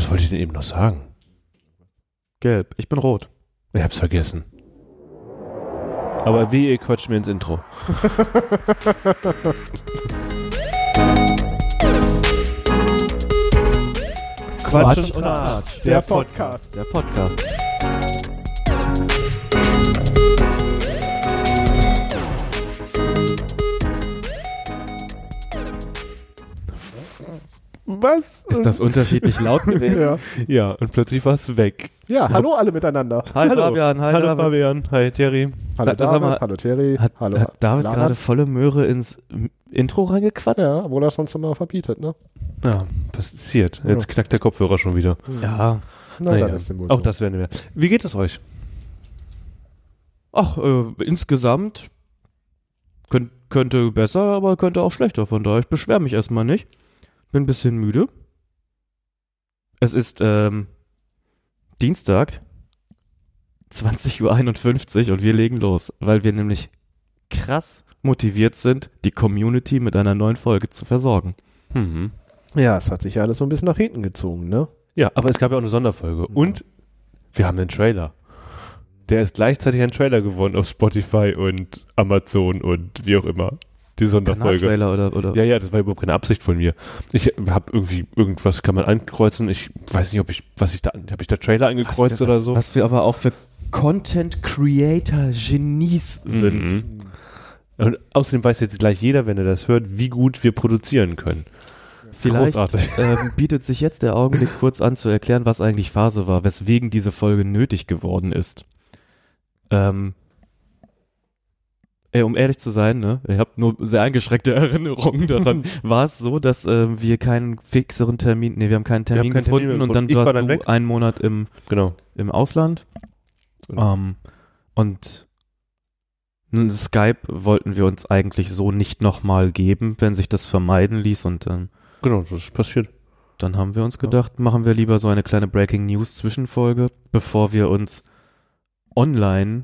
Was wollte ich denn eben noch sagen? Gelb. Ich bin rot. Ich hab's vergessen. Aber wie ihr quatscht mir ins Intro. Quatsch und Tratsch, der Podcast. Der Podcast. Was? Ist das unterschiedlich laut gewesen? Ja. Ja, und plötzlich war es weg. ja, hallo alle miteinander. Hi Hallo. Fabian, hi Hallo David. Fabian, hi Terry. Hallo David, mal, hallo Terry, Hat, hallo hat David Lara. gerade volle Möhre ins Intro reingequatscht? Ja, wo das sonst immer verbietet, ne? Ja, passiert. Jetzt knackt der Kopfhörer schon wieder. Ja. Na, Naja, dann ist dem wohl auch so. das werden wir. Wie geht es euch? Ach, äh, insgesamt könnt, könnte besser, aber könnte auch schlechter. Von daher, ich beschwere mich erstmal nicht. Bin ein bisschen müde. Es ist ähm, Dienstag, 20.51 Uhr und wir legen los, weil wir nämlich krass motiviert sind, die Community mit einer neuen Folge zu versorgen. Mhm. Ja, es hat sich ja alles so ein bisschen nach hinten gezogen, ne? Ja, aber es gab ja auch eine Sonderfolge. Und wir haben einen Trailer. Der ist gleichzeitig ein Trailer geworden auf Spotify und Amazon und wie auch immer. Die Sonderfolge. Kanaltrailer oder, oder Ja, ja, das war überhaupt keine Absicht von mir. Ich habe irgendwie irgendwas kann man ankreuzen. Ich weiß nicht, ob ich, was ich da, habe ich da Trailer angekreuzt wir- oder so? Was wir aber auch für Content Creator Genies sind. Mhm. Und außerdem weiß jetzt gleich jeder, wenn er das hört, wie gut wir produzieren können. Vielleicht Großartig. ähm, bietet sich jetzt der Augenblick kurz an zu erklären, was eigentlich Phase war, weswegen diese Folge nötig geworden ist. Ähm, ey, um ehrlich zu sein, ne, ich habe nur sehr eingeschränkte Erinnerungen daran. war es so, dass ähm, wir keinen fixeren Termin, nee, wir haben keinen Wir haben Termin keinen Termin gefunden mehr und dann. Ich war warst dann du weg. einen Monat im, Genau. im Ausland. Genau. Ähm, und Skype wollten wir uns eigentlich so nicht nochmal geben, wenn sich das vermeiden ließ und ähm, Genau, das ist passiert. dann haben wir uns gedacht, machen wir lieber so eine kleine Breaking News Zwischenfolge, bevor wir uns online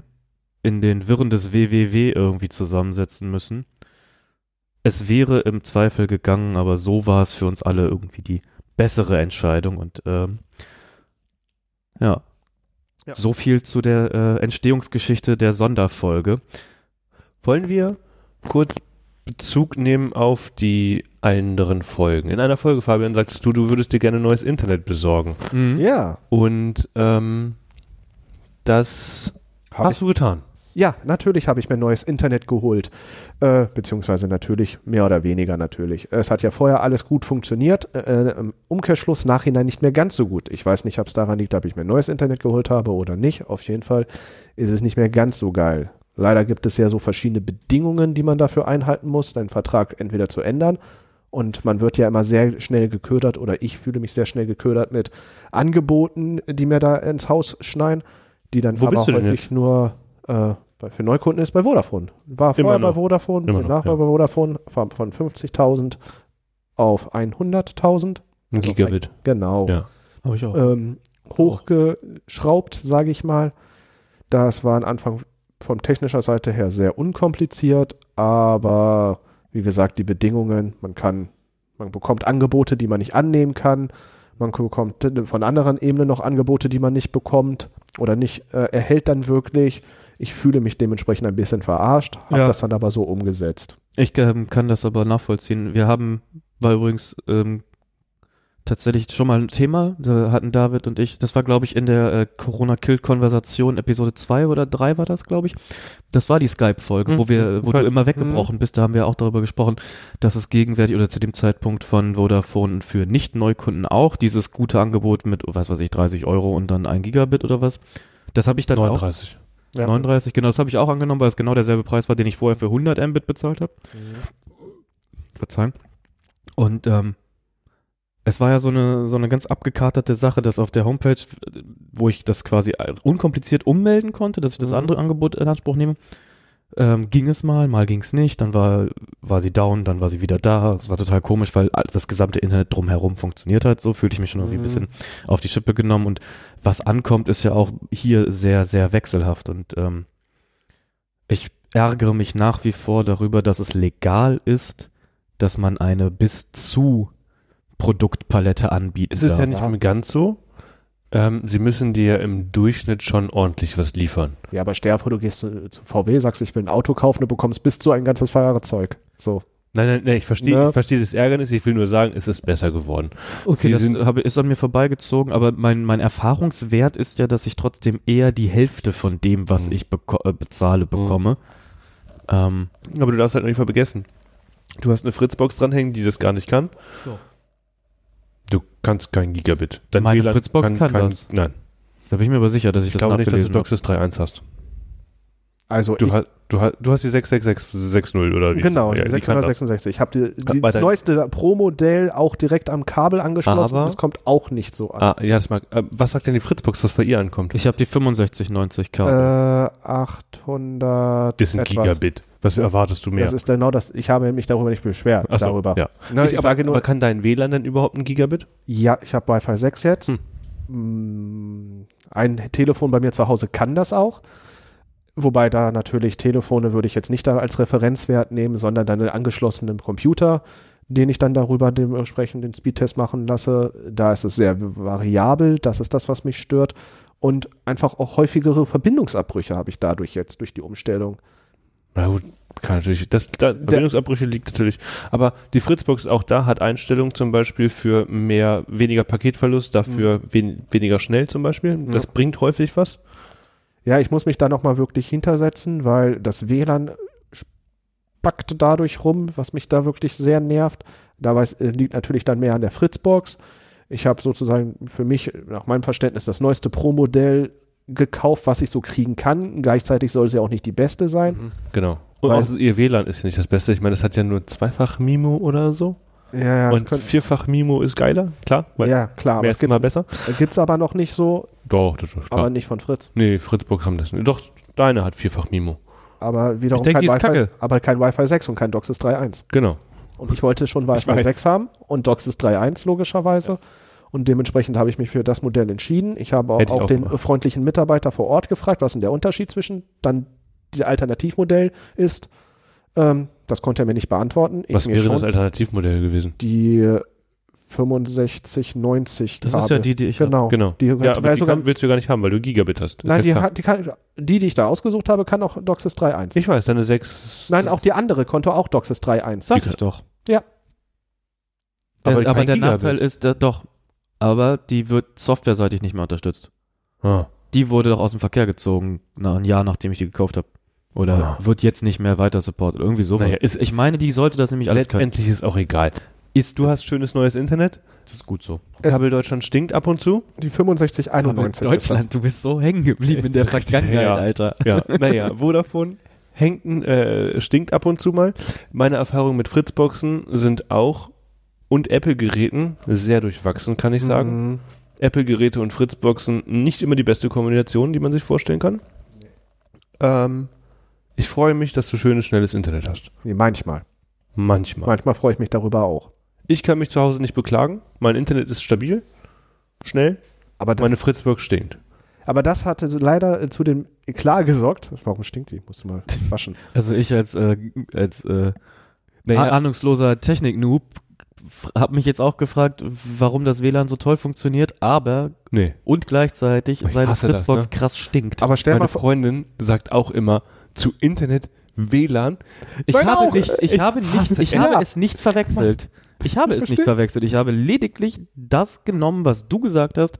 in den Wirren des WWW irgendwie zusammensetzen müssen. Es wäre im Zweifel gegangen, aber so war es für uns alle irgendwie die bessere Entscheidung und ähm, ja. Ja. So viel zu der äh, Entstehungsgeschichte der Sonderfolge. Wollen wir kurz Bezug nehmen auf die anderen Folgen? In einer Folge, Fabian, sagtest du, du würdest dir gerne neues Internet besorgen. Ja. Und ähm, das Hab hast du getan. Ja, natürlich habe ich mir neues Internet geholt. Äh, beziehungsweise natürlich, mehr oder weniger natürlich. Es hat ja vorher alles gut funktioniert. Äh, Im Umkehrschluss nachhinein nicht mehr ganz so gut. Ich weiß nicht, ob es daran liegt, ob ich mir neues Internet geholt habe oder nicht. Auf jeden Fall ist es nicht mehr ganz so geil. Leider gibt es ja so verschiedene Bedingungen, die man dafür einhalten muss, deinen Vertrag entweder zu ändern. Und man wird ja immer sehr schnell geködert oder ich fühle mich sehr schnell geködert mit Angeboten, die mir da ins Haus schneien, die dann Wo aber häufig nur äh, bei, für Neukunden ist bei Vodafone. War vorher Immer noch. bei Vodafone, Immer bin noch, nachher ja. bei Vodafone von, von 50.000 auf 100.000. Ein Also Gigabit. Genau. Ja. Habe ich auch. Ähm, hochgeschraubt, sage ich mal. Das war am Anfang von technischer Seite her sehr unkompliziert, aber wie gesagt, die Bedingungen, man kann, man bekommt Angebote, die man nicht annehmen kann. Man bekommt von anderen Ebenen noch Angebote, die man nicht bekommt oder nicht äh, erhält dann wirklich. Ich fühle mich dementsprechend ein bisschen verarscht, habe Ja. das dann aber so umgesetzt. Ich ähm, kann das aber nachvollziehen. Wir haben, war übrigens ähm, tatsächlich schon mal ein Thema, da hatten David und ich, das war glaube ich in der äh, Corona-Kill-Konversation Episode 2 oder 3 war das, glaube ich. Das war die Skype-Folge, Hm, wo wir, wo ich du immer weggebrochen bist, da haben wir auch darüber gesprochen, dass es gegenwärtig oder zu dem Zeitpunkt von Vodafone für Nicht-Neukunden auch dieses gute Angebot mit, was weiß ich, 30 Euro und dann ein Gigabit oder was. Das habe ich dann auch 39. Ja. 39, genau, das habe ich auch angenommen, weil es genau derselbe Preis war, den ich vorher für 100 Mbit bezahlt habe. Verzeihen. Und ähm, es war ja so eine, so eine ganz abgekaterte Sache, dass auf der Homepage, wo ich das quasi unkompliziert ummelden konnte, dass ich das Mhm. andere Angebot in Anspruch nehme, ähm, ging es mal, mal ging es nicht, dann war, war sie down, dann war sie wieder da. Es war total komisch, weil das gesamte Internet drumherum funktioniert hat. So fühlte ich mich schon irgendwie ein Mhm. bisschen auf die Schippe genommen. Und was ankommt, ist ja auch hier sehr, sehr wechselhaft. Und ähm, ich ärgere mich nach wie vor darüber, dass es legal ist, dass man eine bis zu Produktpalette anbieten Es ist darf. ja nicht mehr ganz so. Ähm, sie müssen dir im Durchschnitt schon ordentlich was liefern. Ja, aber stell dir vor, du gehst zu, zu VW, sagst, ich will ein Auto kaufen, du bekommst bis zu ein ganzes Fahrzeug. So. Nein, nein, nein, ich verstehe Ja. ich verstehe das Ärgernis. Ich will nur sagen, es ist besser geworden. Okay, Sie das sind- habe, ist an mir vorbeigezogen, aber mein, mein Erfahrungswert ist ja, dass ich trotzdem eher die Hälfte von dem, was Mhm. ich beko äh, bezahle, bekomme. Ähm, Aber du darfst halt noch nicht vergessen. Du hast eine Fritzbox dranhängen, die das gar nicht kann. So. Du kannst kein Gigabit. Dein Meine WLAN Fritzbox kann das. Nein, da bin ich mir aber sicher, dass ich, ich das glaube nicht, dass du. DOCSIS 3.1 hast. Also Du, ich, hast du, hast du hast die 66660 oder die genau, ja, die kann das. 666. Ich habe die, die, das neueste Pro-Modell auch direkt am Kabel angeschlossen. Aber- das kommt auch nicht so an. Ah, ja, das mag. Äh, was sagt denn die Fritzbox, was bei ihr ankommt? Ich habe die 6590 Kabel. Äh, 800 das ist ein etwas. Gigabit. Was erwartest du mehr? Das ist genau das. Ich habe mich darüber nicht beschwert. Ach so, darüber. ja. Ne, ich, ich, aber, sage nur, aber kann dein WLAN denn überhaupt ein Gigabit? ja, ich habe Wi-Fi 6 jetzt. Hm. Mm, Ein Telefon bei mir zu Hause kann das auch. Wobei da natürlich Telefone würde ich jetzt nicht da als Referenzwert nehmen, sondern dann einen angeschlossenen Computer, den ich dann darüber dementsprechend den Speedtest machen lasse. Da ist es sehr variabel. Das ist das, was mich stört. Und einfach auch häufigere Verbindungsabbrüche habe ich dadurch jetzt durch die Umstellung. Na gut, kann natürlich. Das, da, Verbindungsabbrüche liegt natürlich. Aber die Fritzbox auch da hat Einstellungen zum Beispiel für mehr, weniger Paketverlust, dafür wen, weniger schnell zum Beispiel. Das Ja. bringt häufig was. Ja, ich muss mich da nochmal wirklich hintersetzen, weil das WLAN spackt dadurch rum, was mich da wirklich sehr nervt. Dabei äh, liegt natürlich dann mehr an der Fritzbox. Ich habe sozusagen für mich, nach meinem Verständnis, das neueste Pro-Modell gekauft, was ich so kriegen kann. Gleichzeitig soll es ja auch nicht die beste sein. Genau. Und auch ihr WLAN ist ja nicht das Beste. Ich meine, das hat ja nur zweifach Mimo oder so. Ja, ja, Und könnte- vierfach Mimo ist geiler, klar. Weil ja klar, aber mehr es ist immer gibt besser. es aber noch nicht so, Doch, das ist klar. aber nicht von Fritz. nee, Fritzbox haben das nicht. Doch, deine hat vierfach Mimo. Aber wiederum Ich denk, kein Wi-Fi, kacke. aber kein Wi-Fi 6 und kein DOCSIS 3.1. Genau. Und ich wollte schon Wi-Fi weiß. 6 haben und DOCSIS 3.1 logischerweise. Und dementsprechend habe ich mich für das Modell entschieden. Ich habe auch, ich auch den gemacht. freundlichen Mitarbeiter vor Ort gefragt, was denn der Unterschied zwischen dann diesem Alternativmodell ist. Ähm, das konnte er mir nicht beantworten. Ich Was wäre schon. das Alternativmodell gewesen? Die 6590 Das ist ja die, die ich hab. Genau. Genau. Die, ja, aber die sogar, kann, willst du gar nicht haben, weil du Gigabit hast. Nein, die, die, kann, die, die ich da ausgesucht habe, kann auch DOCSIS 3.1. Ich weiß, deine 6. Nein, auch die andere konnte auch DOCSIS 3.1. Sag ich doch. Ja. Der, Aber der Gigabit. Nachteil ist, äh, doch, aber die wird softwareseitig nicht mehr unterstützt. Ah. Die wurde doch aus dem Verkehr gezogen, nach ein Jahr nachdem ich die gekauft habe. Oder Ah. wird jetzt nicht mehr weiter supportet. Irgendwie so. Naja, ist- ich meine, die sollte das nämlich alles können. Letztendlich ist auch egal. Ist, du hast schönes neues Internet. Das ist gut so. Es- Kabel Deutschland stinkt ab und zu. Die 6591 ist das. du bist so hängen geblieben in der Vergangenheit, Ja. Alter. Ja, naja, Vodafone hängt, äh, stinkt ab und zu mal. Meine Erfahrungen mit Fritzboxen sind auch und Apple-Geräten sehr durchwachsen, kann ich sagen. Mhm. Apple-Geräte und Fritzboxen nicht immer die beste Kombination, die man sich vorstellen kann. Ähm, ich freue mich, dass du schönes, schnelles Internet hast. Nee, manchmal. Manchmal. Manchmal freue ich mich darüber auch. Ich kann mich zu Hause nicht beklagen. Mein Internet ist stabil, schnell. Aber das, Meine Fritzbox stinkt. aber das hatte leider äh, zu dem Eklat gesorgt. Warum stinkt die? Musst du mal waschen. Also ich als, äh, als äh, ahnungsloser Technik-Noob habe mich jetzt auch gefragt, warum das WLAN so toll funktioniert, aber nee. und gleichzeitig Ich seine hasse das, Fritzbox ne? krass stinkt. Aber stell mal Meine vor, Freundin sagt auch immer zu Internet WLAN. Ich Meine habe auch. nicht, ich, Ich habe nicht, ich es. habe Ja. es nicht verwechselt. Ich habe Ich es nicht verwechselt. Ich habe lediglich das genommen, was du gesagt hast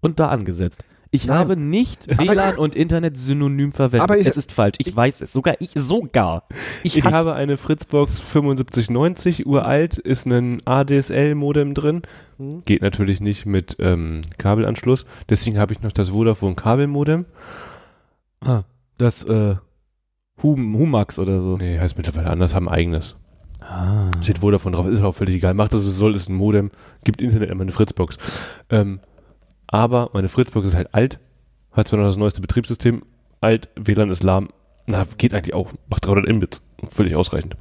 und da angesetzt. Ich Nein. habe nicht WLAN und Internet synonym verwendet. Aber ich- es ist falsch. Ich, weiß es. Sogar ich, sogar. Ich, habe eine Fritzbox 7590, uralt, ist ein ADSL-Modem drin. Hm. Geht natürlich nicht mit ähm, Kabelanschluss. Deswegen habe ich noch das Vodafone Kabelmodem. Ah, das, äh, Hum, Humax oder so. Nee, heißt mittlerweile anders, haben ein eigenes. Ah. Steht Vodafone drauf, ist auch völlig egal. Macht das, was es soll, ist ein Modem. Gibt Internet immer eine Fritzbox. Ähm, aber meine Fritzbox ist halt alt. Hat zwar noch das neueste Betriebssystem. Alt, WLAN ist lahm. Na, geht eigentlich auch. Macht 300 Mbits. Völlig ausreichend.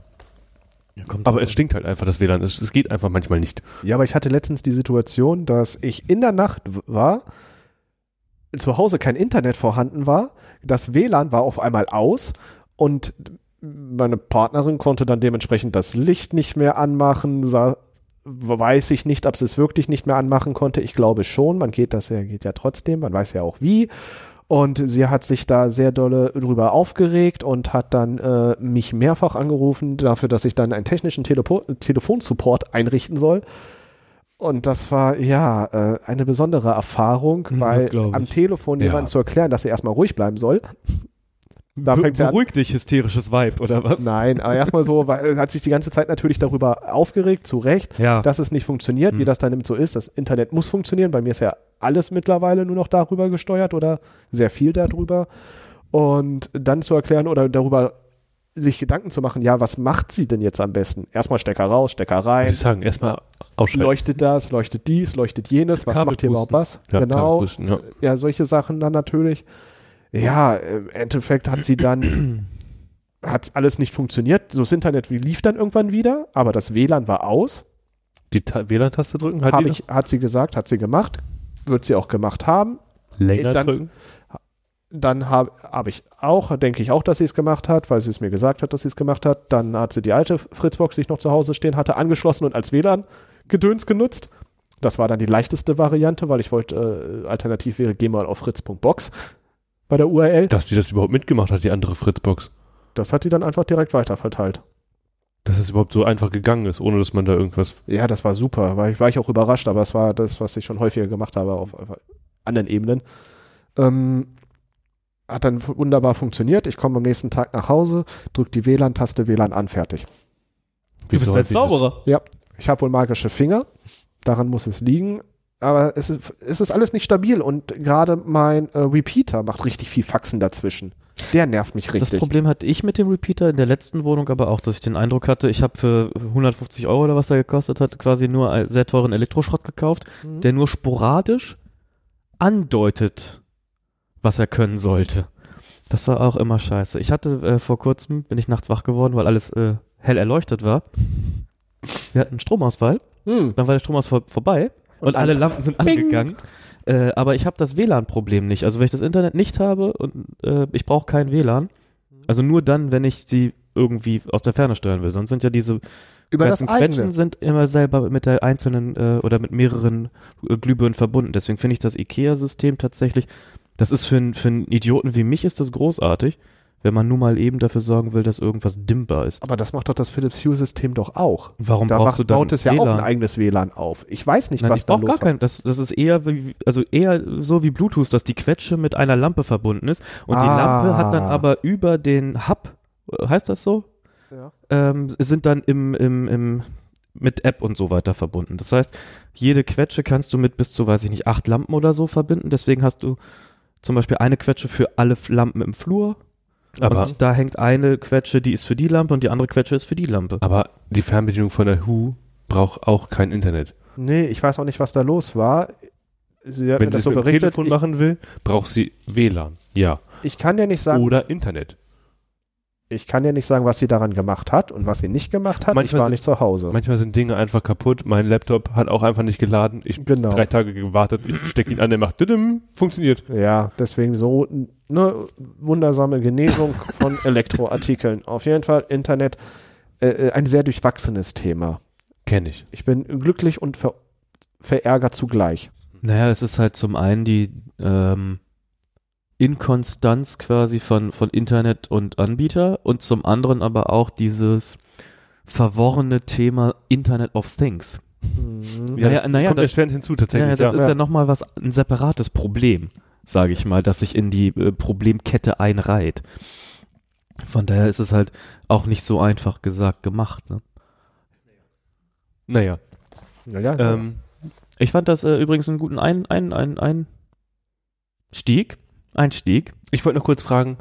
Ja, Aber es stinkt halt einfach, das WLAN. Es, es geht einfach manchmal nicht. Ja, aber ich hatte letztens die Situation, dass ich in der Nacht war, zu Hause kein Internet vorhanden war, das WLAN war auf einmal aus und meine Partnerin konnte dann dementsprechend das Licht nicht mehr anmachen, sah weiß ich nicht, ob sie es wirklich nicht mehr anmachen konnte. Ich glaube schon. Man geht das ja, geht ja trotzdem. Man weiß ja auch wie. Und sie hat sich da sehr dolle drüber aufgeregt und hat dann äh, mich mehrfach angerufen dafür, dass ich dann einen technischen Telepo Telefonsupport einrichten soll. Und das war ja äh, eine besondere Erfahrung, Hm, weil am Telefon Ja. jemandem zu erklären, dass er erstmal ruhig bleiben soll. Da Be beruhig dich, hysterisches Vibe, oder was? Nein, aber erstmal so, weil er hat sich die ganze Zeit natürlich darüber aufgeregt, zu Recht, Ja. dass es nicht funktioniert, wie Hm. das dann eben so ist. Das Internet muss funktionieren. Bei mir ist ja alles mittlerweile nur noch darüber gesteuert oder sehr viel darüber. Und dann zu erklären oder darüber sich Gedanken zu machen, ja, was macht sie denn jetzt am besten? Erstmal Stecker raus, Stecker rein. ich sagen, erstmal ausschalten. Leuchtet das, leuchtet dies, leuchtet jenes, was Kabel macht hier überhaupt pusten. was? Ja, genau. Kabelpusten, ja. Ja, solche Sachen dann natürlich. Ja, im Endeffekt hat sie dann, hat alles nicht funktioniert. So das Internet lief dann irgendwann wieder, aber das WLAN war aus. Die Ta- WLAN-Taste drücken, hat Hab ich, hat sie gesagt, hat sie gemacht. Wird sie auch gemacht haben. länger dann- drücken. Dann habe hab ich auch, denke ich auch, dass sie es gemacht hat, weil sie es mir gesagt hat, dass sie es gemacht hat. Dann hat sie die alte Fritzbox, die ich noch zu Hause stehen hatte, angeschlossen und als WLAN-Gedöns genutzt. Das war dann die leichteste Variante, weil ich wollte, äh, alternativ wäre, geh mal auf fritz.box bei der URL. Dass die das überhaupt mitgemacht hat, die andere Fritzbox. Das hat die dann einfach direkt weiterverteilt. Dass es überhaupt so einfach gegangen ist, ohne dass man da irgendwas. Ja, das war super, war ich, war ich auch überrascht, aber es war das, was ich schon häufiger gemacht habe auf, auf anderen Ebenen. Ähm, hat dann wunderbar funktioniert. Ich komme am nächsten Tag nach Hause, drücke die WLAN-Taste, WLAN an, fertig. Du bist ein häufig Zauberer. Ich habe wohl magische Finger, daran muss es liegen. Aber es ist, es ist alles nicht stabil und gerade mein äh, Repeater macht richtig viel Faxen dazwischen. Der nervt mich Das richtig. Problem hatte ich mit dem Repeater in der letzten Wohnung aber auch, dass ich den Eindruck hatte, ich habe für 150 Euro oder was er gekostet hat, quasi nur einen sehr teuren Elektroschrott gekauft, Mhm. der nur sporadisch andeutet, was er können sollte. Das war auch immer scheiße. Ich hatte äh, vor kurzem, bin ich nachts wach geworden, weil alles äh, hell erleuchtet war. Wir hatten einen Stromausfall, Hm. dann war der Stromausfall vorbei und, Und alle Lampen sind Bing. angegangen. Äh, aber ich habe das WLAN-Problem nicht. Also wenn ich das Internet nicht habe und äh, ich brauche kein WLAN, also nur dann, wenn ich sie irgendwie aus der Ferne steuern will. Sonst sind ja diese Über das ganzen Quetschen sind immer selber mit der einzelnen äh, oder mit mehreren äh, Glühbirnen verbunden. Deswegen finde ich das IKEA-System tatsächlich, das ist für, einen- für einen Idioten wie mich ist das großartig, wenn man nur mal eben dafür sorgen will, dass irgendwas dimmbar ist. Aber das macht doch das Philips Hue-System doch auch. Warum Da brauchst macht, du dann baut es ja auch WLAN? ein eigenes WLAN auf. Ich weiß nicht, Nein, was ich da los gar kein, das, das ist eher, wie, also eher so wie Bluetooth, dass die Quetsche mit einer Lampe verbunden ist und die Ah. Lampe hat dann aber über den Hub, äh, heißt das so? Ja. Ähm, sind dann im, im, im, mit App und so weiter verbunden. Das heißt, jede Quetsche kannst du mit bis zu, weiß ich nicht, acht Lampen oder so verbinden. Deswegen hast du zum Beispiel eine Quetsche für alle Lampen im Flur Aber, und da hängt eine Quetsche, die ist für die Lampe und die andere Quetsche ist für die Lampe. aber die Fernbedienung von der Hu braucht auch kein Internet. Nee, ich weiß auch nicht, was da los war. Sie hat Wenn mir sie das so berichtet. Telefon Ich, machen will, braucht sie WLAN. Ja. ich kann ja nicht sagen, Oder Internet. Ich kann ja nicht sagen, was sie daran gemacht hat und was sie nicht gemacht hat. Manchmal ich war sind- nicht zu Hause. Manchmal sind Dinge einfach kaputt. Mein Laptop hat auch einfach nicht geladen. Ich Genau. drei Tage gewartet. Ich stecke ihn an, der macht didim, funktioniert. Ja, deswegen so eine wundersame Genesung von Elektroartikeln. Auf jeden Fall Internet äh, äh, ein sehr durchwachsenes Thema. Kenne ich. Ich bin glücklich und ver verärgert zugleich. Naja, es ist halt zum einen die ähm, Inkonstanz quasi von, von Internet und Anbieter und zum anderen aber auch dieses verworrene Thema Internet of Things. Naja, das naja, kommt das- erschwerend hinzu Ja, tatsächlich. das ja. ist ja, nochmal was, ein separates Problem, sage ich mal, das sich in die äh, Problemkette einreiht. Von daher ist es halt auch nicht so einfach gesagt gemacht. Ne? Naja. Ja, ja, Ähm, Ich fand das äh, übrigens einen guten ein, ein, ein, ein Stieg. Einstieg. ich wollte noch kurz fragen,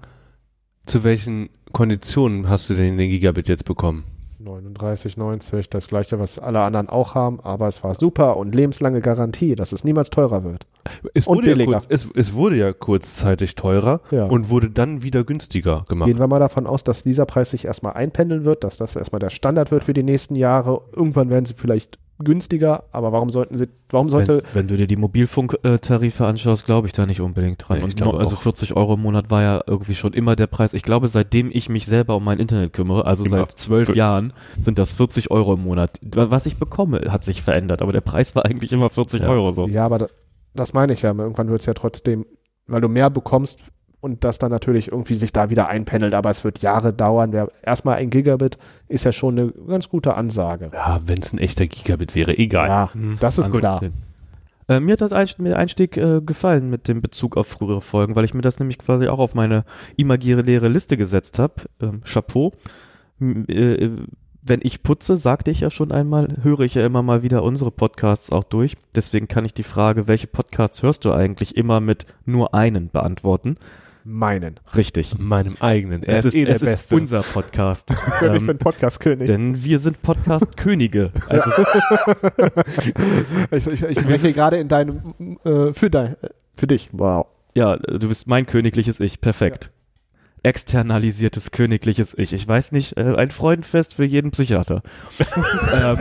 zu welchen Konditionen hast du denn den Gigabit jetzt bekommen? 39,90, das gleiche, was alle anderen auch haben, aber es war super und lebenslange Garantie, dass es niemals teurer wird. Es Und wurde, ja kurz, es, es wurde ja kurzzeitig teurer Ja. und wurde dann wieder günstiger gemacht. Gehen wir mal davon aus, dass dieser Preis sich erstmal einpendeln wird, dass das erstmal der Standard wird für die nächsten Jahre. Irgendwann werden sie vielleicht günstiger, aber warum sollten sie, warum sollte. Wenn, wenn du dir die Mobilfunktarife anschaust, glaube ich da nicht unbedingt dran. Nee, ich glaub also auch. 40 Euro im Monat war ja irgendwie schon immer der Preis. Ich glaube, seitdem ich mich selber um mein Internet kümmere, also Immer seit zwölf 40. Jahren, sind das 40 Euro im Monat. Was ich bekomme, hat sich verändert, aber der Preis war eigentlich immer 40 Ja. Euro so. Ja, aber da, das meine ich ja. Irgendwann wird es ja trotzdem, weil du mehr bekommst und das dann natürlich irgendwie sich da wieder einpendelt, aber es wird Jahre dauern. Wer, erstmal ein Gigabit ist ja schon eine ganz gute Ansage. Ja, wenn es ein echter Gigabit wäre, egal. Ja, Hm, das ist andere klar. Äh, mir hat das Einst mir der Einstieg äh, gefallen mit dem Bezug auf frühere Folgen, weil ich mir das nämlich quasi auch auf meine imaginäre Liste gesetzt habe. Ähm, Chapeau. M äh, wenn ich putze, sagte ich ja schon einmal, höre ich ja immer mal wieder unsere Podcasts auch durch. Deswegen kann ich die Frage, welche Podcasts hörst du eigentlich, immer mit nur einen beantworten. Meinen. Richtig. Meinem eigenen. Er Es ist, eh es ist unser Podcast. ich ähm, bin Podcast-König. denn wir sind Podcast-Könige. Also Ich, ich, ich spreche gerade in deinem, äh, für, dein, äh, für dich. Wow. Ja, du bist mein königliches Ich. Perfekt. Externalisiertes königliches Ich. Ich weiß nicht, äh, ein Freudenfest für jeden Psychiater. ähm,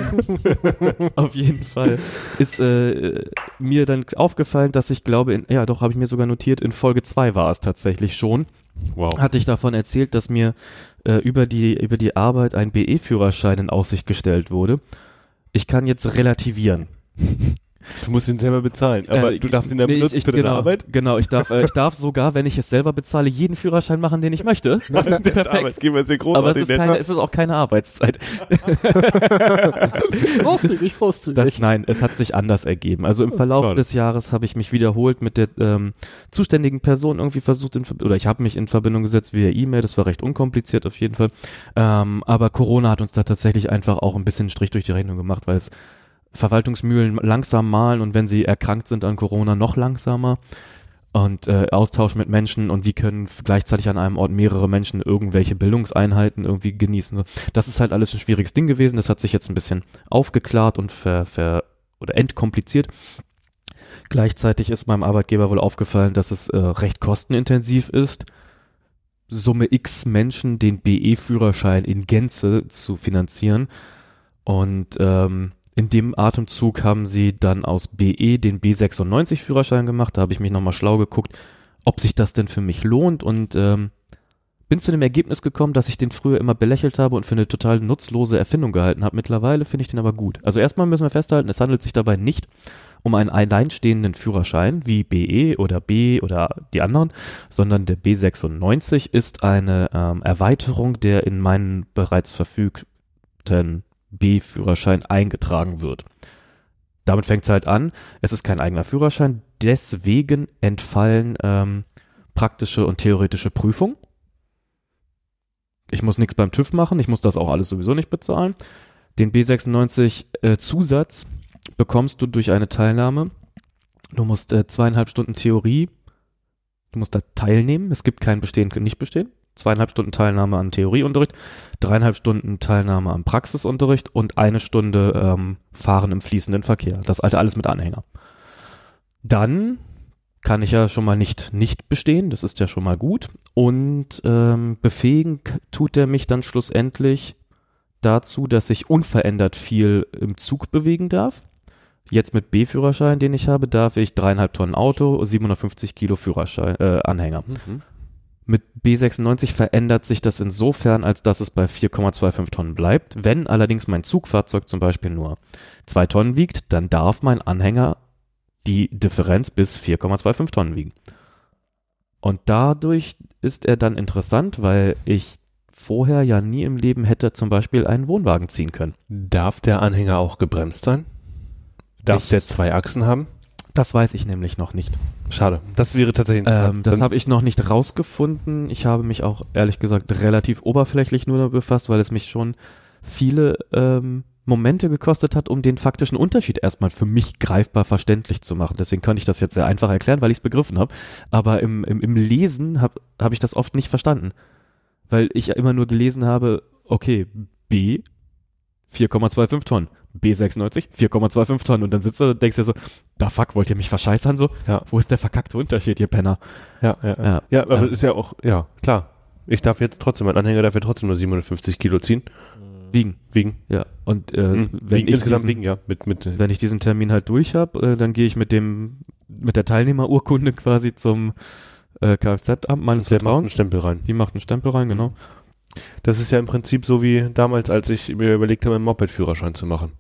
auf jeden Fall ist äh, mir dann aufgefallen, dass ich glaube, in, ja doch, habe ich mir sogar notiert, in Folge 2 war es tatsächlich schon. Wow. Hatte ich davon erzählt, dass mir äh, über, die, über die Arbeit ein BE-Führerschein in Aussicht gestellt wurde. Ich kann jetzt relativieren. Du musst ihn selber bezahlen, aber Äh, du darfst ihn dann nee, benutzen ich, für deine genau, Arbeit. Genau, ich darf, äh, ich darf sogar, wenn ich es selber bezahle, jeden Führerschein machen, den ich möchte. Das ist Perfekt. Arbeitgeber ist ja Aber es ist, nett. keine, es ist auch keine Arbeitszeit. Großzügig, großzügig. Das, nein, es hat sich anders ergeben. Also im Verlauf Schade. des Jahres habe ich mich wiederholt mit der ähm, zuständigen Person irgendwie versucht, in, oder ich habe mich in Verbindung gesetzt via E-Mail. Das war recht unkompliziert auf jeden Fall. Ähm, aber Corona hat uns da tatsächlich einfach auch ein bisschen einen Strich durch die Rechnung gemacht, weil es Verwaltungsmühlen langsam malen und wenn sie erkrankt sind an Corona noch langsamer. Und äh, Austausch mit Menschen und wie können gleichzeitig an einem Ort mehrere Menschen irgendwelche Bildungseinheiten irgendwie genießen. Das ist halt alles ein schwieriges Ding gewesen. Das hat sich jetzt ein bisschen aufgeklärt und ver, ver oder entkompliziert. Gleichzeitig ist meinem Arbeitgeber wohl aufgefallen, dass es äh, recht kostenintensiv ist, Summe X Menschen den BE-Führerschein in Gänze zu finanzieren. Und ähm, in dem Atemzug haben sie dann aus BE den B96-Führerschein gemacht. Da habe ich mich nochmal schlau geguckt, ob sich das denn für mich lohnt und ähm, bin zu dem Ergebnis gekommen, dass ich den früher immer belächelt habe und für eine total nutzlose Erfindung gehalten habe. Mittlerweile finde ich den aber gut. Also erstmal müssen wir festhalten, es handelt sich dabei nicht um einen alleinstehenden Führerschein wie BE oder B oder die anderen, sondern der B96 ist eine ähm, Erweiterung der in meinen bereits verfügten B-Führerschein eingetragen wird. Damit fängt es halt an. Es ist kein eigener Führerschein, deswegen entfallen ähm, praktische und theoretische Prüfungen. Ich muss nichts beim TÜV machen, ich muss das auch alles sowieso nicht bezahlen. Den B96 äh, bekommst du durch eine Teilnahme. Du musst äh, zweieinhalb Stunden Theorie, du musst da teilnehmen. Es gibt kein Bestehen, nicht bestehen. Zweieinhalb Stunden Teilnahme an Theorieunterricht, dreieinhalb Stunden Teilnahme am Praxisunterricht und eine Stunde ähm, Fahren im fließenden Verkehr. Das alte alles mit Anhänger. Dann kann ich ja schon mal nicht nicht bestehen, das ist ja schon mal gut. Und ähm, befähigen tut er mich dann schlussendlich dazu, dass ich unverändert viel im Zug bewegen darf. Jetzt mit B-Führerschein, den ich habe, darf ich dreieinhalb Tonnen Auto, 750 Kilo Führerschein, äh, Anhänger. Mhm. Mit B96 verändert sich das insofern, als dass es bei 4,25 Tonnen bleibt. Wenn allerdings mein Zugfahrzeug zum Beispiel nur 2 Tonnen wiegt, dann darf mein Anhänger die Differenz bis 4,25 Tonnen wiegen. Und dadurch ist er dann interessant, weil ich vorher ja nie im Leben hätte zum Beispiel einen Wohnwagen ziehen können. Darf der Anhänger auch gebremst sein? Darf Ich- der zwei Achsen haben? Das weiß ich nämlich noch nicht. Schade. Das wäre tatsächlich interessant. Ähm, das habe ich noch nicht rausgefunden. Ich habe mich auch ehrlich gesagt relativ oberflächlich nur damit befasst, weil es mich schon viele ähm, Momente gekostet hat, um den faktischen Unterschied erstmal für mich greifbar verständlich zu machen. Deswegen kann ich das jetzt sehr einfach erklären, weil ich es begriffen habe. Aber im, im, im Lesen habe hab ich das oft nicht verstanden. Weil ich ja immer nur gelesen habe, okay, B 4,25 Tonnen. B96, 4,25 Tonnen. Und dann sitzt du und denkst dir so, da fuck, wollt ihr mich verscheißern so? Ja. Wo ist der verkackte Unterschied, ihr Penner? ja, ja, ja. Ja. Ja, aber Ja. ist ja auch, ja, klar. Ich darf jetzt trotzdem, mein Anhänger darf ja trotzdem nur 750 Kilo ziehen. Wiegen. Wiegen. Ja. Und äh, Hm. wenn, Wiegen, ich insgesamt diesen, wiegen, ja. Mit, mit, äh, wenn ich diesen Termin halt durch habe, äh, dann gehe ich mit dem mit der Teilnehmerurkunde quasi zum äh, Kfz-Amt meines der macht einen Vertrauens. Stempel rein. Die macht einen Stempel rein, genau. Das ist ja im Prinzip so wie damals, als ich mir überlegt habe, einen Moped-Führerschein zu machen.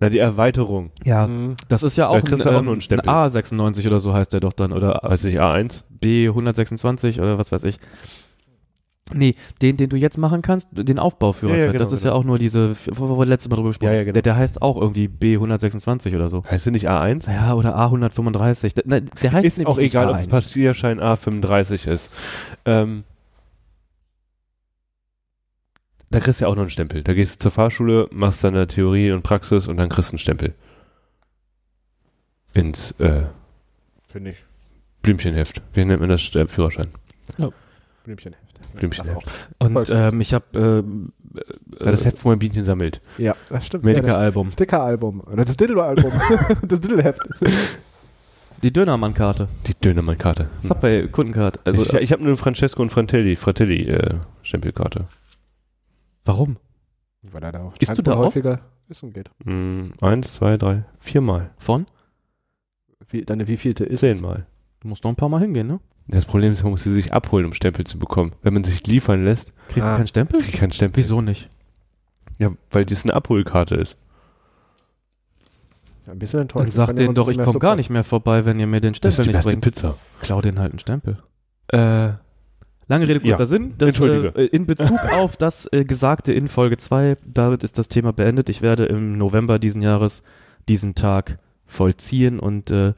Na, die Erweiterung. Ja, Hm. das ist ja auch, Da kriegst du auch ähm, nur einen Stempel. A96 oder so heißt der doch dann oder Weiß nicht, A1? B126 oder was weiß ich. Nee, den, den du jetzt machen kannst, den Aufbauführerschein, Ja, ja, genau, das ist ja genau. auch nur diese, wo wir letztes Mal drüber gesprochen Ja, ja, genau. der, der heißt auch irgendwie B126 oder so. Heißt der nicht A1? Ja, oder A135. Der, ne, der heißt Ist nämlich auch nicht egal, ob A1. es Passierschein A35 ist. Ähm, da kriegst du ja auch noch einen Stempel. Da gehst du zur Fahrschule, machst deine Theorie und Praxis und dann kriegst du einen Stempel. Ins äh, Finde ich. Blümchenheft. Wie nennt man das? Äh, Führerschein. Blümchenheft. Blümchenheft. Und ähm, ich habe äh, Ja, das Heft, wo man Bienchen sammelt. Ja, das stimmt. Medica- Ja, Album. das Sticker-Album. Oder das Diddle-Album. das Diddle-Heft. Die Dönermann-Karte. Die Dönermann-Karte. Subway-Kundenkarte. Also, ich ich habe nur eine Francesco und Fratelli, Fratelli äh, Stempelkarte. Warum? Weil er da auf Isst du da häufiger essen geht. Mm, eins, zwei, drei, viermal. Von? Wie, deine wievielte ist? Zehnmal. Du musst noch ein paar Mal hingehen, ne? Das Problem ist, man muss sie sich abholen, um Stempel zu bekommen. Wenn man sich liefern lässt, Kriegst Ah. du keinen Stempel? kriegt keinen Stempel. Wieso nicht? Ja, weil das eine Abholkarte ist. Ja, ein bisschen enttäuscht. Dann sag denen doch, ich komme gar nicht mehr vorbei, wenn ihr mir den Das ist Stempel die nicht beste bringt. Pizza. Klau denen halt einen Stempel. Äh, Lange Rede, kurzer Ja. Sinn. Das, Entschuldige. Äh, in Bezug auf das äh, Gesagte in Folge 2, damit ist das Thema beendet. Ich werde im November diesen Jahres diesen Tag vollziehen und äh,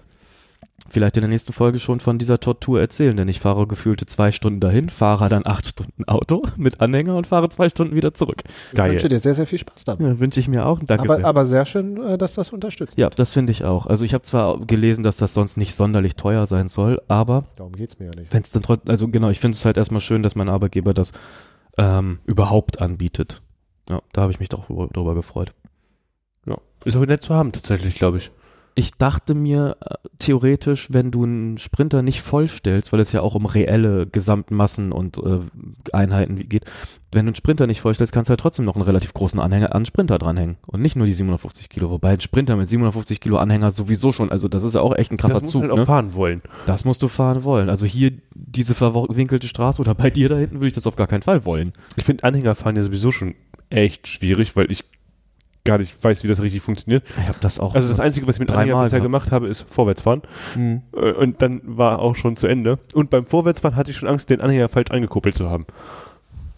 vielleicht in der nächsten Folge schon von dieser Tortur erzählen, denn ich fahre gefühlte zwei Stunden dahin, fahre dann acht Stunden Auto mit Anhänger und fahre zwei Stunden wieder zurück. Ich Geil. wünsche dir sehr, sehr viel Spaß dabei. Ja, Wünsche ich mir auch. Danke. aber, sehr. aber sehr schön, äh, dass das unterstützt. ja, das finde ich auch. Also ich habe zwar gelesen, dass das sonst nicht sonderlich teuer sein soll, aber Darum geht es mir ja nicht. wenn es dann trotzdem, also genau, ich finde es halt erstmal schön, dass mein Arbeitgeber das ähm, überhaupt anbietet. Ja, da habe ich mich doch drüber, drüber gefreut. ja. Ist auch nett zu haben, tatsächlich, glaube ich. Ich dachte mir äh, theoretisch, wenn du einen Sprinter nicht vollstellst, weil es ja auch um reelle Gesamtmassen und äh, Einheiten geht, wenn du einen Sprinter nicht vollstellst, kannst du halt trotzdem noch einen relativ großen Anhänger an Sprinter dranhängen und nicht nur die 750 Kilo, wobei ein Sprinter mit 750 Kilo Anhänger sowieso schon, also das ist ja auch echt ein krasser das Zug, halt auch ne? fahren wollen. Das musst du fahren wollen. Also hier diese verwinkelte Straße oder bei dir da hinten würde ich das auf gar keinen Fall wollen. Ich finde Anhängerfahren ja sowieso schon echt schwierig, weil ich gar nicht weiß, wie das richtig funktioniert. Ich habe das auch. Also das Einzige, was ich mit Anhänger bisher gemacht habe, ist Vorwärtsfahren. Mhm. Äh, Und dann war auch schon zu Ende. Und beim Vorwärtsfahren hatte ich schon Angst, den Anhänger falsch angekuppelt zu haben.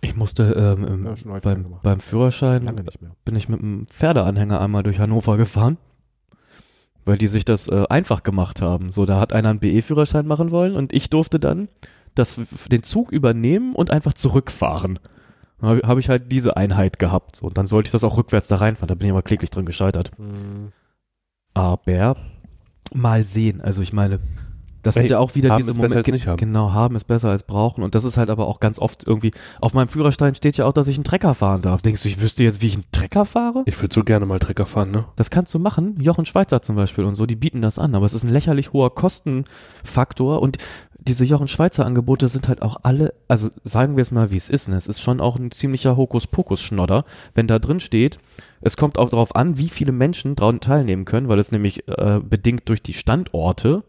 Ich musste ähm, Ja, beim, beim Führerschein Lange nicht mehr. bin ich mit einem Pferdeanhänger einmal durch Hannover gefahren, weil die sich das äh, einfach gemacht haben. So, da hat einer einen BE-Führerschein machen wollen und ich durfte dann das, den Zug übernehmen und einfach zurückfahren. Dann habe hab ich halt diese Einheit gehabt. So, und dann sollte ich das auch rückwärts da reinfahren. Da bin ich aber kläglich drin gescheitert. Mhm. Aber mal sehen. Also ich meine, das Ey, sind ja auch wieder diese Momente. haben. Genau, haben ist besser als brauchen. Und das ist halt aber auch ganz oft irgendwie. Auf meinem Führerschein steht ja auch, dass ich einen Trecker fahren darf. Denkst du, ich wüsste jetzt, wie ich einen Trecker fahre? Ich würde so gerne mal Trecker fahren, ne? Das kannst du machen. Jochen Schweizer zum Beispiel und so, die bieten das an. Aber es ist ein lächerlich hoher Kostenfaktor. Und diese Jochen Schweizer Angebote sind halt auch alle, also sagen wir es mal, wie es ist. Ne? Es ist schon auch ein ziemlicher Hokuspokus-Schnodder, wenn da drin steht, es kommt auch darauf an, wie viele Menschen daran teilnehmen können, weil es nämlich äh, bedingt durch die Standorte,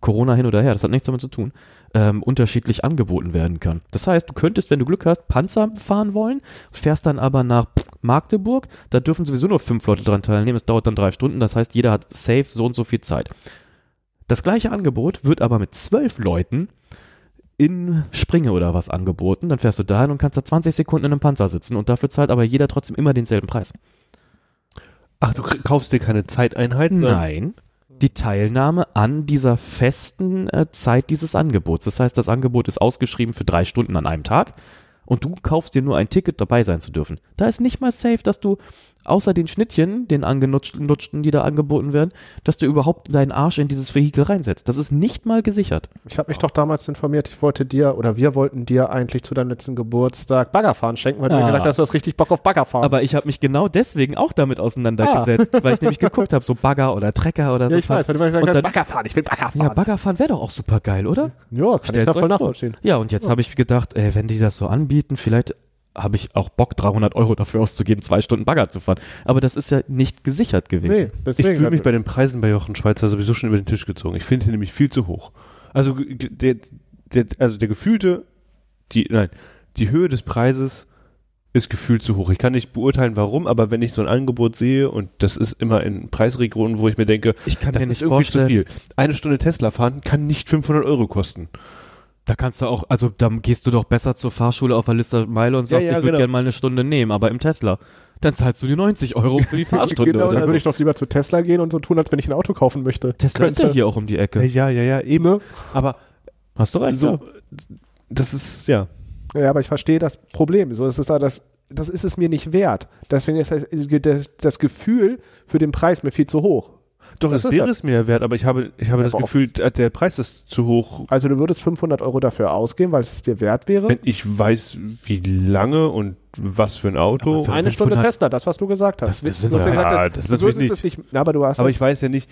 Corona hin oder her, das hat nichts damit zu tun, ähm, unterschiedlich angeboten werden kann. Das heißt, du könntest, wenn du Glück hast, Panzer fahren wollen, fährst dann aber nach Magdeburg, da dürfen sowieso nur fünf Leute dran teilnehmen, es dauert dann drei Stunden, das heißt, jeder hat safe so und so viel Zeit. Das gleiche Angebot wird aber mit zwölf Leuten in Springe oder was angeboten. Dann fährst du dahin und kannst da 20 Sekunden in einem Panzer sitzen und dafür zahlt aber jeder trotzdem immer denselben Preis. Ach, du kaufst dir keine Zeiteinheiten? Nein. Die Teilnahme an dieser festen äh, Zeit dieses Angebots. Das heißt, das Angebot ist ausgeschrieben für drei Stunden an einem Tag und du kaufst dir nur ein Ticket, dabei sein zu dürfen. Da ist nicht mal safe, dass du außer den Schnittchen, den angenutschten, die da angeboten werden, dass du überhaupt deinen Arsch in dieses Vehikel reinsetzt. Das ist nicht mal gesichert. Ich habe mich doch damals informiert, ich wollte dir oder wir wollten dir eigentlich zu deinem letzten Geburtstag Baggerfahren schenken, weil du mir Ah. gesagt hast, du hast richtig Bock auf Baggerfahren. Aber ich habe mich genau deswegen auch damit auseinandergesetzt, weil ich nämlich geguckt habe, so Bagger oder Trecker oder so. ja, ich weiß, weil du gesagt hast, Baggerfahren, ich will Ja, Baggerfahren. Baggerfahren wäre doch auch super geil, oder? Ja, kann ich Stellt's da voll nachvollziehen. Ja, und jetzt habe ich gedacht, ey, wenn die das so anbieten, vielleicht habe ich auch Bock, 300 Euro dafür auszugeben, zwei Stunden Bagger zu fahren. Aber das ist ja nicht gesichert gewesen. Nee, Ich fühle mich bei den Preisen bei Jochen Schweizer sowieso schon über den Tisch gezogen. Ich finde ihn nämlich viel zu hoch. Also der, der, also der gefühlte, die, nein, die Höhe des Preises ist gefühlt zu hoch. Ich kann nicht beurteilen, warum, aber wenn ich so ein Angebot sehe und das ist immer in Preisregionen, wo ich mir denke, Ich kann das mir ist nicht irgendwie zu vorstellen, viel. Eine Stunde Tesla fahren kann nicht 500 Euro kosten. Da kannst du auch, also da gehst du doch besser zur Fahrschule auf der Liste Meile und Ja, sagst, ja, ich würde genau. gerne mal eine Stunde nehmen, aber im Tesla. Dann zahlst du die 90 Euro für die Fahrstunde. genau, oder dann würde ich doch lieber zu Tesla gehen und so tun, als wenn ich ein Auto kaufen möchte. Tesla ist ja Könnte. hier auch um die Ecke. Ja, ja, ja, eben. Aber Hast du recht, so, ja. das ist, ja. Ja, aber ich verstehe das Problem. So, es ist da das, das ist es mir nicht wert. Deswegen ist das, das, das Gefühl für den Preis mir viel zu hoch. Doch, Das es ist wäre ja- es mir wert, aber ich habe, ich habe das Gefühl, der der Preis ist zu hoch Also du würdest 500 Euro dafür ausgeben, weil es dir wert wäre. Wenn ich weiß, wie lange und was für ein Auto. Für- Eine Stunde 500 Tesla, das, was du gesagt hast. Das hast wir. gesagt, Ja, das, das es nicht. Na, aber du hast. aber ich weiß ja nicht,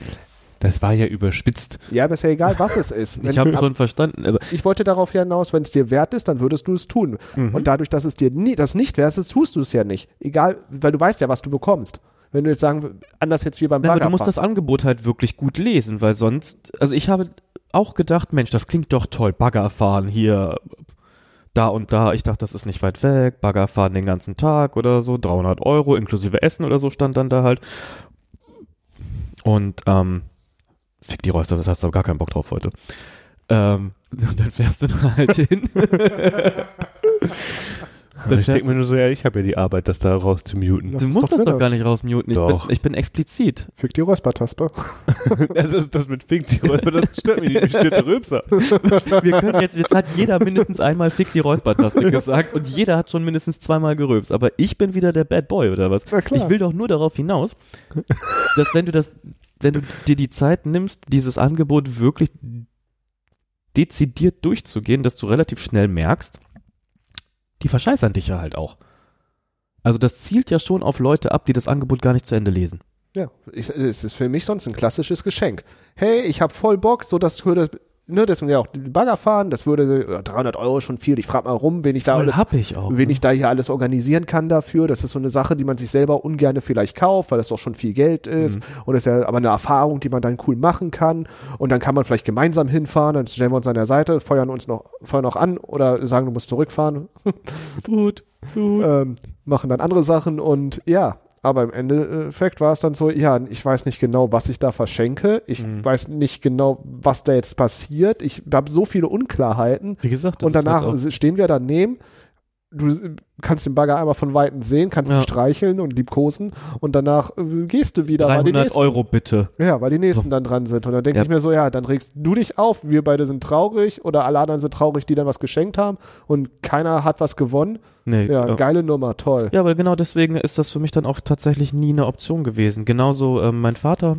das war ja überspitzt. ja, aber ist ja egal, was es ist. Wenn Ich habe schon verstanden, aber ich wollte darauf hinaus, wenn es dir wert ist, dann würdest du es tun. Mhm. Und dadurch, dass es dir nie, das nicht wert ist, tust du es ja nicht. Egal, weil du weißt ja, was du bekommst. Wenn du jetzt sagen, anders jetzt wie beim Na, aber du musst das Angebot halt wirklich gut lesen, weil sonst, also ich habe auch gedacht, Mensch, das klingt doch toll, Bagger fahren hier, da und da. Ich dachte, das ist nicht weit weg, Bagger fahren den ganzen Tag oder so, 300 Euro inklusive Essen oder so stand dann da halt. Und, ähm, fick die Räuster, das hast du aber gar keinen Bock drauf heute. Ähm, und dann fährst du da halt hin. Fährst denke mir nur so, ja, ich habe ja die Arbeit, das da raus zu muten. Du musst doch das doch gar nicht rausmuten. Ich, Doch. bin, ich bin explizit. Fick die Räuspertaspe. das, ist das mit Fink, die Räuber, das stört mich nicht, mich stört der Rülpser. Wir können jetzt, jetzt hat jeder mindestens einmal Fick die Räuspertaste gesagt und jeder hat schon mindestens zweimal gerülpst. Aber ich bin wieder der Bad Boy oder was? Na klar. Ich will doch nur darauf hinaus, dass wenn du das, wenn du dir die Zeit nimmst, dieses Angebot wirklich dezidiert durchzugehen, dass du relativ schnell merkst, die verscheißern dich ja halt auch. Also das zielt ja schon auf Leute ab, die das Angebot gar nicht zu Ende lesen. Ja, ich, es ist für mich sonst ein klassisches Geschenk. Hey, ich habe voll Bock, so das würde, ne, deswegen ja auch die Bagger fahren, das würde äh, 300 Euro schon viel. Ich frage mal rum, wen ich da alles, ich auch. wen ne? ich da hier alles organisieren kann dafür. Das ist so eine Sache, die man sich selber ungern vielleicht kauft, weil das doch schon viel Geld ist. Mhm. Und das ist ja aber eine Erfahrung, die man dann cool machen kann. Und dann kann man vielleicht gemeinsam hinfahren, dann stellen wir uns an der Seite, feuern uns noch, feuern noch an oder sagen, du musst zurückfahren. gut, gut. ähm, machen dann andere Sachen und ja, aber im Endeffekt war es dann so, ja, ich weiß nicht genau, was ich da verschenke. Ich Mhm. weiß nicht genau, was da jetzt passiert. Ich habe so viele Unklarheiten. Wie gesagt, das und danach ist halt stehen wir daneben. Du äh, kannst den Bagger einmal von Weitem sehen, kannst ihn Ja. streicheln und liebkosen und danach äh, gehst du wieder, weil die 300 nächsten, Euro bitte. ja, weil die nächsten dann dran sind. Und dann denke Ja. ich mir so, ja, dann regst du dich auf, wir beide sind traurig oder alle anderen sind traurig, die dann was geschenkt haben und keiner hat was gewonnen. Nee, Ja, ja. geile Nummer, toll. Ja, aber genau deswegen ist das für mich dann auch tatsächlich nie eine Option gewesen. Genauso ähm, mein Vater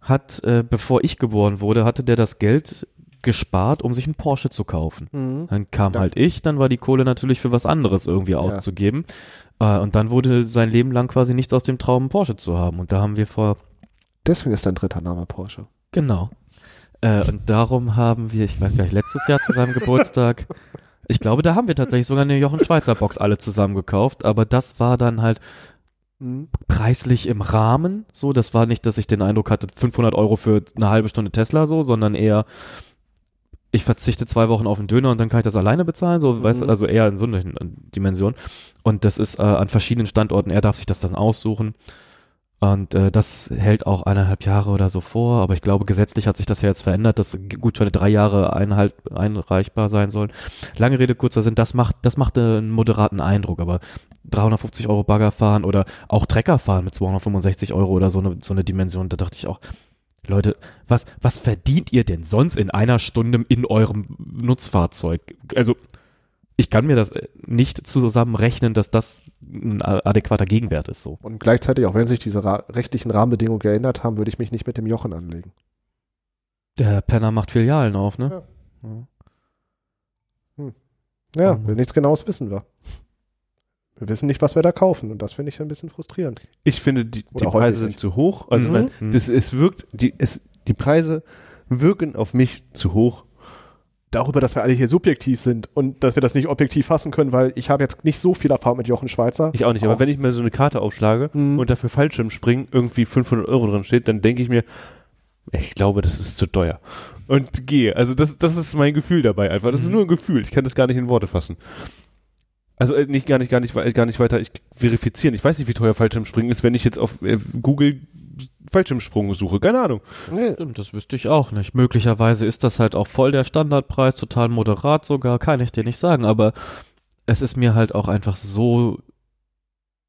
hat, äh, bevor ich geboren wurde, hatte der das Geld gespart, um sich einen Porsche zu kaufen. Mhm. Dann kam Ja. halt ich, dann war die Kohle natürlich für was anderes irgendwie auszugeben. Äh, und dann wurde sein Leben lang quasi nichts aus dem Traum, einen Porsche zu haben. Und da haben wir vor, Deswegen ist dein dritter Name Porsche. genau. Äh, und darum haben wir, ich weiß gar nicht, letztes Jahr zu seinem Geburtstag, ich glaube, da haben wir tatsächlich sogar eine Jochen Schweizer Box alle zusammen gekauft. Aber das war dann halt Mhm. preislich im Rahmen. So, das war nicht, dass ich den Eindruck hatte, 500 Euro für eine halbe Stunde Tesla so, sondern eher, ich verzichte zwei Wochen auf einen Döner und dann kann ich das alleine bezahlen. So, Mhm. weißt du, also eher in so einer Dimension. Und das ist äh, an verschiedenen Standorten. Er darf sich das dann aussuchen. Und äh, das hält auch eineinhalb Jahre oder so vor. Aber ich glaube, gesetzlich hat sich das ja jetzt verändert, dass Gutscheine drei Jahre einhalt, einreichbar sein sollen. Lange Rede, kurzer Sinn, das macht, das macht einen moderaten Eindruck. Aber 350 Euro Bagger fahren oder auch Trecker fahren mit 265 Euro oder so eine, so eine Dimension, da dachte ich auch, Leute, was, was verdient ihr denn sonst in einer Stunde in eurem Nutzfahrzeug? Also, ich kann mir das äh, nicht zusammenrechnen, dass das ein adäquater Gegenwert ist, so. Und gleichzeitig, auch wenn sich diese ra rechtlichen Rahmenbedingungen geändert haben, würde ich mich nicht mit dem Jochen anlegen. Der Penner macht Filialen auf, ne? Ja. Ja, Mhm. will nichts Genaues wissen wir. Wir wissen nicht, was wir da kaufen und das finde ich ein bisschen frustrierend. Ich finde, die, die Preise sind nicht. zu hoch. Also, Mhm. mein, Mhm. das, es wirkt, die, es, die Preise wirken auf mich zu hoch. darüber, dass wir alle hier subjektiv sind und dass wir das nicht objektiv fassen können, weil ich habe jetzt nicht so viel Erfahrung mit Jochen Schweizer. Ich auch nicht, aber wenn ich mir so eine Karte aufschlage Mhm. und dafür Fallschirmspringen irgendwie 500 Euro drin steht, dann denke ich mir, ich glaube, das ist zu teuer. Und gehe. Also das, das ist mein Gefühl dabei einfach. Das ist Mhm. nur ein Gefühl. Ich kann das gar nicht in Worte fassen. Also äh, nicht gar nicht, gar nicht, gar nicht weiter ich verifizieren. Ich weiß nicht, wie teuer Fallschirmspringen ist, wenn ich jetzt auf äh, Google Fallschirmsprung suche. Keine Ahnung. Nee, Stimmt, das wüsste ich auch nicht. Möglicherweise ist das halt auch voll der Standardpreis, total moderat sogar, kann ich dir nicht sagen, aber es ist mir halt auch einfach so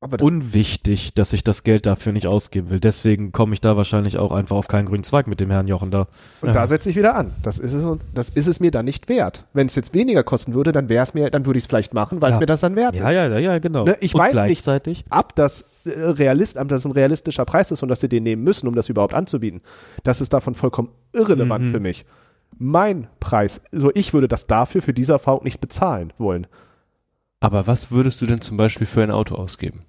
da, unwichtig, dass ich das Geld dafür nicht ausgeben will. Deswegen komme ich da wahrscheinlich auch einfach auf keinen grünen Zweig mit dem Herrn Jochen da. und Ja. da setze ich wieder an. Das ist es, das ist es mir dann nicht wert. Wenn es jetzt weniger kosten würde, dann wäre es mir, dann würde ich es vielleicht machen, weil es Ja. mir das dann wert Ja, ist. ja, ja, ja, genau. Ne, ich Und weiß nicht- gleichzeitig, Ab, dass, äh, Realist, ab, dass ein realistischer Preis ist und dass sie den nehmen müssen, um das überhaupt anzubieten. Das ist davon vollkommen irrelevant Mhm. für mich. Mein Preis, so ich würde das dafür für diese Erfahrung nicht bezahlen wollen. Aber was würdest du denn zum Beispiel für ein Auto ausgeben?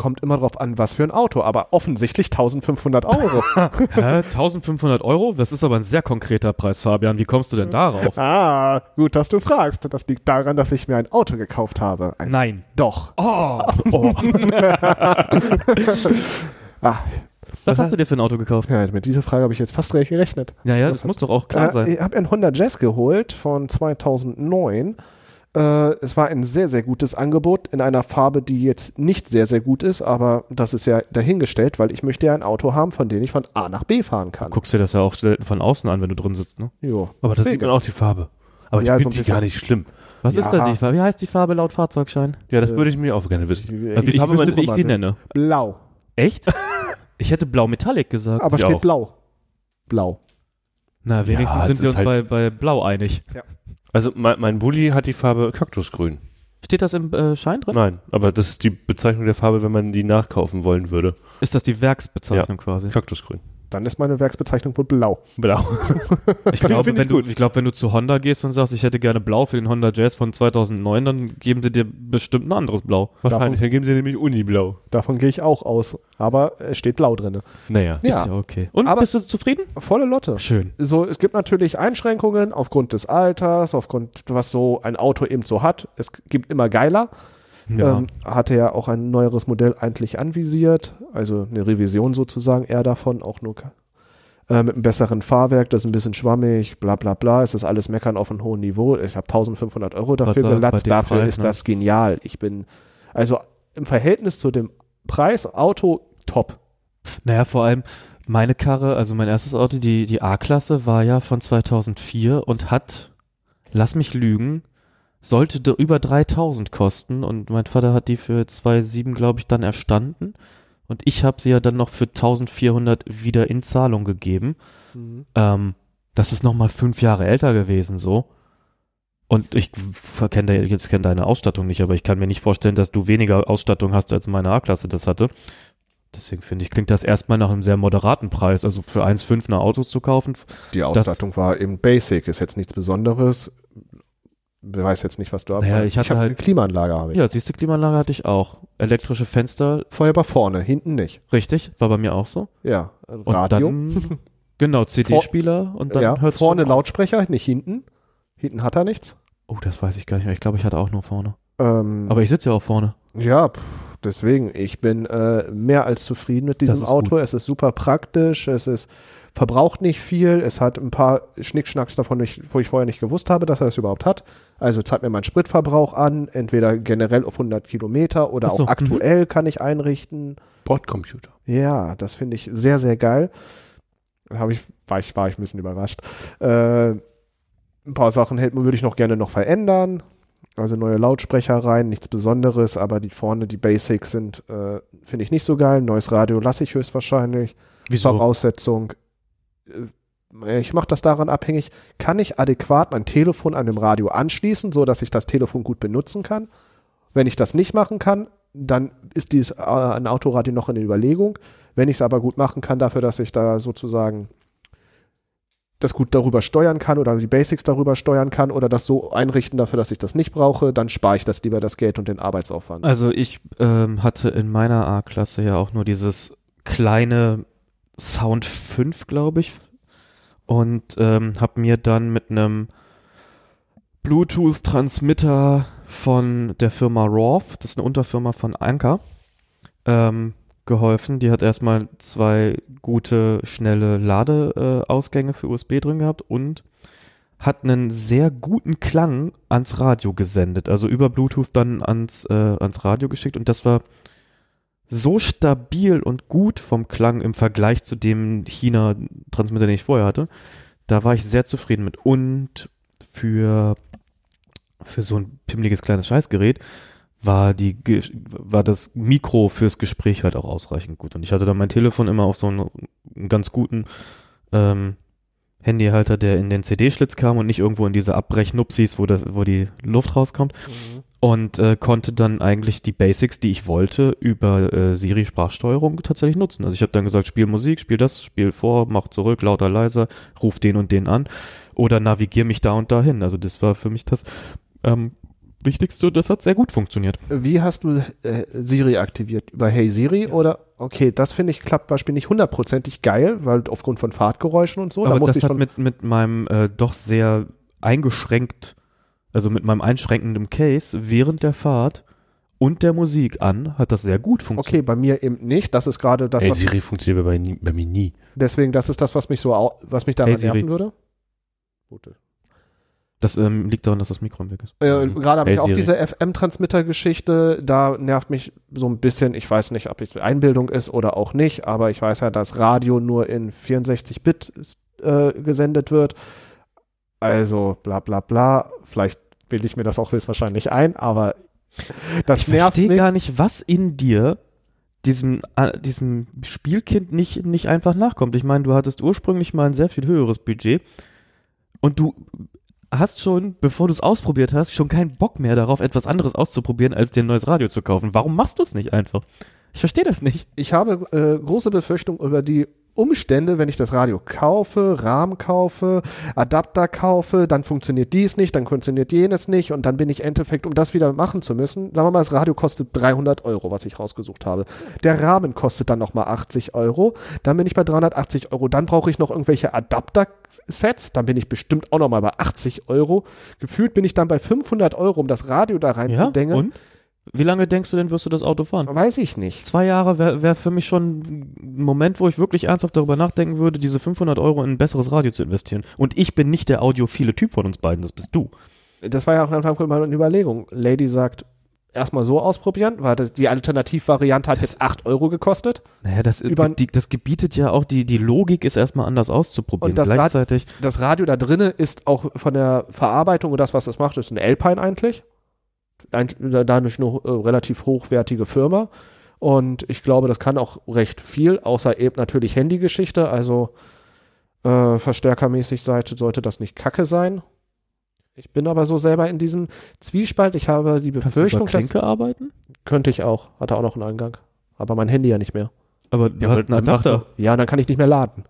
Kommt immer drauf an, was für ein Auto, aber offensichtlich 1500 Euro. Hä, 1500 Euro? Das ist aber ein sehr konkreter Preis, Fabian. Wie kommst du denn darauf? ah, gut, dass du fragst. Das liegt daran, dass ich mir ein Auto gekauft habe. Ein Nein. Doch. Oh, oh. Ah, Was hast du dir für ein Auto gekauft? ja, mit dieser Frage habe ich jetzt fast recht gerechnet. Ja, ja, das muss doch auch klar Äh, sein. ich habe einen Honda Jazz geholt von 2009. Äh, es war ein sehr, sehr gutes Angebot in einer Farbe, die jetzt nicht sehr, sehr gut ist, aber das ist ja dahingestellt, weil ich möchte ja ein Auto haben, von dem ich von A nach B fahren kann. Guckst dir das ja auch selten von außen an, wenn du drin sitzt, ne? Jo. Aber das sieht man auch die Farbe. Aber ich Ja, so finde ein die gar nicht schlimm. Was ist Ja. denn die Farbe? Wie heißt die Farbe laut Fahrzeugschein? Ja, das Äh, würde ich mir auch gerne wissen. Also ich, habe wüsste, meine- wie ich sie nenne. Blau. Echt? Ich hätte blau Metallic gesagt. Aber Ich steht auch. blau. Blau. Na, wenigstens Ja, sind wir ist uns halt- bei, bei blau einig. Also mein, mein Bulli hat die Farbe Kaktusgrün. Steht das im äh, Schein drin? Nein, aber das ist die Bezeichnung der Farbe, wenn man die nachkaufen wollen würde. Ist das die Werksbezeichnung quasi? Kaktusgrün. Dann ist meine Werksbezeichnung wohl blau. Blau. Ich glaube, wenn du, ich glaube, wenn du zu Honda gehst und sagst, ich hätte gerne blau für den Honda Jazz von 2009, dann geben sie dir bestimmt ein anderes Blau. Wahrscheinlich, dann geben sie nämlich Uniblau. Davon gehe ich auch aus. Aber es steht blau drin. Naja. Ja. Ist ja okay. Und Aber- bist du zufrieden? Volle Lotte. Schön. So, es gibt natürlich Einschränkungen aufgrund des Alters, aufgrund, was so ein Auto eben so hat. Es gibt immer geiler. Ja. Ähm, hatte ja auch ein neueres Modell eigentlich anvisiert, also eine Revision sozusagen eher davon, auch nur äh, mit einem besseren Fahrwerk, das ist ein bisschen schwammig, bla bla bla, es ist alles meckern auf einem hohen Niveau. Ich habe 1500 Euro dafür bei gelatzt, dafür Preis, ist ne? das genial. Ich bin, also im Verhältnis zu dem Preis, Auto top. Naja, vor allem meine Karre, also mein erstes Auto, die, die A-Klasse, war ja von 2004 und hat, lass mich lügen, sollte über 3000 kosten und mein Vater hat die für 2,7, glaube ich, dann erstanden. Und ich habe sie ja dann noch für 1400 wieder in Zahlung gegeben. Ähm, das ist nochmal fünf Jahre älter gewesen, so. Und ich kenne jetzt kenn deine Ausstattung nicht, aber ich kann mir nicht vorstellen, dass du weniger Ausstattung hast, als meine A-Klasse das hatte. Deswegen finde ich, klingt das erstmal nach einem sehr moderaten Preis. Also für 1,5 eine Autos zu kaufen. Die Ausstattung war eben basic, ist jetzt nichts Besonderes. Wer weiß jetzt nicht, was du Naja, ich hatte hab halt- eine Klimaanlage habe ich. Ja, siehste, Klimaanlage hatte ich auch. Elektrische Fenster, Feuerbar vorne, hinten nicht. richtig, war bei mir auch so. Ja, Und Radio. dann, genau, CD-Spieler und dann ja, hört's vorne. Lautsprecher, nicht hinten. Hinten hat er nichts. Oh, das weiß ich gar nicht mehr. Ich glaube, ich hatte auch nur vorne. Ähm, Aber ich sitze ja auch vorne. ja, pff, deswegen, ich bin äh, mehr als zufrieden mit diesem Auto. Es ist super praktisch, es ist verbraucht nicht viel, es hat ein paar Schnickschnacks davon, nicht- wo ich vorher nicht gewusst habe, dass er das überhaupt hat. Also zeigt mir meinen Spritverbrauch an, entweder generell auf 100 Kilometer oder so, auch aktuell kann ich einrichten. Bordcomputer. Ja, das finde ich sehr, sehr geil. Hab ich, war, ich, war ich ein bisschen überrascht. Äh, ein paar Sachen hätte, würde ich noch gerne noch verändern. Also neue Lautsprecher rein, nichts Besonderes, aber die vorne, die Basics sind, äh, finde ich nicht so geil. Neues Radio lasse ich höchstwahrscheinlich. Wieso? Voraussetzung. Äh, Ich mache das daran abhängig, kann ich adäquat mein Telefon an dem Radio anschließen, so dass ich das Telefon gut benutzen kann. Wenn ich das nicht machen kann, dann ist dieses äh, ein Autoradio noch in der Überlegung. Wenn ich es aber gut machen kann, dafür, dass ich da sozusagen das gut darüber steuern kann oder die Basics darüber steuern kann oder das so einrichten dafür, dass ich das nicht brauche, dann spare ich das lieber das Geld und den Arbeitsaufwand. Also ich ähm, hatte in meiner A-Klasse ja auch nur dieses kleine Sound 5, glaube ich. Und ähm, habe mir dann mit einem Bluetooth-Transmitter von der Firma Roth, das ist eine Unterfirma von Anker, ähm, geholfen. Die hat erstmal zwei gute, schnelle Ladeausgänge für USB drin gehabt und hat einen sehr guten Klang ans Radio gesendet, also über Bluetooth dann ans, äh, ans Radio geschickt und das war so stabil und gut vom Klang im Vergleich zu dem China-Transmitter, den ich vorher hatte. Da war ich sehr zufrieden mit. Und für, für so ein pimmeliges kleines Scheißgerät war die war das Mikro fürs Gespräch halt auch ausreichend gut. Und ich hatte dann mein Telefon immer auf so einen, einen ganz guten ähm, Handyhalter, der in den CD-Schlitz kam und nicht irgendwo in diese Abbrechnupsis, wo, wo die Luft rauskommt. Mhm. Und äh, konnte dann eigentlich die Basics, die ich wollte, über äh, Siri-Sprachsteuerung tatsächlich nutzen. Also ich habe dann gesagt, spiel Musik, spiel das, spiel vor, mach zurück, lauter, leiser, ruf den und den an oder navigier mich da und dahin. Also das war für mich das ähm, Wichtigste und das hat sehr gut funktioniert. Wie hast du äh, Siri aktiviert? Über Hey Siri ja. oder? Okay, das finde ich klappt Beispiel nicht hundertprozentig geil, weil aufgrund von Fahrtgeräuschen und so. Aber da das hat mit, mit meinem äh, doch sehr eingeschränkt, also mit meinem einschränkenden Case während der Fahrt und der Musik an, hat das sehr gut funktioniert. Okay, bei mir eben nicht. Das ist gerade das, hey, Siri funktioniert bei, bei, mir nie. Deswegen, das ist das, was mich so, was mich daran hey, nerven würde. Gute. Das ähm, liegt daran, dass das Mikro weg ist. Äh, mhm. Gerade habe hey, ich auch Siri. diese FM-Transmitter-Geschichte. Da nervt mich so ein bisschen, ich weiß nicht, ob es Einbildung ist oder auch nicht, aber ich weiß ja, dass Radio nur in 64-Bit äh, gesendet wird. Also bla bla bla. Vielleicht bilde ich mir das auch höchstwahrscheinlich ein, aber das ich nervt mich. Verstehe gar nicht, was in dir diesem, äh, diesem Spielkind nicht, nicht einfach nachkommt. Ich meine, du hattest ursprünglich mal ein sehr viel höheres Budget und du hast schon, bevor du es ausprobiert hast, schon keinen Bock mehr darauf, etwas anderes auszuprobieren, als dir ein neues Radio zu kaufen. Warum machst du es nicht einfach? Ich verstehe das nicht. Ich habe äh, große Befürchtung über die Umstände, wenn ich das Radio kaufe, Rahmen kaufe, Adapter kaufe, dann funktioniert dies nicht, dann funktioniert jenes nicht und dann bin ich im Endeffekt, um das wieder machen zu müssen, sagen wir mal, das Radio kostet 300 Euro, was ich rausgesucht habe. Der Rahmen kostet dann nochmal 80 Euro, dann bin ich bei 380 Euro, dann brauche ich noch irgendwelche Adapter-Sets, dann bin ich bestimmt auch nochmal bei 80 Euro. Gefühlt bin ich dann bei 500 Euro, um das Radio da reinzudenken. Ja, und? Wie lange denkst du denn, wirst du das Auto fahren? Weiß ich nicht. Zwei Jahre wäre wär für mich schon ein Moment, wo ich wirklich ernsthaft darüber nachdenken würde, diese 500 Euro in ein besseres Radio zu investieren. Und ich bin nicht der audiophile Typ von uns beiden, das bist du. Das war ja auch am Anfang mal eine Überlegung. Lady sagt, erstmal so ausprobieren, weil die Alternativvariante hat das, jetzt 8 Euro gekostet. Naja, das, Über, die, das gebietet ja auch, die, die Logik ist erstmal anders auszuprobieren. Und das Gleichzeitig. Das Radio da drinnen ist auch von der Verarbeitung und das, was es macht, ist ein Alpine eigentlich dadurch eine äh, relativ hochwertige Firma. Und ich glaube, das kann auch recht viel, außer eben natürlich Handygeschichte. Also äh, verstärkermäßig Seite sollte das nicht kacke sein. Ich bin aber so selber in diesem Zwiespalt. Ich habe die Befürchtung, Kannst du Klinke dass, arbeiten? Könnte ich auch. Hatte auch noch einen Eingang. Aber mein Handy ja nicht mehr. Aber du ja, hast einen Adapter. Ja, dann kann ich nicht mehr laden.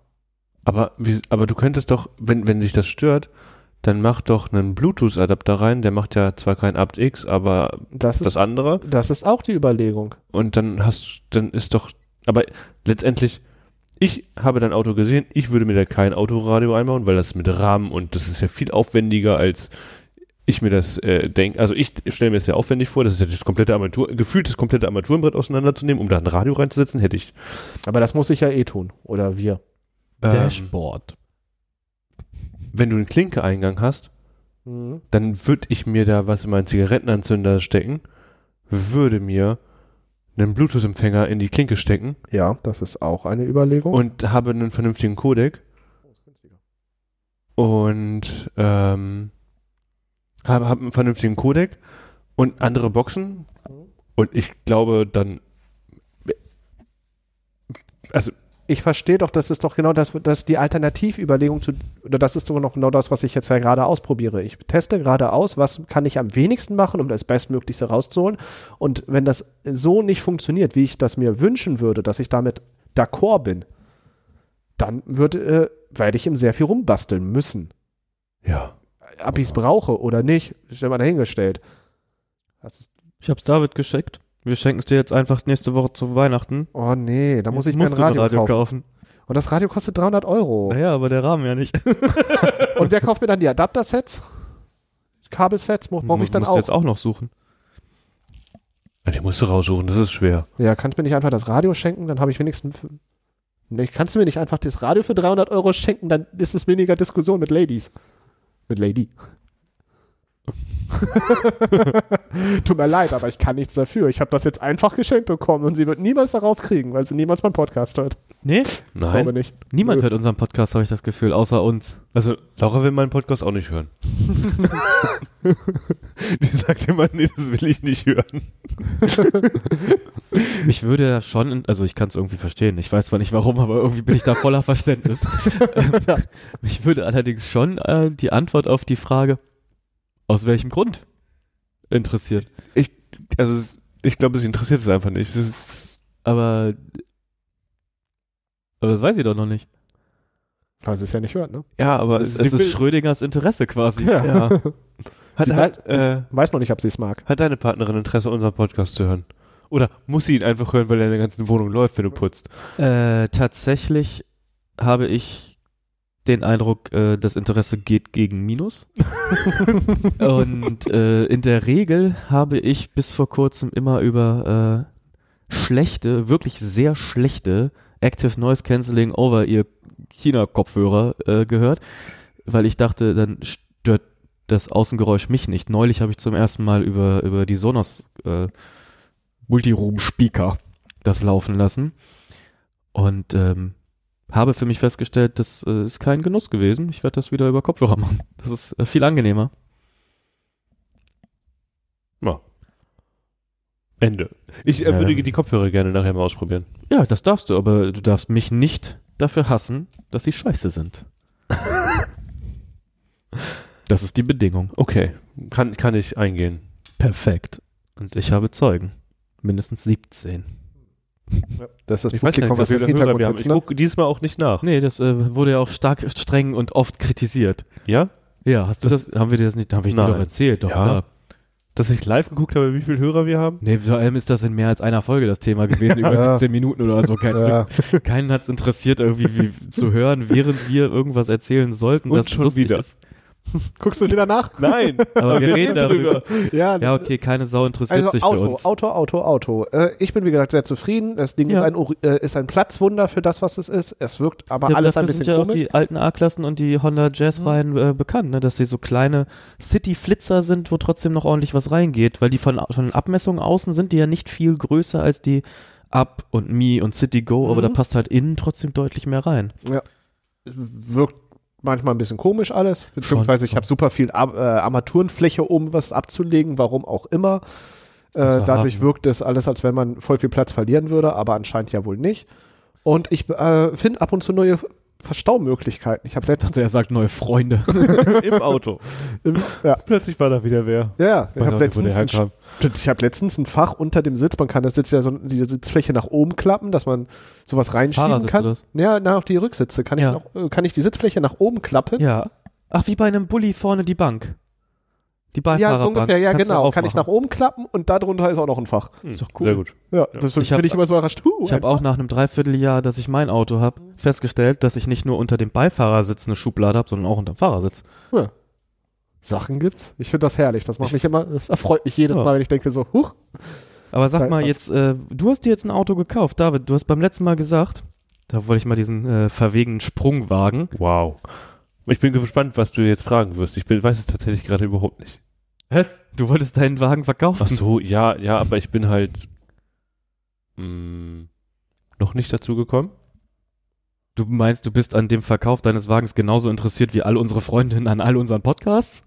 Aber, wie, aber du könntest doch, wenn, wenn sich das stört, dann mach doch einen Bluetooth-Adapter rein. Der macht ja zwar kein aptX, aber das, das ist, andere. Das ist auch die Überlegung. Und dann hast, dann ist doch, aber letztendlich, ich habe dein Auto gesehen. Ich würde mir da kein Autoradio einbauen, weil das mit Rahmen und das ist ja viel aufwendiger als ich mir das äh, denke. Also ich stelle mir das sehr aufwendig vor. Das ist ja das komplette Armatur, gefühlt das komplette Armaturenbrett auseinanderzunehmen, um da ein Radio reinzusetzen, hätte ich. Aber das muss ich ja eh tun. Oder wir. Ähm, Dashboard wenn du einen Klinke-Eingang hast, mhm. dann würde ich mir da was in meinen Zigarettenanzünder stecken, würde mir einen Bluetooth-Empfänger in die Klinke stecken. Ja, das ist auch eine Überlegung. Und habe einen vernünftigen Codec. Und ähm, habe, habe einen vernünftigen Codec und andere Boxen. Mhm. Und ich glaube, dann. Also ich verstehe doch, das ist doch genau das, das die Alternativüberlegung zu, oder das ist sogar noch genau das, was ich jetzt ja gerade ausprobiere. Ich teste gerade aus, was kann ich am wenigsten machen, um das Bestmöglichste rauszuholen. Und wenn das so nicht funktioniert, wie ich das mir wünschen würde, dass ich damit d'accord bin, dann würde, äh, werde ich ihm sehr viel rumbasteln müssen. Ja. Ob ich es brauche oder nicht, stell mal dahingestellt. Ich habe es David geschickt. Wir schenken es dir jetzt einfach nächste Woche zu Weihnachten. Oh nee, da muss ich mir ein Radio, Radio kaufen. kaufen. Und das Radio kostet 300 Euro. Naja, aber der Rahmen ja nicht. Und wer kauft mir dann die Adapter-Sets? Kabelsets brauche ich dann musst auch. du jetzt auch noch suchen. Ja, die musst du raussuchen, das ist schwer. Ja, kannst du mir nicht einfach das Radio schenken, dann habe ich wenigstens. Nee, kannst du mir nicht einfach das Radio für 300 Euro schenken, dann ist es weniger Diskussion mit Ladies. Mit Lady. Tut mir leid, aber ich kann nichts dafür. Ich habe das jetzt einfach geschenkt bekommen und sie wird niemals darauf kriegen, weil sie niemals meinen Podcast hört. Nee, Nein. Glaube nicht. niemand Nö. hört unseren Podcast, habe ich das Gefühl, außer uns. Also, Laura will meinen Podcast auch nicht hören. Die sagt immer, nee, das will ich nicht hören. Mich würde ja schon, also ich kann es irgendwie verstehen, ich weiß zwar nicht warum, aber irgendwie bin ich da voller Verständnis. Ähm, Mich würde allerdings schon äh, die Antwort auf die Frage, aus welchem Grund interessiert. Also, es- ich glaube, sie interessiert es einfach nicht. Es ist, Aber, aber das weiß ich doch noch nicht. Weil sie es ja nicht hört, ne? ja, aber Es, sie es ist Schrödingers Interesse quasi. Ja. Hat, Sie hat, äh, Weiß noch nicht, ob sie es mag. hat deine Partnerin Interesse, unseren Podcast zu hören? Oder muss sie ihn einfach hören, weil er in der ganzen Wohnung läuft, wenn du putzt? Äh, tatsächlich habe ich den Eindruck, äh, das Interesse geht gegen Minus. Und äh, in der Regel habe ich bis vor kurzem immer über äh, schlechte, wirklich sehr schlechte Active Noise Cancelling over ihr China-Kopfhörer äh, gehört, weil ich dachte, dann stört das Außengeräusch mich nicht. Neulich habe ich zum ersten Mal über, über die Sonos äh, Multiroom-Speaker das laufen lassen und ähm, habe für mich festgestellt, das äh, ist kein Genuss gewesen. Ich werde das wieder über Kopfhörer machen. Das ist äh, viel angenehmer. Ja. Ende. Ich äh, würde die Kopfhörer gerne nachher mal ausprobieren. Ja, das darfst du, aber du darfst mich nicht dafür hassen, dass sie scheiße sind. das ist die Bedingung. Okay, kann, kann ich eingehen. Perfekt. Und ich habe Zeugen. Mindestens 17. Das ist das Ich weiß gar nicht, was wir haben. Ich sitzt, ne? gucke diesmal auch nicht nach. Nee, das äh, wurde ja auch stark, streng und oft kritisiert. Ja? Ja, hast du das, haben wir dir das nicht, habe ich dir doch erzählt, doch, Ja. klar. Dass ich live geguckt habe, wie viele Hörer wir haben? Nee, vor allem ist das in mehr als einer Folge das Thema gewesen, über Ja. 17 Minuten oder so. Kein Ja. Stück. Keinen hat es interessiert, irgendwie wie, zu hören, während wir irgendwas erzählen sollten. Und das schon wieder. Ist. Guckst du wieder nach? Nein. Aber wir reden darüber. Ja, Ja, okay, keine Sau interessiert Also sich für Auto, uns. Auto, Auto, Auto. Äh, ich bin wie gesagt sehr zufrieden. Das Ding Ja. ist, ein, äh, ist ein Platzwunder für das, was es ist. Es wirkt aber Ja, alles ein bisschen sind ja auch komisch. die alten A-Klassen und die Honda Jazz-Reihen äh, bekannt, ne? dass sie so kleine City-Flitzer sind, wo trotzdem noch ordentlich was reingeht, weil die von, von den Abmessungen außen sind die ja nicht viel größer als die Up und Mi und City Go, aber Mhm. da passt halt innen trotzdem deutlich mehr rein. Es wirkt manchmal ein bisschen komisch alles, beziehungsweise ich habe super viel Ab- äh, Armaturenfläche, um was abzulegen, warum auch immer. Äh, dadurch haben. wirkt es alles, als wenn man voll viel Platz verlieren würde, aber anscheinend ja wohl nicht. Und ich äh, finde ab und zu neue Verstaumöglichkeiten. Ich habe letztens Er sagt neue Freunde. Im Auto. im, ja, Plötzlich war da wieder wer. ja, ich habe letztens, ein, ich hab letztens ein Fach unter dem Sitz. Man kann das Sitz ja so die Sitzfläche nach oben klappen, dass man sowas reinschieben kann. was? Ja, na, auf die Rücksitze kann Ja. ich noch, äh, kann ich die Sitzfläche nach oben klappen. Ja. Ach, wie bei einem Bulli vorne die Bank. Die Ja, Beifahrerbank. so ungefähr, ja, Kannst genau. Kann ich nach oben klappen und darunter ist auch noch ein Fach. Hm, Ist doch cool. Sehr gut. Ja, das Ich bin hab- ich immer so überrascht. Huh, Ich habe auch nach einem Dreivierteljahr, dass ich mein Auto habe, festgestellt, dass ich nicht nur unter dem Beifahrersitz eine Schublade habe, sondern auch unter dem Fahrersitz. Sachen gibt's. Ich finde das herrlich. Das macht Ich- mich immer, das erfreut mich jedes Ja. Mal, wenn ich denke so, huch. Aber sag mal jetzt, äh, du hast dir jetzt ein Auto gekauft, David. Du hast beim letzten Mal gesagt, da wollte ich mal diesen äh, verwegenen Sprung wagen. Wow. Ich bin gespannt, was du jetzt fragen wirst. Ich bin, weiß es tatsächlich gerade überhaupt nicht. Was? Du wolltest deinen Wagen verkaufen? Ach so, ja, ja, aber ich bin halt mh, noch nicht dazu gekommen. Du meinst, du bist an dem Verkauf deines Wagens genauso interessiert wie all unsere Freundinnen an all unseren Podcasts?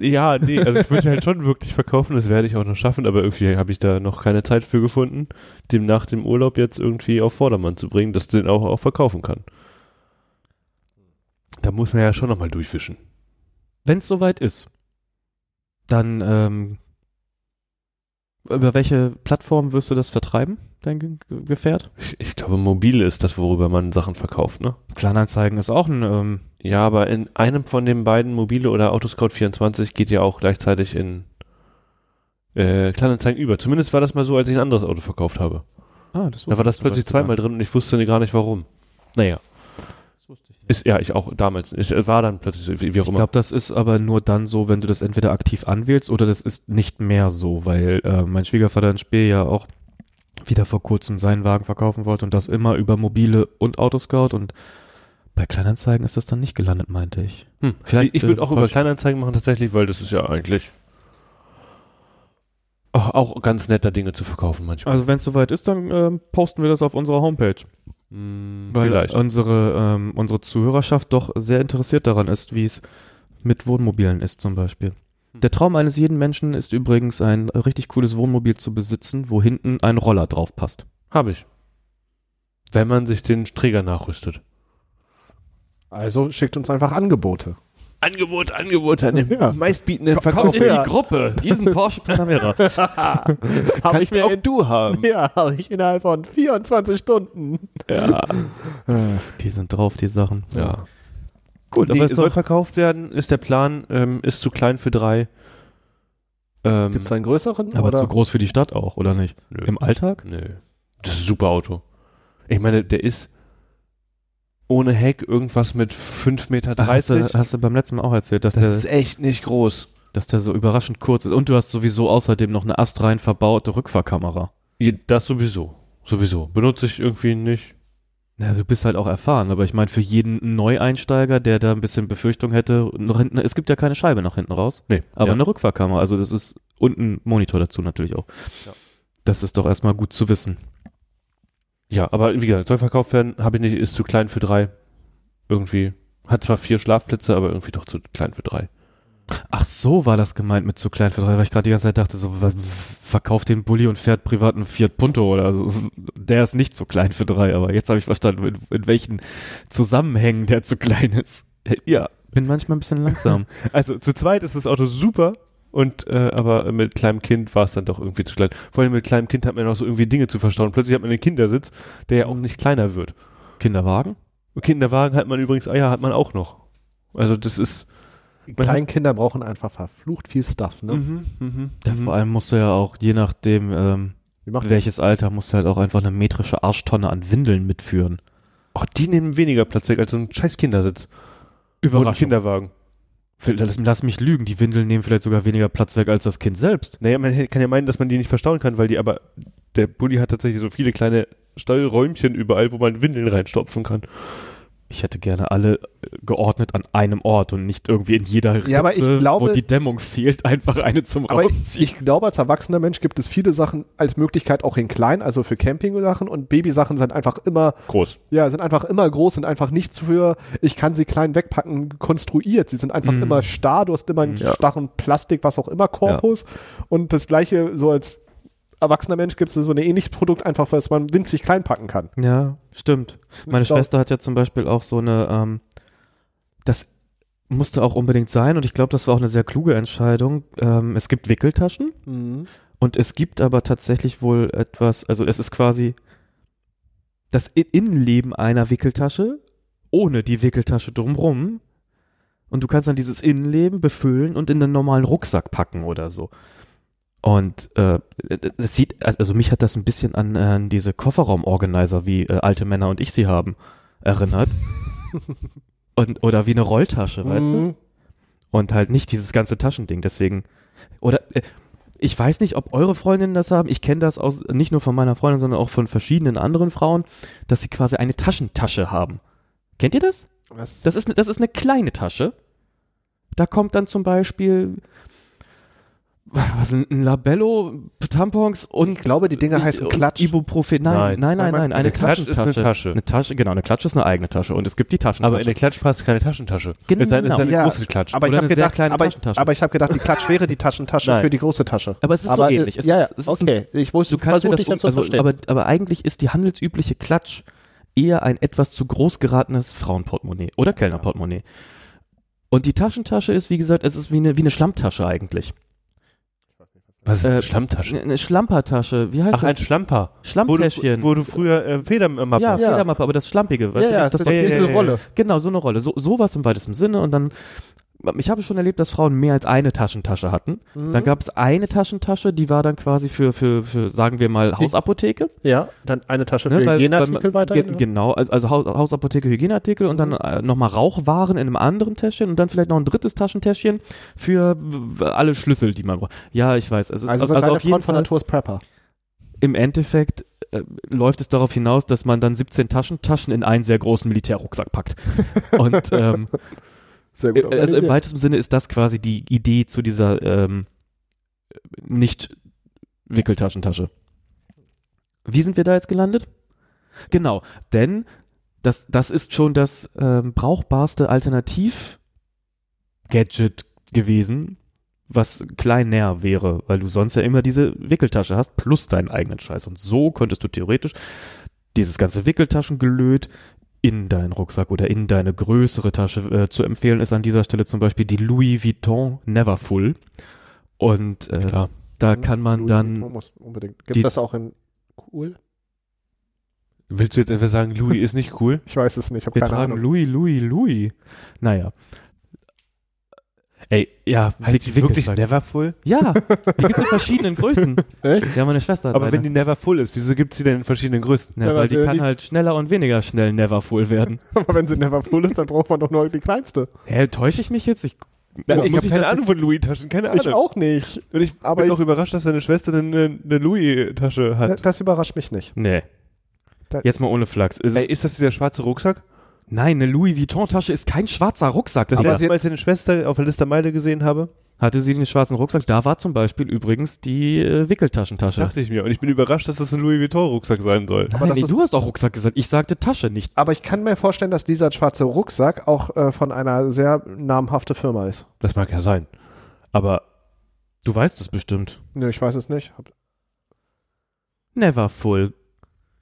Ja, nee, also ich würde halt schon wirklich verkaufen, das werde ich auch noch schaffen, aber irgendwie habe ich da noch keine Zeit für gefunden, dem nach dem Urlaub jetzt irgendwie auf Vordermann zu bringen, dass den auch, auch verkaufen kann. Da muss man ja schon nochmal durchfischen. Wenn es soweit ist, dann ähm, über welche Plattform wirst du das vertreiben, dein Ge Ge- Gefährt? Ich, ich glaube, mobile ist das, worüber man Sachen verkauft, ne? Kleinanzeigen ist auch ein, ähm, Ja, aber in einem von den beiden, mobile oder Autoscout 24, geht ja auch gleichzeitig in äh, Kleinanzeigen über. Zumindest war das mal so, als ich ein anderes Auto verkauft habe. ah, das Da war das plötzlich zweimal drin und ich wusste gar nicht warum. Naja. gar nicht. Das wusste ich nicht. Ist, ja, ich auch damals. Ich äh, war dann plötzlich, wie, wie auch Ich immer. glaube, das ist aber nur dann so, wenn du das entweder aktiv anwählst oder das ist nicht mehr so, weil äh, mein Schwiegervater in Spee ja auch wieder vor kurzem seinen Wagen verkaufen wollte und das immer über mobile und Autoscout und bei Kleinanzeigen ist das dann nicht gelandet, meinte ich. Hm. Vielleicht, ich würde äh, auch über Kleinanzeigen machen tatsächlich, weil das ist ja eigentlich auch, auch ganz netter Dinge zu verkaufen manchmal. Also wenn es soweit ist, dann ähm, posten wir das auf unserer Homepage, weil vielleicht. unsere ähm, unsere Zuhörerschaft doch sehr interessiert daran ist, wie es mit Wohnmobilen ist zum Beispiel. Der Traum eines jeden Menschen ist übrigens ein richtig cooles Wohnmobil zu besitzen, wo hinten ein Roller drauf passt. Habe ich. Wenn man sich den Träger nachrüstet. Also schickt uns einfach Angebote. Angebot, Angebot an dem Ja. meistbietenden Kommt in Ja. die Gruppe, diesen Porsche Panamera. Habe ich mir in, du haben. ja, habe ich innerhalb von 24 Stunden. Ja. Die sind drauf, die Sachen. ja. Gut, Nee, aber ist soll verkauft werden, ist der Plan, ähm, ist zu klein für drei. Ähm, Gibt es einen größeren? aber oder? zu groß für die Stadt auch, oder nicht? nö. Im Alltag? Nö. Das ist ein super Auto. Ich meine, der ist ohne Heck irgendwas mit 5,30 Meter. Ach, hast, du, hast du beim letzten Mal auch erzählt, dass Das der, ist echt nicht groß. dass der so überraschend kurz ist. Und du hast sowieso außerdem noch eine astrein verbaute Rückfahrkamera. Das sowieso. Sowieso. Benutze ich irgendwie nicht. Ja, du bist halt auch erfahren, aber ich meine, für jeden Neueinsteiger, der da ein bisschen Befürchtung hätte, noch hinten, es gibt ja keine Scheibe nach hinten raus, Nee. aber ja. eine Rückfahrkamera, also das ist, und ein Monitor dazu natürlich auch. Ja. Das ist doch erstmal gut zu wissen. Ja, aber wie gesagt, soll verkauft werden, habe ich nicht, ist zu klein für drei. Irgendwie. Hat zwar vier Schlafplätze, aber irgendwie doch zu klein für drei. Ach so war das gemeint mit zu klein für drei, weil ich gerade die ganze Zeit dachte, so, was, verkauft den Bulli und fährt privat einen Fiat Punto oder so. Der ist nicht zu klein für drei, aber jetzt habe ich verstanden, in, in welchen Zusammenhängen der zu klein ist. Ja. Bin manchmal ein bisschen langsam. Also zu zweit ist das Auto super. Und äh, aber mit kleinem Kind war es dann doch irgendwie zu klein. Vor allem mit kleinem Kind hat man noch so irgendwie Dinge zu verstauen. Plötzlich hat man einen Kindersitz, der ja auch nicht kleiner wird. Kinderwagen? Kinderwagen hat man übrigens, ah ja, hat man auch noch. Also das ist. Kleinkinder brauchen einfach verflucht viel Stuff. Ne? Mhm, mhm, Ja, mhm. vor allem musst du ja auch, je nachdem, ähm, welches Alter, musst du halt auch einfach eine metrische Arschtonne an Windeln mitführen. Ach, die nehmen weniger Platz weg als so ein scheiß Kindersitz. Oder ein Kinderwagen. Lass, lass mich lügen, die Windeln nehmen vielleicht sogar weniger Platz weg als das Kind selbst. Naja, man kann ja meinen, dass man die nicht verstauen kann, weil die aber, der Bulli hat tatsächlich so viele kleine Steuerräumchen überall, wo man Windeln reinstopfen kann. Ich hätte gerne alle äh, geordnet an einem Ort und nicht irgendwie in jeder Ritze, Ja, aber ich glaube- wo die Dämmung fehlt, einfach eine zum Aber ich, Rausziehen. ich glaube, als erwachsener Mensch gibt es viele Sachen als Möglichkeit auch in klein, also für Camping-Sachen und Babysachen sind einfach immer, Groß. ja, sind einfach immer groß, sind einfach nicht für, ich kann sie klein wegpacken, konstruiert. Sie sind einfach Mhm. immer starr, du hast immer einen Ja. starren Plastik, was auch immer, Korpus. Und das gleiche, so als erwachsener Mensch gibt es so ein ähnliches Produkt, einfach, was man winzig klein packen kann. Ja, stimmt. Meine Ich glaub- Schwester hat ja zum Beispiel auch so eine, ähm, das musste auch unbedingt sein und ich glaube, das war auch eine sehr kluge Entscheidung. Ähm, es gibt Wickeltaschen Mhm. und es gibt aber tatsächlich wohl etwas, also es ist quasi das Innenleben einer Wickeltasche ohne die Wickeltasche drumrum. Und du kannst dann dieses Innenleben befüllen und in einen normalen Rucksack packen oder so. Und äh, das sieht, also mich hat das ein bisschen an, an diese Kofferraumorganizer, wie äh, alte Männer und ich sie haben, erinnert. und, oder wie eine Rolltasche, weißt du? Mhm. Und halt nicht dieses ganze Taschending. Deswegen, oder äh, ich weiß nicht, ob eure Freundinnen das haben. Ich kenne das aus, nicht nur von meiner Freundin, sondern auch von verschiedenen anderen Frauen, dass sie quasi eine Taschentasche haben. Kennt ihr das? Was? Das ist, das ist eine kleine Tasche. Da kommt dann zum Beispiel was, ein Labello, Tampons und Ich glaube, die Dinger heißen und Klatsch. Ibuprofen. Nein, nein, nein, nein, eine Klatsch ist Taschentasche. eine Tasche. Eine Tasche, genau, eine Klatsch ist eine eigene Tasche und es gibt die Taschentasche. Aber in der Klatsch passt keine Taschentasche. Genau. Es ist eine Ja, große Klatsch. Aber ich habe gedacht, kleine aber, ich- Taschentasche. aber ich habe gedacht, die Klatsch wäre die Taschentasche für die große Tasche. aber es ist aber, so ähnlich. Es ja, ist, es ist ein okay. ich wusste, Du kannst dir das also, verstehen. aber, aber eigentlich ist die handelsübliche Klatsch eher ein etwas zu groß geratenes Frauenportemonnaie oder Kellnerportemonnaie. Und die Taschentasche ist, wie gesagt, es ist wie eine, wie eine Schlammtasche eigentlich. Was ist äh, eine Schlammtasche? Eine, eine Schlampertasche, wie heißt Ach, ein das? Schlamper. Wo du, Schlammtäschchen. wo du früher äh, Federmappe ja, Ja. Federmappe, aber das Schlampige. weißt ja, du, ja, das, das das ist diese Rolle. Genau, so eine Rolle. So, sowas im weitesten Sinne und dann ich habe schon erlebt, dass Frauen mehr als eine Taschentasche hatten. Mhm. Dann gab es eine Taschentasche, die war dann quasi für, für, für sagen wir mal, Hausapotheke. Ja, dann eine Tasche für Ne, weil- Hygieneartikel weiterhin. Ge genau, also, also Haus, Hausapotheke, Hygieneartikel und dann äh, nochmal Rauchwaren in einem anderen Täschchen und dann vielleicht noch ein drittes Taschentäschchen für alle Schlüssel, die man braucht. Ja, ich weiß. Es ist, Also, also, so also auf jeden Front von Fall, Naturs Prepper. im Endeffekt äh, läuft es darauf hinaus, dass man dann 17 Taschentaschen in einen sehr großen Militärrucksack packt. und ähm, Sehr äh, also im weitesten Sinne ist das quasi die Idee zu dieser ähm, nicht Wickeltaschentasche. Wie sind wir da jetzt gelandet? Genau, denn das, das ist schon das ähm, brauchbarste Alternativ-Gadget gewesen, was kleiner wäre, weil du sonst ja immer diese Wickeltasche hast, plus deinen eigenen Scheiß. Und so könntest du theoretisch dieses ganze Wickeltaschengelöt in deinen Rucksack oder in deine größere Tasche äh, zu empfehlen ist an dieser Stelle zum Beispiel die Louis Vuitton Neverfull. Und äh, Klar. da kann man Louis dann Vuitton muss unbedingt. Gibt die- das auch in cool? Willst du jetzt etwa sagen, Louis ist nicht cool? Ich weiß es nicht, ich Wir keine tragen Ahnung. Louis, Louis, Louis. Naja. Ey, Ja, heißt die wirklich. Neverfull? Ja, die gibt es in verschiedenen Größen. Echt? Ja, meine Schwester hat Aber eine. wenn die Neverfull ist, wieso gibt es die denn in verschiedenen Größen? ja, Ja, weil weil die sie kann die- halt schneller und weniger schnell Neverfull werden. Aber wenn sie Neverfull ist, dann braucht man doch nur die kleinste. Hä, täusche ich mich jetzt? Ich, Na, ich habe keine das- Ahnung von Louis-Taschen, keine Ich Ahnung. auch nicht. Und ich Aber bin ich- auch überrascht, dass deine Schwester eine, eine Louis-Tasche hat. Das überrascht mich nicht. Nee. Da- Jetzt mal ohne Flachs. Ist, Ey, ist das dieser schwarze Rucksack? Nein, eine Louis Vuitton-Tasche ist kein schwarzer Rucksack. Das aber letzte Mal, als ich deine Schwester auf der Liste Meile gesehen habe, hatte sie den schwarzen Rucksack? Da war zum Beispiel übrigens die äh, Wickeltaschentasche. dachte ich mir. Und ich bin überrascht, dass das ein Louis Vuitton-Rucksack sein soll. Nein, das nee, ist- du hast auch Rucksack gesagt. Ich sagte Tasche, nicht. Aber ich kann mir vorstellen, dass dieser schwarze Rucksack auch äh, von einer sehr namhafte Firma ist. Das mag ja sein. Aber Du weißt es bestimmt. Nö, ich weiß es nicht. Hab- Neverfull.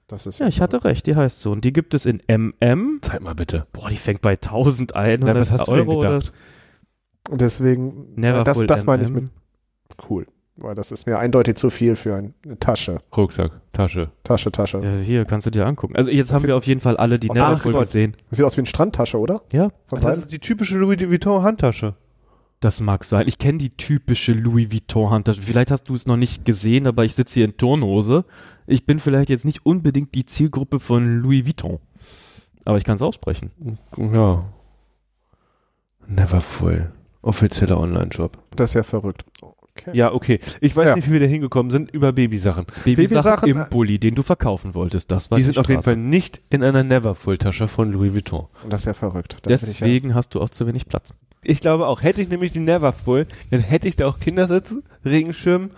Das ist Ja, ich hatte recht, die heißt so. Und die gibt es in MM. zeig mal bitte. Boah, die fängt bei 1100 Na, was hast du denn Euro gedacht? Und deswegen, Neverfull das, das meine ich mit cool. Weil das ist mir eindeutig zu viel für ein- eine Tasche. Rucksack, Tasche. Tasche, Tasche. Ja, hier kannst du dir angucken. Also jetzt Das haben wir auf jeden Fall alle die Ach Neverfull gesehen. Sieht aus wie eine Strandtasche, oder? Ja, Von Das beiden? ist die typische Louis Vuitton-Handtasche. Das mag sein. Ich kenne die typische Louis Vuitton Handtasche. Vielleicht hast du es noch nicht gesehen, aber ich sitze hier in Turnhose. Ich bin vielleicht jetzt nicht unbedingt die Zielgruppe von Louis Vuitton. Aber ich kann es aussprechen. Ja. Neverfull. Offizieller Online-Shop. Das ist ja verrückt. Okay. Ja, okay. Ich weiß Ja. nicht, wie wir da hingekommen sind, über Babysachen. Babysachen Babysachen, im Bulli, den du verkaufen wolltest. Das war Die die sind auf jeden Fall Straße. nicht in einer Neverfull-Tasche von Louis Vuitton. Und das ist ja verrückt. Da ich ja, Deswegen hast du auch zu wenig Platz. Ich glaube auch, hätte ich nämlich die Neverfull, dann hätte ich da auch Kindersitze, Regenschirm,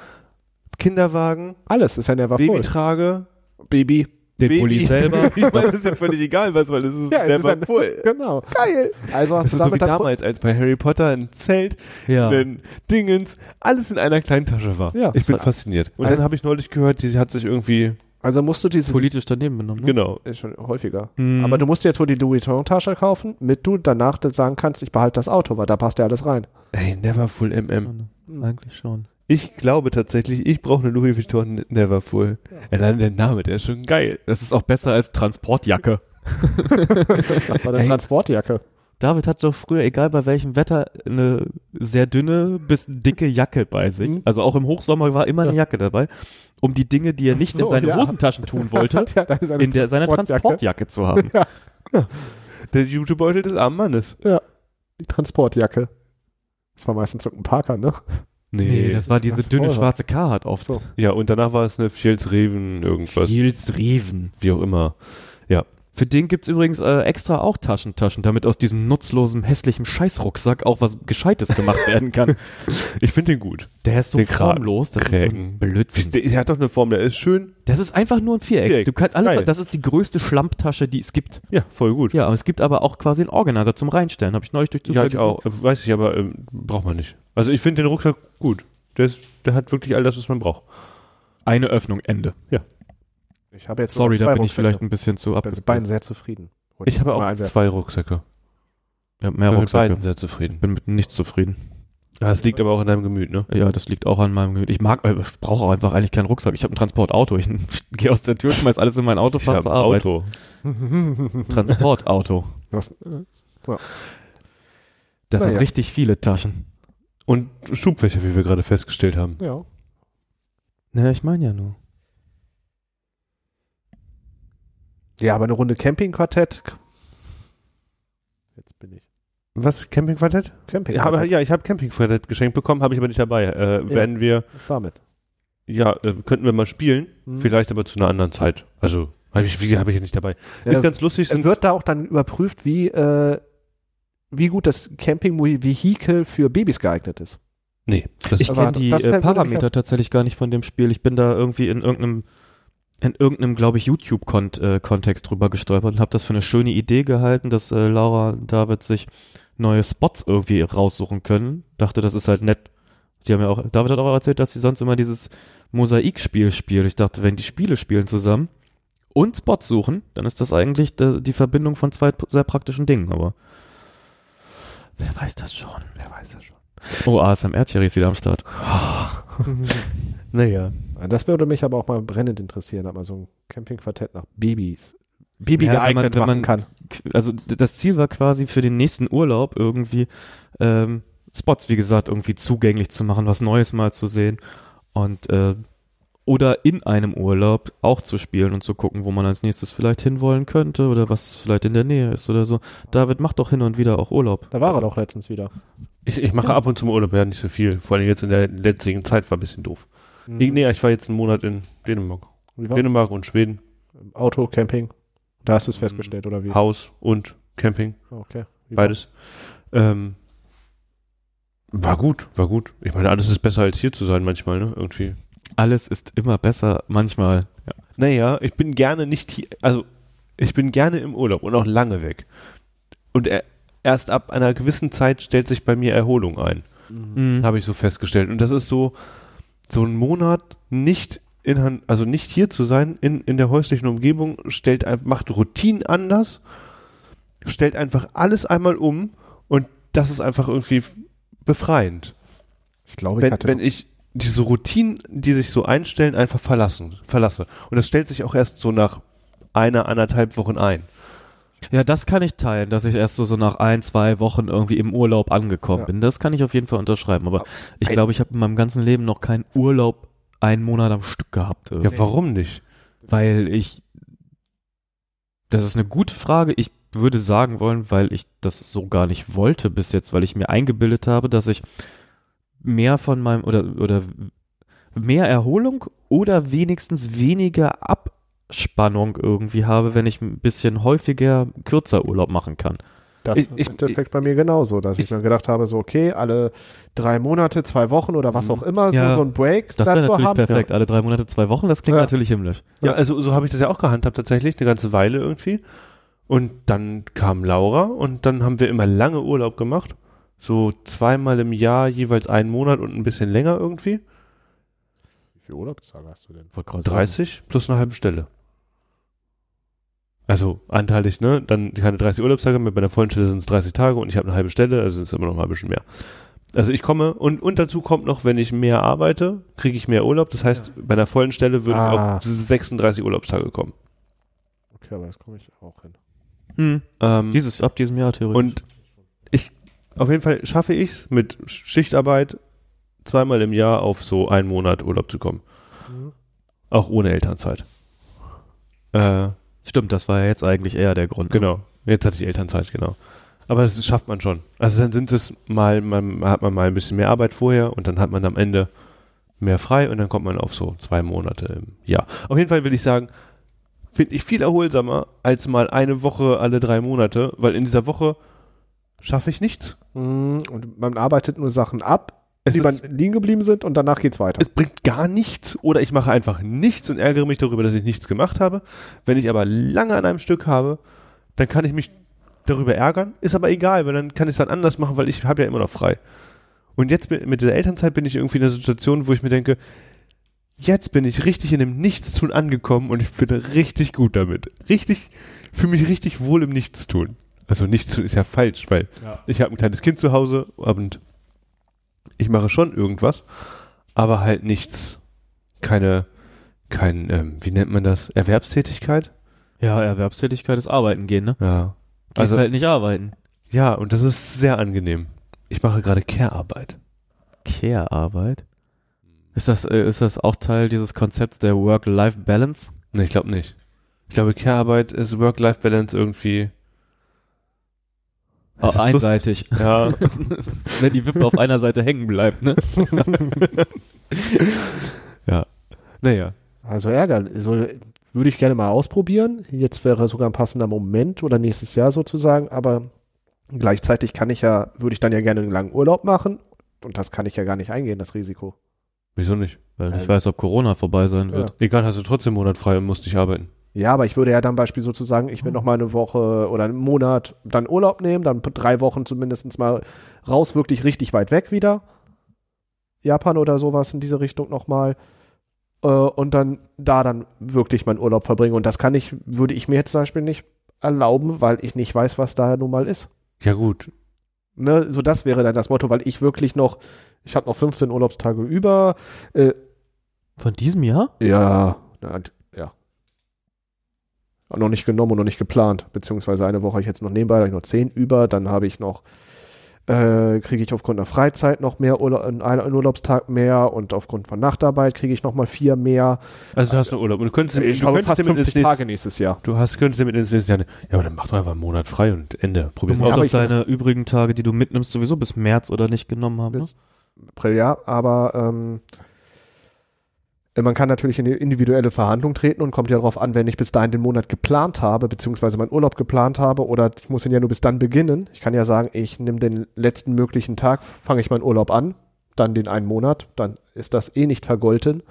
Kinderwagen, alles ist ja never full. Babytrage, Baby. Den Baby. Bulli selber. ich meine, das ist ja völlig egal, was, weil es ist Ja, es ist ein- Neverfull. Genau. Geil. Also hast Das ist so wie damals, als bei Harry Potter ein Zelt, ja. ein Dingens, alles in einer kleinen Tasche war. Ja. ich bin fasziniert. Und Also- dann habe ich neulich gehört, die hat sich irgendwie, Also musst du diese Politisch daneben benommen. Ne? genau, ist schon häufiger. Mhm. Aber du musst jetzt wohl die Louis Vuitton-Tasche kaufen, mit du danach dann sagen kannst, ich behalte das Auto, weil da passt ja alles rein. ey, Neverfull MM. Schon, Eigentlich schon. Ich glaube tatsächlich, ich brauche eine Louis Vuitton Neverfull. Allein der Name, der ist schon geil. Das ist auch besser als Transportjacke. Das war eine Ey. Transportjacke. David hat doch früher, egal bei welchem Wetter, eine sehr dünne bis dicke Jacke bei sich. Mhm. Also auch im Hochsommer war immer eine Ja. Jacke dabei, um die Dinge, die er nicht in so, seine ja. Hosentaschen tun wollte, Ja, in der, seiner Transportjacke zu haben. Der Jutebeutel des armen Mannes. Die Transportjacke. Das war meistens irgendein Parker, ne? Nee, das war diese dünne schwarze Carhartt oft. So. Ja, und danach war es eine Fjellsreven, irgendwas, Fields Reven. wie auch immer. Für den gibt's übrigens äh, extra auch Taschentaschen, damit aus diesem nutzlosen, hässlichen Scheißrucksack auch was Gescheites gemacht werden kann. Ich finde den gut. Der ist so Den Kra- formlos, das ist so Krägen. ein Blödsinn. Der, der hat doch eine Form, der ist schön. Das ist einfach nur ein Viereck. Viereck. Du kannst alles, Geil. das ist die größte Schlammtasche, die es gibt. Ja, voll gut. Ja, aber es gibt aber auch quasi einen Organizer zum Reinstellen. Habe ich neulich durch Ja, Zufall ich gesehen. auch. Weiß ich, aber ähm, braucht man nicht. Also ich finde den Rucksack gut. Der, ist, der hat wirklich all das, was man braucht. Eine Öffnung, Ende. Ich habe jetzt Sorry, da zwei bin ich vielleicht Rucksäcke. ein bisschen zu Ich bin mit beiden sehr zufrieden. Wollte Ich habe auch einwerfen. zwei Rucksäcke. Ja, mehr bin mit Rucksäcke. beiden sehr zufrieden. bin mit nichts zufrieden. Ja, das liegt aber auch in deinem Gemüt, ne? Ja, das liegt auch an meinem Gemüt. Ich mag, äh, ich brauche auch einfach eigentlich keinen Rucksack. Ich habe ein Transportauto. Ich gehe aus der Tür, schmeiß alles in mein Auto, Ich fahre zur ein Arbeit. Auto. Transportauto. Was, äh, ja. Das sind Naja. richtig viele Taschen. Und Schubfächer, wie wir gerade festgestellt haben. Ja. Ja, ich meine ja nur. Ja, aber eine Runde Campingquartett. Jetzt bin ich. Was? Campingquartett? Camping. Ja, aber, ja ich habe Campingquartett geschenkt bekommen, habe ich aber nicht dabei. Äh, Werden wir, Damit. ja, äh, könnten wir mal spielen, Hm. vielleicht aber zu einer anderen Zeit. Also, habe ich, habe ich ja nicht dabei. Ja, Ist ganz lustig, sind wird da auch dann überprüft, wie, äh, wie gut das Camping-Vehikel für Babys geeignet ist. Nee, das Ich kenne die das äh, Parameter tatsächlich gar nicht von dem Spiel. Ich bin da irgendwie in irgendeinem, in irgendeinem, glaube ich, YouTube-Kontext drüber gestolpert und habe das für eine schöne Idee gehalten, dass äh, Laura und David sich neue Spots irgendwie raussuchen können. Dachte, das ist halt nett. Sie haben ja auch, David hat auch erzählt, dass sie sonst immer dieses Mosaikspiel spielt. Ich dachte, wenn die Spiele spielen zusammen und Spots suchen, dann ist das eigentlich de, die Verbindung von zwei sehr praktischen Dingen, aber wer weiß das schon? wer weiß das schon. Oh, ASMR-Thierry ist wieder am Start. Naja. Das würde mich aber auch mal brennend interessieren, ob man so ein Campingquartett nach Babys Baby Ja, wenn man- geeignet wenn machen man- kann. also das Ziel war quasi für den nächsten Urlaub irgendwie ähm, Spots, wie gesagt, irgendwie zugänglich zu machen, was Neues mal zu sehen und äh, oder in einem Urlaub auch zu spielen und zu gucken, wo man als nächstes vielleicht hinwollen könnte oder was vielleicht in der Nähe ist oder so. David macht doch hin und wieder auch Urlaub. Da war er doch letztens wieder. Ich, ich mache ab und zu Urlaub, ja, nicht so viel. Vor allem jetzt in der letzten Zeit war ein bisschen doof. Mhm. Ich, nee, ich war jetzt einen Monat in Dänemark. Wie war? Dänemark und Schweden. Auto, Camping. Da hast du es Mhm. festgestellt, oder wie? Haus und Camping. Okay. Beides. Ähm, war gut, war gut. Ich meine, alles ist besser als hier zu sein manchmal, ne? Irgendwie. Alles ist immer besser, manchmal. Ja. Naja, ich bin gerne nicht hier, also ich bin gerne im Urlaub und auch lange weg. Und er, erst ab einer gewissen Zeit stellt sich bei mir Erholung ein, Mhm. Mhm. habe ich so festgestellt. Und das ist so, so ein Monat nicht in, also nicht hier zu sein, in, in der häuslichen Umgebung, stellt, macht Routinen anders, stellt einfach alles einmal um und das ist einfach irgendwie befreiend. Ich glaube, ich wenn, hatte wenn ich diese Routinen, die sich so einstellen, einfach verlassen, verlasse. Und das stellt sich auch erst so nach einer, anderthalb Wochen ein. Ja, das kann ich teilen, dass ich erst so, so nach ein, zwei Wochen irgendwie im Urlaub angekommen Ja. bin. Das kann ich auf jeden Fall unterschreiben. Aber ich glaube, ich habe in meinem ganzen Leben noch keinen Urlaub einen Monat am Stück gehabt. irgendwie. Ja, warum nicht? Weil ich. Das ist eine gute Frage. Ich würde sagen wollen, weil ich das so gar nicht wollte bis jetzt, weil ich mir eingebildet habe, dass ich mehr von meinem oder oder mehr Erholung oder wenigstens weniger Abspannung irgendwie habe, wenn ich ein bisschen häufiger kürzer Urlaub machen kann. Das Ich- ist ich- im Endeffekt bei mir genauso, dass ich, ich- mir gedacht habe, so okay, alle drei Monate, zwei Wochen oder was Mhm. auch immer, Ja, so, so ein Break Das wäre dazu natürlich haben. perfekt. Alle drei Monate, zwei Wochen, das klingt Ja. natürlich himmlisch. Ja, also so habe ich das ja auch gehandhabt tatsächlich, eine ganze Weile irgendwie. Und dann kam Laura und dann haben wir immer lange Urlaub gemacht. So zweimal im Jahr, jeweils einen Monat und ein bisschen länger irgendwie. Wie viele Urlaubstage hast du denn? Wollte gerade sagen. 30 plus eine halbe Stelle. Also anteilig, ne? Dann keine 30 Urlaubstage mehr, bei der vollen Stelle sind es 30 Tage und ich habe eine halbe Stelle, also ist immer noch mal ein bisschen mehr. Also ich komme und, und dazu kommt noch, wenn ich mehr arbeite, kriege ich mehr Urlaub. Das heißt, bei einer vollen Stelle würde Ah. ich auf 36 Urlaubstage kommen. Okay, aber das komme ich auch hin. Hm. Ähm, Dieses, ab diesem Jahr theoretisch. und ich, auf jeden Fall schaffe ich es mit Schichtarbeit zweimal im Jahr auf so einen Monat Urlaub zu kommen. Auch ohne Elternzeit. Äh, Stimmt, das war ja jetzt eigentlich eher der Grund. ne? Genau. Jetzt hatte ich Elternzeit, genau. Aber das schafft man schon. Also dann sind es mal, man hat man mal ein bisschen mehr Arbeit vorher und dann hat man am Ende mehr frei und dann kommt man auf so zwei Monate im Jahr. Auf jeden Fall will ich sagen, finde ich viel erholsamer als mal eine Woche alle drei Monate, weil in dieser Woche schaffe ich nichts. Mhm, Und man arbeitet nur Sachen ab, Es die ist- liegen geblieben sind und danach geht's weiter. Es bringt gar nichts oder ich mache einfach nichts und ärgere mich darüber, dass ich nichts gemacht habe. Wenn ich aber lange an einem Stück habe, dann kann ich mich darüber ärgern. Ist aber egal, weil dann kann ich es dann anders machen, weil ich habe ja immer noch frei. Und jetzt bin- mit der Elternzeit bin ich irgendwie in einer Situation, wo ich mir denke, jetzt bin ich richtig in dem Nichtstun angekommen und ich bin richtig gut damit. Richtig, fühle mich richtig wohl im Nichtstun. Also Nichtstun ist ja falsch, weil Ja. ich habe ein kleines Kind zu Hause und ich mache schon irgendwas, aber halt nichts, keine, kein, ähm, wie nennt man das, Erwerbstätigkeit? Ja, Erwerbstätigkeit ist arbeiten gehen, ne? Ja. Gehst Also, halt nicht arbeiten. ja, und das ist sehr angenehm. Ich mache gerade Care-Arbeit. Care-Arbeit? Ist das, äh, ist das auch Teil dieses Konzepts der Work-Life-Balance? Nee, ich glaube nicht. Ich glaube, Care-Arbeit ist Work-Life-Balance irgendwie. Oh, einseitig. Ja, Wenn die Wippe auf einer Seite hängen bleibt, ne? naja. Also Ärger. Also würde ich gerne mal ausprobieren. Jetzt wäre sogar ein passender Moment oder nächstes Jahr sozusagen, aber gleichzeitig kann ich ja, würde ich dann ja gerne einen langen Urlaub machen und das kann ich ja gar nicht eingehen, das Risiko. Wieso nicht? Weil ich Ähm, weiß, ob Corona vorbei sein wird. Egal, hast du trotzdem einen Monat frei und musst nicht arbeiten. Ja, aber ich würde ja dann beispielsweise sozusagen, ich will noch mal eine Woche oder einen Monat dann Urlaub nehmen, dann drei Wochen zumindest mal raus, wirklich richtig weit weg wieder. Japan oder sowas in diese Richtung nochmal. Äh, und dann da dann wirklich meinen Urlaub verbringen. Und das kann ich, würde ich mir jetzt zum Beispiel nicht erlauben, weil ich nicht weiß, was da nun mal ist. Ja, gut. Ne, so das wäre dann das Motto, weil ich wirklich noch, ich habe noch 15 Urlaubstage über. Äh, Von diesem Jahr? ja, na, ja. Noch nicht genommen und noch nicht geplant. Beziehungsweise eine Woche habe ich jetzt noch nebenbei, da habe ich noch 10 über. Dann habe ich noch, äh, kriege ich aufgrund der Freizeit noch mehr Urla einen, Urlaubstag mehr und aufgrund von Nachtarbeit kriege ich noch mal vier mehr. Also du hast einen Urlaub und du könntest, Ich du habe könntest fast damit ins 50 nächste, Tage nächstes Jahr. Du hast, könntest damit ins nächste Jahr. Ja, aber dann mach doch einfach einen Monat frei und Ende. Musst mal. ich deine übrigen Tage, die du mitnimmst, sowieso bis März oder nicht genommen haben. Ne? Bis- April, ja, aber ähm, man kann natürlich in die individuelle Verhandlung treten und kommt ja darauf an, wenn ich bis dahin den Monat geplant habe, beziehungsweise meinen Urlaub geplant habe oder ich muss ihn ja nur bis dann beginnen. Ich kann ja sagen, ich nehme den letzten möglichen Tag, fange ich meinen Urlaub an, dann den einen Monat, dann ist das eh nicht vergolten.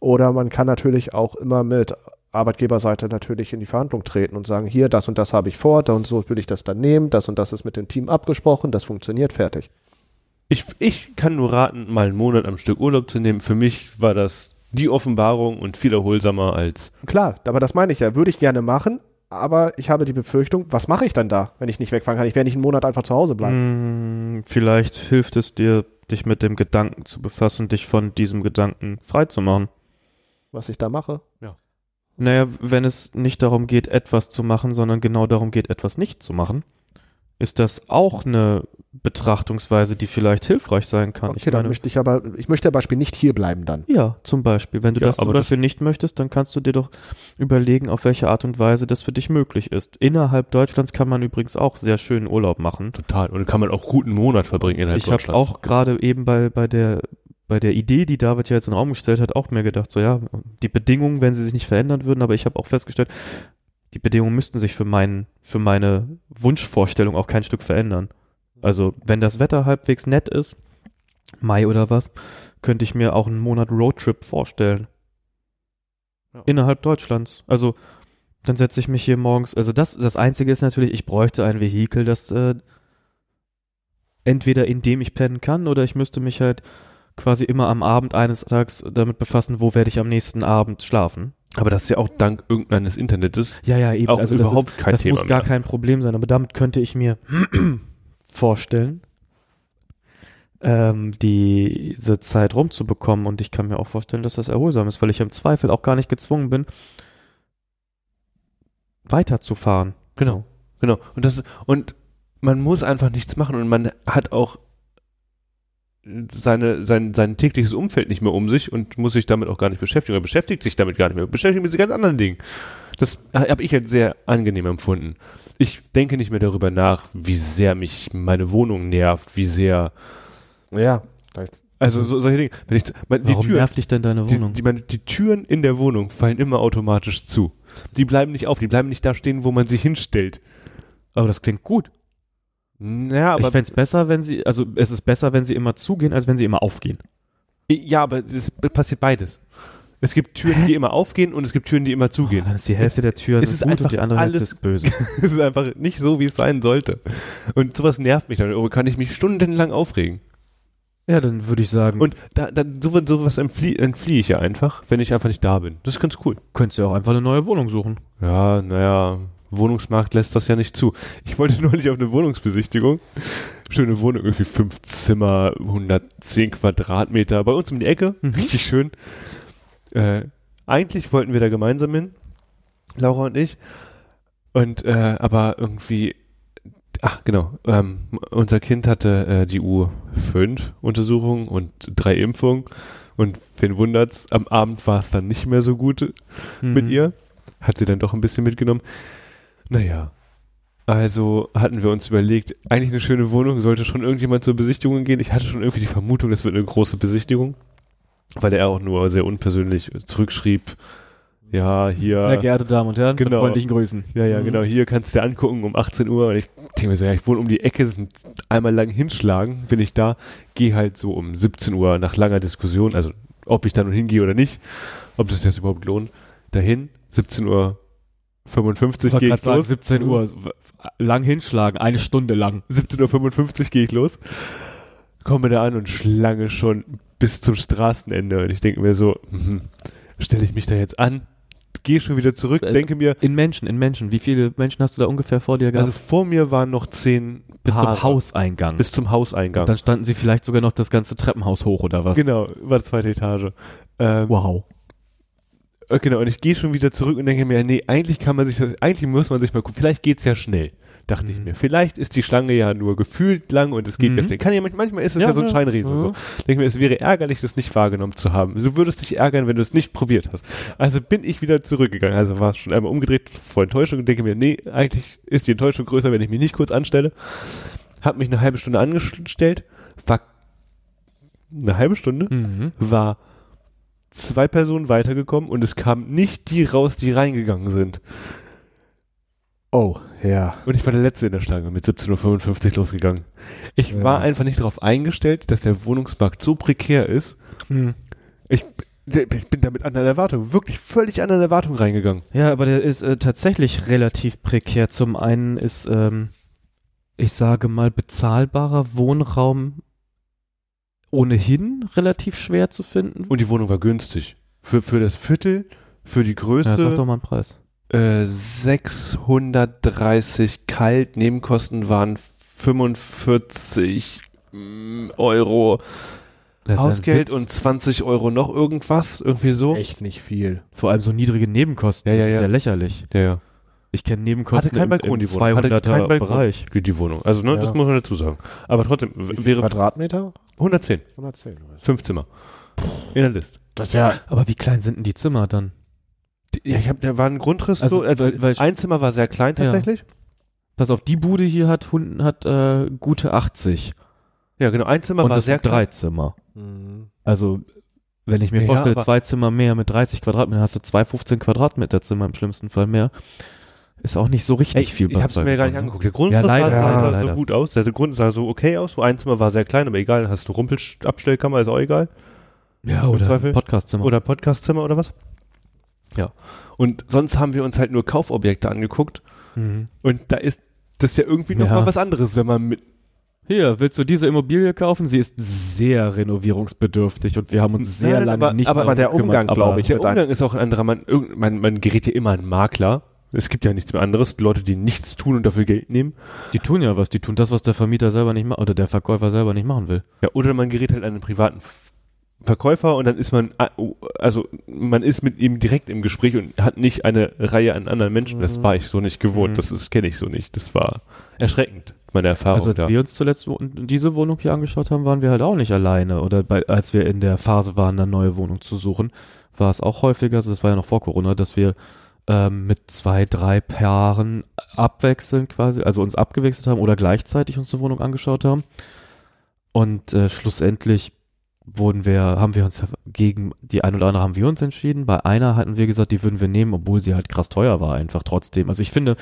Oder man kann natürlich auch immer mit Arbeitgeberseite natürlich in die Verhandlung treten und sagen, hier, das und das habe ich vor, da und so will ich das dann nehmen, das und das ist mit dem Team abgesprochen, das funktioniert, fertig. Ich, ich kann nur raten, mal einen Monat am Stück Urlaub zu nehmen. Für mich war das die Offenbarung und viel erholsamer als. Klar, aber das meine ich ja, würde ich gerne machen, aber ich habe die Befürchtung, was mache ich dann da, wenn ich nicht wegfahren kann? Ich werde nicht einen Monat einfach zu Hause bleiben. Hm, vielleicht hilft es dir, dich mit dem Gedanken zu befassen, dich von diesem Gedanken frei zu machen. Was ich da mache. Naja, wenn es nicht darum geht, etwas zu machen, sondern genau darum geht, etwas nicht zu machen, ist das auch eine Betrachtungsweise, die vielleicht hilfreich sein kann. Okay, dann meine, möchte ich aber, ich möchte ja Beispiel nicht hier bleiben dann. ja, zum Beispiel. Wenn du Ja, das aber zum das- nicht möchtest, dann kannst du dir doch überlegen, auf welche Art und Weise das für dich möglich ist. Innerhalb Deutschlands kann man übrigens auch sehr schönen Urlaub machen. Total. Und dann kann man auch guten Monat verbringen innerhalb Ich habe Deutschlands. auch gerade eben bei, bei der bei der Idee, die David ja jetzt in den Raum gestellt hat, auch mir gedacht, so ja, die Bedingungen, wenn sie sich nicht verändern würden, aber ich habe auch festgestellt, die Bedingungen müssten sich für meinen, für meine Wunschvorstellung auch kein Stück verändern. Also, wenn das Wetter halbwegs nett ist, Mai oder was, könnte ich mir auch einen Monat Roadtrip vorstellen. Ja. Innerhalb Deutschlands. Also, dann setze ich mich hier morgens, also das, das Einzige ist natürlich, ich bräuchte ein Vehikel, das äh, entweder in dem ich pennen kann oder ich müsste mich halt quasi immer am Abend eines Tages damit befassen, wo werde ich am nächsten Abend schlafen. Aber das ist ja auch dank irgendeines Internets Ja, ja, eben. auch also das überhaupt ist, kein das Thema muss gar mehr. kein Problem sein, aber damit könnte ich mir vorstellen, ähm, diese Zeit rumzubekommen und ich kann mir auch vorstellen, dass das erholsam ist, weil ich im Zweifel auch gar nicht gezwungen bin, weiterzufahren. Genau, genau. Und das und man muss einfach nichts machen und man hat auch seine, sein, sein tägliches Umfeld nicht mehr um sich und muss sich damit auch gar nicht beschäftigen. Er beschäftigt sich damit gar nicht mehr. Beschäftigt mit sich ganz anderen Dingen. Das habe ich als sehr angenehm empfunden. Ich denke nicht mehr darüber nach, wie sehr mich meine Wohnung nervt, wie sehr. Ja, vielleicht. Also so, solche Dinge. Wenn ich, mein, die Warum Türen, nervt dich denn deine die, Wohnung? die, meine, die Türen in der Wohnung fallen immer automatisch zu. Die bleiben nicht auf, die bleiben nicht da stehen, wo man sie hinstellt. aber das klingt gut. Ja, aber ich fände es besser, wenn sie, also es ist besser, wenn sie immer zugehen, als wenn sie immer aufgehen. Ja, aber es passiert beides. Es gibt Türen, die immer aufgehen und es gibt Türen, die immer Oh, zugehen. dann ist die Hälfte der Türen Es ist gut einfach und die andere Hälfte alles- ist böse. Es ist einfach nicht so, wie es sein sollte. Und sowas nervt mich dann. Darüber kann ich mich stundenlang aufregen. Ja, dann würde ich sagen, Und da, da, sowas, sowas entflie, entfliehe ich ja einfach, wenn ich einfach nicht da bin. Das ist ganz cool. könntest du ja auch einfach eine neue Wohnung suchen. Ja, naja, Wohnungsmarkt lässt das ja nicht zu. Ich wollte neulich auf eine Wohnungsbesichtigung. Schöne Wohnung, irgendwie fünf Zimmer, 110 Quadratmeter, bei uns um die Ecke. Mhm. Richtig schön. Äh, eigentlich wollten wir da gemeinsam hin, Laura und ich. Und, äh, aber irgendwie, Ach, genau. Ähm, unser Kind hatte äh, die U5-Untersuchung und drei Impfungen. Und wen wundert's, am Abend war es dann nicht mehr so gut mit Mhm. ihr. Hat sie dann doch ein bisschen mitgenommen. Naja. Also hatten wir uns überlegt, eigentlich eine schöne Wohnung, sollte schon irgendjemand zur Besichtigung gehen. Ich hatte schon irgendwie die Vermutung, das wird eine große Besichtigung, weil er auch nur sehr unpersönlich zurückschrieb, ja, hier. Sehr geehrte Damen und Herren, Genau. mit freundlichen Grüßen. Ja, ja, Mhm. genau. Hier kannst du dir angucken um 18 Uhr. Und ich denke mir so, ja, ich wohne um die Ecke, sind einmal lang hinschlagen, bin ich da, gehe halt so um 17 Uhr nach langer Diskussion, also ob ich da nun hingehe oder nicht, ob das jetzt überhaupt lohnt, dahin, 17 Uhr 55 Ich wollte gehe ich sagen, los. 17 Uhr, lang hinschlagen, eine Stunde lang. 17.55 Uhr gehe ich los, komme da an und Schlange schon bis zum Straßenende. Und ich denke mir so, hm, stelle ich mich da jetzt an, gehe schon wieder zurück, Äh, denke mir, In Menschen, in Menschen. Wie viele Menschen hast du da ungefähr vor dir gehabt? also vor mir waren noch zehn bis Paare. zum Hauseingang. Bis zum Hauseingang. Dann standen sie vielleicht sogar noch das ganze Treppenhaus hoch oder was? Genau, war zweite Etage. Ähm, Wow. Äh, Genau, und ich gehe schon wieder zurück und denke mir, nee, eigentlich kann man sich das, eigentlich muss man sich mal gucken, vielleicht geht's ja schnell, dachte ich Mhm. mir. Vielleicht ist die Schlange ja nur gefühlt lang und es geht ja Mhm. schnell. Kann ja, manch- manchmal ist es ja, Ja, so ein ja. Scheinriesen. Mhm. So. Denke mir, es wäre ärgerlich, das nicht wahrgenommen zu haben. Du würdest dich ärgern, wenn du es nicht probiert hast. Also bin ich wieder zurückgegangen. Also war schon einmal umgedreht vor Enttäuschung und denke mir, nee, eigentlich ist die Enttäuschung größer, wenn ich mich nicht kurz anstelle. Hab mich eine halbe Stunde angestellt, war eine halbe Stunde, Mhm. war zwei Personen weitergekommen und es kamen nicht die raus, die reingegangen sind. Oh, ja. Und ich war der Letzte in der Schlange mit 17.55 Uhr losgegangen. Ich Ja. war einfach nicht darauf eingestellt, dass der Wohnungsmarkt so prekär ist. Mhm. Ich, ich bin da mit anderen Erwartungen, wirklich völlig anderen Erwartungen reingegangen. Ja, aber der ist äh, tatsächlich relativ prekär. Zum einen ist, ähm, ich sage mal, bezahlbarer Wohnraum ohnehin relativ schwer zu finden. Und die Wohnung war günstig. Für, für das Viertel, für die ja, sag Größe, doch mal einen Preis. äh, 630 kalt, Nebenkosten waren 45 mm, Euro. Hausgeld und 20 Euro noch irgendwas, irgendwie so. Echt nicht viel. vor allem so niedrige Nebenkosten. Ja, ja, das ist ja. ja lächerlich. Ja, ja. Ich kenne Nebenkosten Hatte keinen im, Balkon, im keinen 200er Balkon. Bereich. Die, die Wohnung. Also, ne, Ja. das muss man dazu sagen. Aber trotzdem, wäre Quadratmeter? 110. 110. Fünf Zimmer. In der Liste. Das ja. Aber wie klein sind denn die Zimmer dann? Die- Ja, ich hab, da war ein Grundriss Also, so. Äh, weil- weil- ein Zimmer war sehr klein Ja. tatsächlich. Pass auf, die Bude hier hat, hat äh, gute 80 Ja, genau. Ein Zimmer und war das sehr sind drei klein. Zimmer. Mhm. Also, wenn ich mir Ja, vorstelle, zwei Zimmer mehr mit 30 Quadratmetern, hast du zwei 15 Quadratmeter Zimmer im schlimmsten Fall mehr. Ist auch nicht so richtig Ey, viel. ich hab's mir gar nicht angeguckt. Der Grundriss Ja, sah, sah so gut aus. Der Grund sah so okay aus. So ein Zimmer war sehr klein, aber egal. Dann hast du Rumpelabstellkammer, ist auch egal. Ja, oder. Podcastzimmer. Oder Podcastzimmer oder was. Ja. Und sonst haben wir uns halt nur Kaufobjekte angeguckt. Mhm. Und da ist das ja irgendwie noch Ja. mal was anderes, wenn man mit Hier, willst du diese Immobilie kaufen? Sie ist sehr renovierungsbedürftig und wir haben uns sehr Nein, lange aber- nicht aber darum der Umgang, aber- glaube ich, Der Umgang ist auch ein anderer. Man, man, man gerät ja immer an Makler. Es gibt ja nichts mehr anderes. Leute, die nichts tun und dafür Geld nehmen. Die tun ja was, die tun das, was der Vermieter selber nicht macht oder der Verkäufer selber nicht machen will. Ja, oder man gerät halt an einen privaten Verkäufer und dann ist man, also man ist mit ihm direkt im Gespräch und hat nicht eine Reihe an anderen Menschen. Das Mhm. war ich so nicht gewohnt. Mhm. Das ist kenne ich so nicht. Das war erschreckend, meine Erfahrung. Also als da. wir uns zuletzt diese Wohnung hier angeschaut haben, waren wir halt auch nicht alleine. Oder bei, als wir in der Phase waren, eine neue Wohnung zu suchen, war es auch häufiger, also das war ja noch vor Corona, dass wir ähm, mit zwei, drei Paaren abwechselnd quasi, also uns abgewechselt haben oder gleichzeitig uns eine Wohnung angeschaut haben. Und äh, schlussendlich wurden wir, haben wir uns gegen die ein oder andere haben wir uns entschieden. Bei einer hatten wir gesagt, die würden wir nehmen, obwohl sie halt krass teuer war, einfach trotzdem. Also ich finde,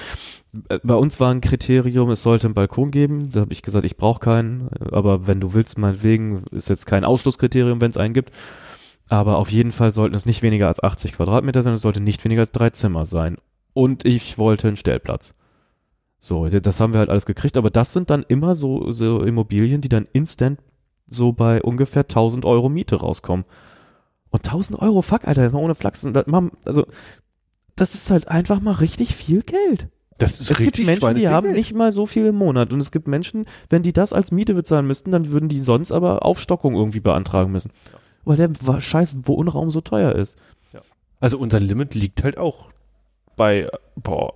äh, bei uns war ein Kriterium, es sollte einen Balkon geben. Da habe ich gesagt, ich brauche keinen, aber wenn du willst, meinetwegen, ist jetzt kein Ausschlusskriterium, wenn es einen gibt. Aber auf jeden Fall sollten es nicht weniger als 80 Quadratmeter sein, es sollte nicht weniger als drei Zimmer sein. Und ich wollte einen Stellplatz. So, das haben wir halt alles gekriegt, aber das sind dann immer so, so Immobilien, die dann instant so bei ungefähr 1000 Euro Miete rauskommen. Und 1000 Euro, fuck, Alter, jetzt mal ohne Flachsen. Das, mal, also, das ist halt einfach mal richtig viel Geld. das ist Es gibt Menschen, die haben Geld. nicht mal so viel im Monat. Und es gibt Menschen, wenn die das als Miete bezahlen müssten, dann würden die sonst aber Aufstockung irgendwie beantragen müssen. Weil der scheiß Wohnraum so teuer ist. Also unser Limit liegt halt auch bei, boah,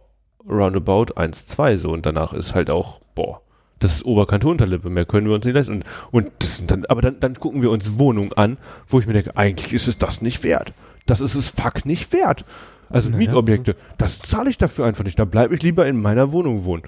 roundabout 1, 2 so und danach ist halt auch, boah, das ist Oberkante Unterlippe, mehr können wir uns nicht leisten. Und, und das sind dann, aber dann, dann gucken wir uns Wohnungen an, wo ich mir denke, eigentlich ist es das nicht wert. Das ist es fuck nicht wert. Also Naja. Mietobjekte, das zahle ich dafür einfach nicht. Da bleibe ich lieber in meiner Wohnung wohnen.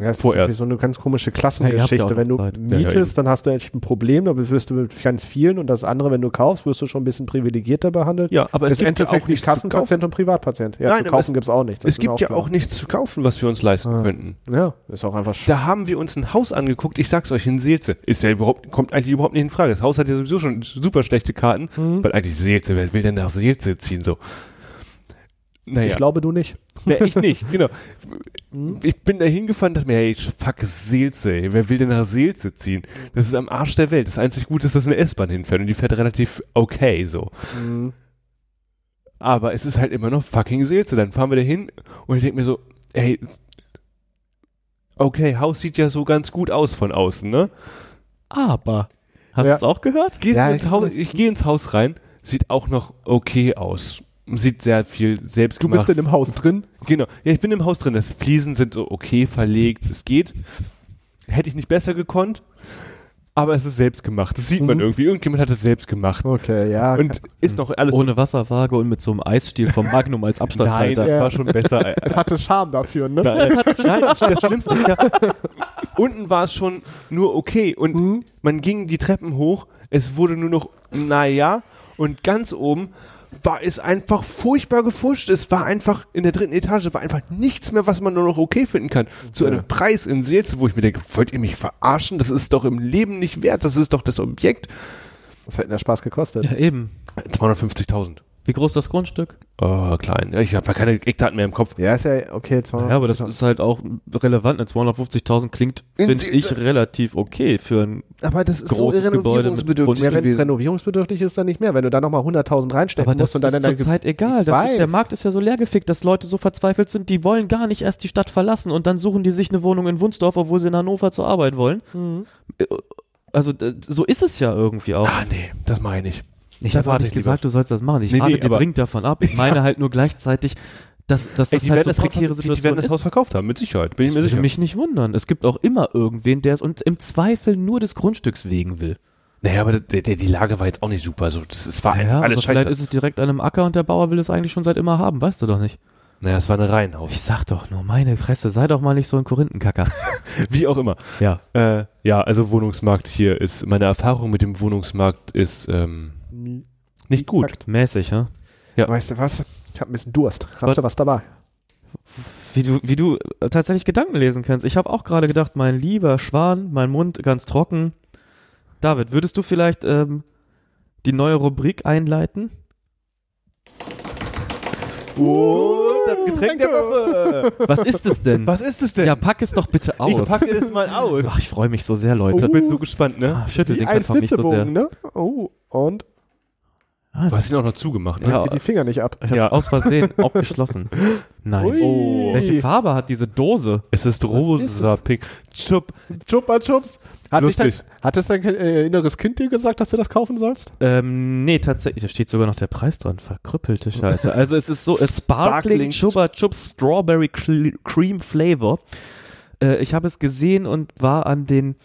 Ja, es ist Vorerst. irgendwie so eine ganz komische Ja, ja Klassengeschichte. noch wenn du Zeit. Ja, mietest, dann hast du echt ein Problem, da wirst du mit ganz vielen und das andere, wenn du kaufst, wirst du schon ein bisschen privilegierter behandelt. Ja, aber das es ist gibt ja auch kaufen. Kassenpatient und Privatpatient. Ja, Nein, zu kaufen gibt's auch nichts. das Es ist gibt ja auch nichts zu kaufen, was wir uns leisten Ah. könnten. Ja, ist auch einfach Da haben wir uns ein Haus angeguckt, ich sag's euch, in Seelze. Ist ja überhaupt, kommt eigentlich überhaupt nicht in Frage. Das Haus hat ja sowieso schon super schlechte Karten, Mhm. weil eigentlich Seelze, wer will denn nach Seelze ziehen, so? Naja, Ich glaube, du nicht. nee, ich nicht, genau. Mhm. Ich bin da hingefahren und dachte mir, hey, fuck, Seelze, ey. wer will denn nach Seelze ziehen? Das ist am Arsch der Welt. Das einzig Gute ist, dass eine S-Bahn hinfährt und die fährt relativ okay, so. Mhm. Aber es ist halt immer noch fucking Seelze. Dann fahren wir da hin und ich denke mir so, ey, okay, Haus sieht ja so ganz gut aus von außen, ne? Aber. Hast Ja. du es auch gehört? Gehst Ja, ich- Haus, ich gehe ins Haus rein, sieht auch noch okay aus. Sieht sehr viel selbst Du bist in dem Haus drin. Genau. Ja, ich bin im Haus drin. Das Fliesen sind so okay verlegt. Es geht. Hätte ich nicht besser gekonnt. Aber es ist selbst gemacht. Das sieht man Mhm. irgendwie. Irgendjemand hat es selbst gemacht. Okay, ja. Und ist noch alles. Ohne Wasserwaage und mit so einem Eisstiel vom Magnum als Nein, Abstandshalter. das Ja. war schon besser. es hatte Charme dafür, ne? Nein, nein, das, das Schlimmste ist ja, unten war es schon nur okay und Mhm. man ging die Treppen hoch, es wurde nur noch, naja, und ganz oben war es einfach furchtbar gefuscht. Es war einfach, in der dritten Etage war einfach nichts mehr, was man nur noch okay finden kann. Zu Okay. einem Preis in Seelze, wo ich mir denke, wollt ihr mich verarschen? Das ist doch im Leben nicht wert, das ist doch das Objekt. Das hätte der Spaß gekostet. Ja, eben. 250.000. Wie groß das Grundstück? Oh, klein. Ja, Ich habe keine Eckdaten mehr im Kopf. Ja, ist ja okay. Zwar, Ja, aber das ist halt auch relevant. Eine 250.000 klingt, In finde ich, relativ okay für ein. Aber das ist Großes Gebäude mit ja, wenn es renovierungsbedürftig ist, dann nicht mehr. Wenn du da nochmal 100.000 reinstecken Aber das musst und dann ist in dein zurzeit egal. Das ist, der. Markt ist ja so leergefickt, dass Leute so verzweifelt sind, die wollen gar nicht erst die Stadt verlassen und dann suchen die sich eine Wohnung in Wunsdorf, obwohl sie in Hannover zur Arbeit wollen. Mhm. Also d- so ist es ja irgendwie auch. Ah, nee, das meine ich nicht. Ich habe nicht ich lieber. gesagt, du sollst das machen. Ich Nee, rate nee, dir dringend davon ab. Ich meine halt nur gleichzeitig, dass, dass Ey, das halt so das Haus, prekäre die, die Situation werden das ist. Haus verkauft haben, mit Sicherheit. Bin ich Das mir würde sicher. mich nicht wundern. Es gibt auch immer irgendwen, der es uns im Zweifel nur des Grundstücks wegen will. Naja, aber der, der, die Lage war jetzt auch nicht super. Also, das, es war Ja, einfach aber alles vielleicht scheiße. ist es direkt an einem Acker und der Bauer will es eigentlich schon seit immer haben. Weißt du doch nicht. naja, es war eine Reihenhaus. Ich sag doch nur, meine Fresse, sei doch mal nicht so ein Korinthenkacker. Wie auch immer. ja. Äh, ja, also Wohnungsmarkt hier ist, meine Erfahrung mit dem Wohnungsmarkt ist ähm, nicht gut. Fakt. Mäßig, ja. Ja. Weißt du was? Ich habe ein bisschen Durst. Hast Was? du was dabei? Wie du, wie du äh, tatsächlich Gedanken lesen kannst. Ich habe auch gerade gedacht, mein lieber Schwan, mein Mund ganz trocken. David, würdest du vielleicht ähm, die neue Rubrik einleiten? Oh, das Getränk der Woche. Was ist es denn? Was ist es denn? Ja, pack es doch bitte aus. ich packe es mal aus. Ach, ich freue mich so sehr, Leute. Ich bin so gespannt, ne? Ah, schüttel Wie den ein Karton nicht so sehr. Ne? Oh, und Ah, Du hast ihn auch noch zugemacht, ne? Ja. dir die Finger nicht ab. ich habe Ja. aus Versehen auch geschlossen. Nein. Ui. Oh. Welche Farbe hat diese Dose? Es ist rosa, pink. Chup. Chupa Chups. Hat, dich dein, Lustig. hat es dein äh, inneres Kind dir gesagt, dass du das kaufen sollst? Ähm, nee, tatsächlich, da steht sogar noch der Preis dran. Verkrüppelte Scheiße. Also es ist so, es Sparkling Sparkling Chupa Chups Strawberry Cream Flavor. Äh, ich habe es gesehen und war an den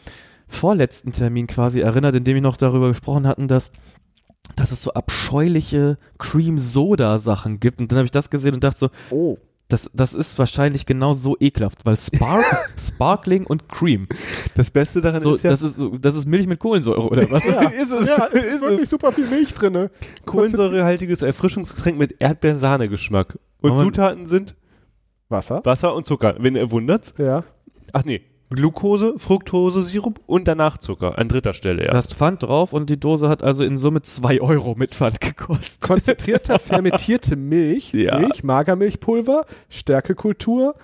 vorletzten Termin quasi erinnert, in dem wir noch darüber gesprochen hatten, dass dass es so abscheuliche Cream-Soda-Sachen gibt. Und dann habe ich das gesehen und dachte so, Oh. das, das ist wahrscheinlich genau so ekelhaft, weil Spark, Sparkling und Cream. Das Beste daran So, ist ja, das, ist so, das ist Milch mit Kohlensäure, oder was? Ja, ist es. Ja, es ist Ist wirklich super viel Milch drin. Kohlensäurehaltiges Erfrischungsgetränk mit Erdbeersahne-Geschmack. Und Zutaten sind Wasser? Wasser und Zucker. Wenn ihr wundert. Ja. Ach nee. Glucose, Fructose, Sirup und danach Zucker. An dritter Stelle, ja. Da hast Pfand drauf und die Dose hat also in Summe 2 Euro mit Pfand gekostet. Konzentrierter, fermentierte Milch, Ja. Milch, Magermilchpulver, Stärkekultur.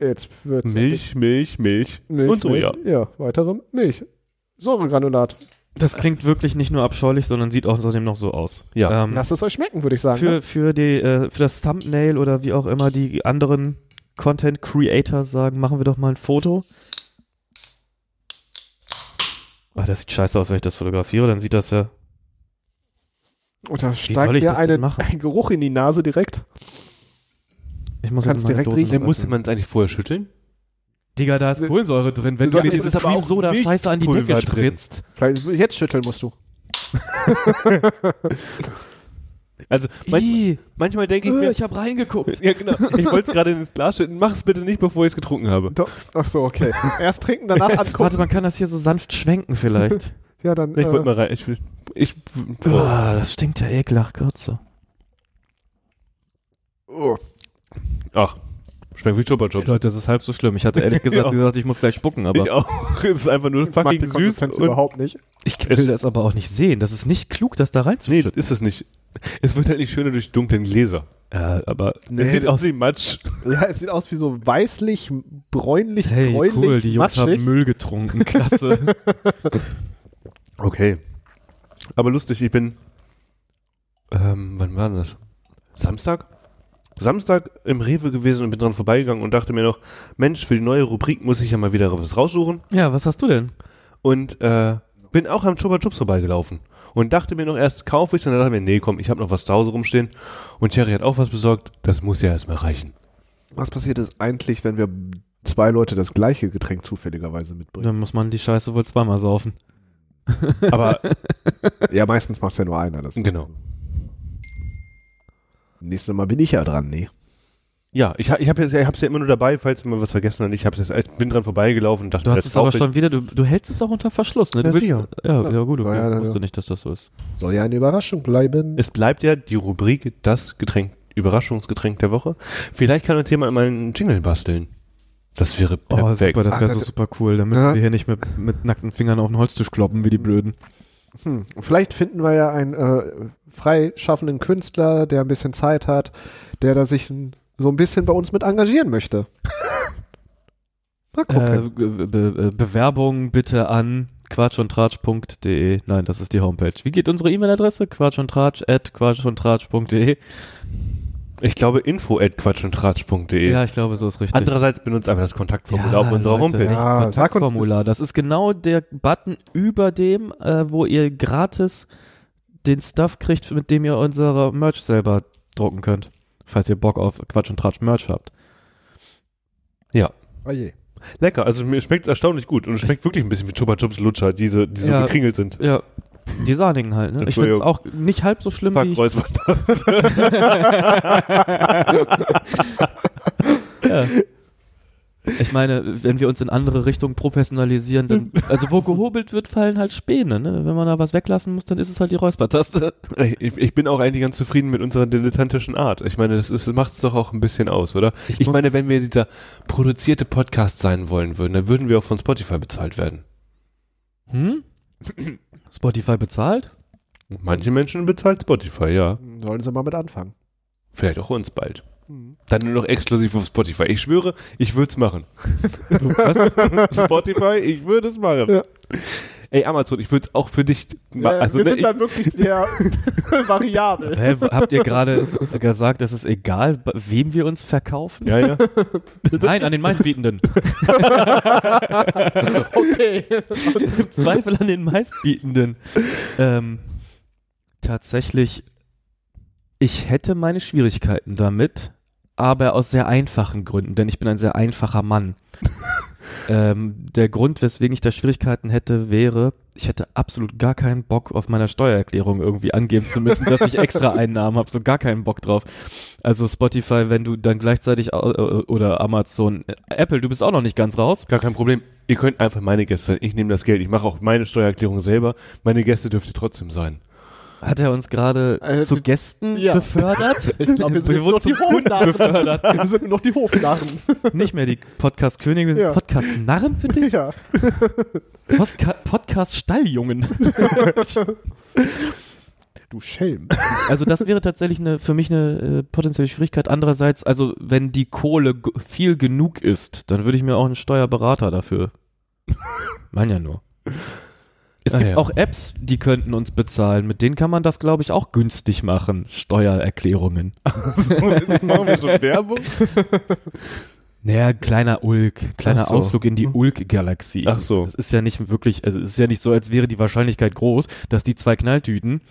Jetzt wird's Milch, Milch, Milch, Milch und Soja. Milch, ja, weitere Milch. Säuregranulat. Das klingt wirklich nicht nur abscheulich, sondern sieht außerdem noch so aus. Ja. Ähm, Lasst es euch schmecken, würde ich sagen. für, ne? für, die, äh, für das Thumbnail oder wie auch immer die anderen Content Creators sagen, machen wir doch mal ein Foto. Ach, das sieht scheiße aus, wenn ich das fotografiere, dann sieht das ja. Und da soll steigt ich mir das eine, denn machen? ein Geruch in die Nase direkt. Ich muss Kannst direkt Dose riechen. Dann musste man es eigentlich vorher schütteln? Digga, da ist Kohlensäure drin. Wenn du dir es diese ist aber auch Cream-Soda nicht Scheiße an die Decke Pulver drin. spritzt. Vielleicht jetzt schütteln musst du. Also man, Ih, manchmal denke ich äh, mir, ich habe reingeguckt. ja genau, ich wollte es gerade ins Glas schütten, mach es bitte nicht, bevor ich es getrunken habe. Doch. Ach so, okay. Erst trinken, danach Warte, angucken. man kann das hier so sanft schwenken vielleicht. Ja, dann. Ich wollte Äh, mal rein. Ich, will- ich, oh, das stinkt ja ekelhaft, Kürze. oh. ach, schmeckt wie Chupa Chups. Leute, das ist halb so schlimm. Ich hatte ehrlich gesagt Ja. gesagt, ich muss gleich spucken, aber Ich auch. Es ist einfach nur Ich mag die fucking süß. Und, überhaupt nicht. ich will das aber auch nicht sehen. Das ist nicht klug, das da nee, reinzuschütten. das ist es nicht. Es wird halt nicht schöner durch die dunklen Gläser. Ja, aber es sieht aus wie Matsch. Ja, es sieht aus wie so weißlich, bräunlich, hey, bräunlich, cool, die Jungs matschig. haben Müll getrunken. Klasse. Okay. Aber lustig, ich bin. Ähm, wann war denn das? Samstag? Samstag im Rewe gewesen und bin dran vorbeigegangen und dachte mir noch, Mensch, für die neue Rubrik muss ich ja mal wieder was raussuchen. ja, was hast du denn? Und äh, bin auch am Chupa Chups vorbeigelaufen. Und dachte mir noch erst, kaufe ich und dann dachte ich mir, nee, komm, ich habe noch was zu Hause rumstehen. Und Thierry hat auch was besorgt. Das muss ja erstmal reichen. Was passiert ist eigentlich, wenn wir zwei Leute das gleiche Getränk zufälligerweise mitbringen? Dann muss man die Scheiße wohl zweimal saufen. Aber Ja, meistens macht es ja nur einer. Das genau. Nächstes Mal bin ich ja dran, nee. Ja, ich, ha- ich habe es ja, hab's ja immer nur dabei, falls wir was vergessen haben. Ich hab's jetzt, ich bin dran vorbeigelaufen und dachte Du hast es aber schon wieder, du, du hältst es auch unter Verschluss, ne? Du Ja, willst, ja, Ja. ja, gut, okay. Ja, wusste nicht, dass das so ist. Soll ja eine Überraschung bleiben. Es bleibt ja die Rubrik das Getränk, Überraschungsgetränk der Woche. Vielleicht kann uns jemand mal einen Jingle basteln. Das wäre Oh, perfekt. super, das wäre Ah, so super cool. Dann müssen Ja. wir hier nicht mit, mit nackten Fingern auf den Holztisch kloppen, wie die Blöden. Hm. Vielleicht finden wir ja einen äh, freischaffenden Künstler, der ein bisschen Zeit hat, der da sich ein, so ein bisschen bei uns mit engagieren möchte. Mal gucken. Äh, Be Be Bewerbung bitte an quatschundtratsch.de. Nein, das ist die Homepage. Wie geht unsere E-Mail-Adresse? quatschundtratsch at quatschundtratsch.de. Ich glaube info at quatschundtratsch.de. Ja, ich glaube, so ist richtig. Andererseits benutzt einfach das Kontaktformular Ja, auf unserer Homepage. Ja. Ah, Kontaktformular. Das ist genau der Button über dem, äh, wo ihr gratis den Stuff kriegt, mit dem ihr unsere Merch selber drucken könnt. Falls ihr Bock auf Quatsch und Tratsch Merch habt. Oh je. Lecker, also mir schmeckt es erstaunlich gut und es schmeckt wirklich ein bisschen wie Chupa Chups Lutscher, diese, die so Ja. gekringelt sind. Ja, die sahnigen halt. Ne? Ich finde es auch nicht halb so schlimm Fuck, wie ich. räuspert das. Ja. Ich meine, wenn wir uns in andere Richtungen professionalisieren, dann, also wo gehobelt wird, fallen halt Späne. Ne? Wenn man da was weglassen muss, dann ist es halt die Räuspertaste. Ich, ich bin auch eigentlich ganz zufrieden mit unserer dilettantischen Art. Ich meine, das ist, macht es doch auch ein bisschen aus, oder? Ich Ich, meine, wenn wir dieser produzierte Podcast sein wollen würden, dann würden wir auch von Spotify bezahlt werden. Hm? Spotify bezahlt? Manche Menschen bezahlt Spotify, ja. Sollen sie mal mit anfangen. Vielleicht auch uns bald. Hm. Dann nur noch exklusiv auf Spotify. Ich schwöre, ich würde es machen. Was? Spotify, ich würde es machen. Ja. Ey, Amazon, ich würde es auch für dich machen. also, wir ne, sind ich, dann wirklich sehr variabel. Hä, habt ihr gerade gesagt, es ist egal, wem wir uns verkaufen? ja, ja. Nein, an den meistbietenden. Okay. Im Zweifel an den meistbietenden. Ähm, tatsächlich, ich hätte meine Schwierigkeiten damit, aber aus sehr einfachen Gründen, denn ich bin ein sehr einfacher Mann. ähm, der Grund, weswegen ich da Schwierigkeiten hätte, wäre, ich hätte absolut gar keinen Bock auf meiner Steuererklärung irgendwie angeben zu müssen, dass ich extra Einnahmen habe, so gar keinen Bock drauf. Also Spotify, wenn du dann gleichzeitig äh, oder Amazon, äh, Apple, du bist auch noch nicht ganz raus. Gar kein Problem. Ihr könnt einfach meine Gäste sein. Ich nehme das Geld. Ich mache auch meine Steuererklärung selber. Meine Gäste dürft ihr trotzdem sein. Hat er uns gerade Äh, zu Gästen ja. befördert? Ich glaube, wir sind wurden noch die Hofnarren. befördert. Wir sind noch die Hofnarren. Nicht mehr die Podcast-Könige, wir sind Ja. Podcast-Narren für dich? Ja. Podcast-Stalljungen. Du Schelm. Also das wäre tatsächlich eine, für mich eine äh, potenzielle Schwierigkeit. Andererseits, also wenn die Kohle viel genug ist, dann würde ich mir auch einen Steuerberater dafür. Mein ja nur. Es Ah, gibt ja. auch Apps, die könnten uns bezahlen. Mit denen kann man das, glaube ich, auch günstig machen. Steuererklärungen. Machen wir schon Werbung? Naja, kleiner Ulk, kleiner so. Ausflug in die Ulk-Galaxie. Ach so. Es ist ja nicht wirklich, also es ist ja nicht so, als wäre die Wahrscheinlichkeit groß, dass die zwei Knalltüten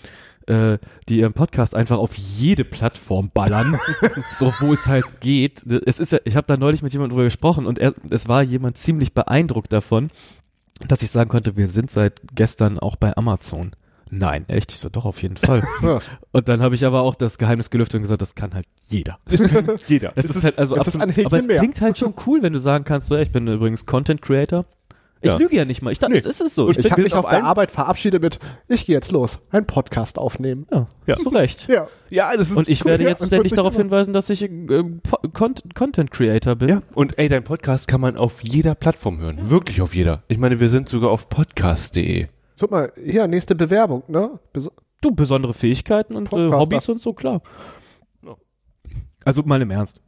äh, die ihren Podcast einfach auf jede Plattform ballern, so wo es halt geht. Es ist ja, ich habe da neulich mit jemandem drüber gesprochen und er, es war jemand ziemlich beeindruckt davon, dass ich sagen konnte, wir sind seit gestern auch bei Amazon. Nein, echt? Ich so, doch, auf jeden Fall. Ja. Und dann habe ich aber auch das Geheimnis gelüftet und gesagt, das kann halt jeder. Jeder. Es ist, halt also ist absolut- Häkchen aber es klingt halt schon cool, wenn du sagen kannst, so, ey, ich bin übrigens Content Creator. Ich Ja. lüge ja nicht mal. Ich dachte, Nee. es ist es so. Und Ich habe mich auf auf der Arbeit verabschiedet mit, ich gehe jetzt los, einen Podcast aufnehmen. ja, Ja. hast du recht. Ja. Ja, das ist Und ich cool, werde ja, jetzt ständig darauf immer. hinweisen, dass ich äh, Content Creator bin. Ja, und ey, dein Podcast kann man auf jeder Plattform hören. Wirklich auf jeder. Ich meine, wir sind sogar auf podcast.de. Guck mal, hier, nächste Bewerbung, ne? Bes Du, besondere Fähigkeiten und äh. Hobbys und so, klar. Ja. Also mal im Ernst.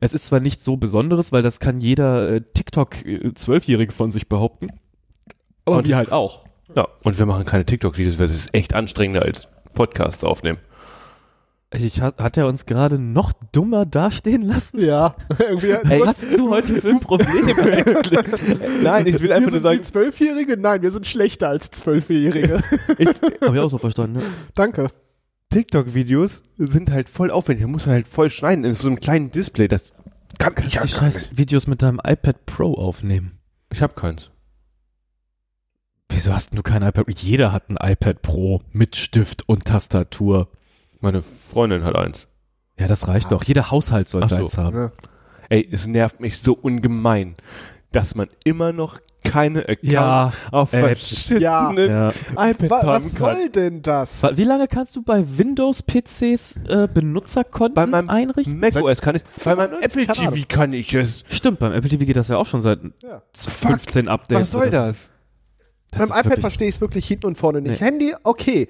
Es ist zwar nicht so Besonderes, weil das kann jeder äh, TikTok-Zwölfjährige von sich behaupten. Aber Und- wir halt auch. Ja, und wir machen keine TikTok-Videos, weil es ist echt anstrengender als Podcasts aufnehmen. Ich, hat, hat er uns gerade noch dummer dastehen lassen? ja, irgendwie. Ey, was hast du heute für ein Problem eigentlich? Nein, ich will einfach wir nur sagen, Zwölfjährige? Nein, wir sind schlechter als Zwölfjährige. Hab ich auch so verstanden. Ne? Danke. TikTok-Videos sind halt voll aufwendig. Da muss man halt voll schneiden in so einem kleinen Display. Das kann ich ja gar nicht. Videos mit deinem iPad Pro aufnehmen. Ich habe keins. Wieso hast denn du kein iPad? Jeder hat ein iPad Pro mit Stift und Tastatur. Meine Freundin hat eins. Ja, das reicht Ah. doch. Jeder Haushalt sollte so. eins haben. Ja. Ey, es nervt mich so ungemein, dass man immer noch keine Account Ja, auf äh, verschissenen ja. ja. iPads Wa haben was kann. soll denn das? Wie lange kannst du bei Windows-PCs äh, Benutzerkonten Bei meinem einrichten? macOS kann ich, bei meinem 95, Apple TV kann ich es. Stimmt, beim Apple TV geht das ja auch schon seit Ja. 15 Updates. Was soll das? Das Beim iPad verstehe ich es wirklich hinten und vorne nicht. Nee. Handy, okay.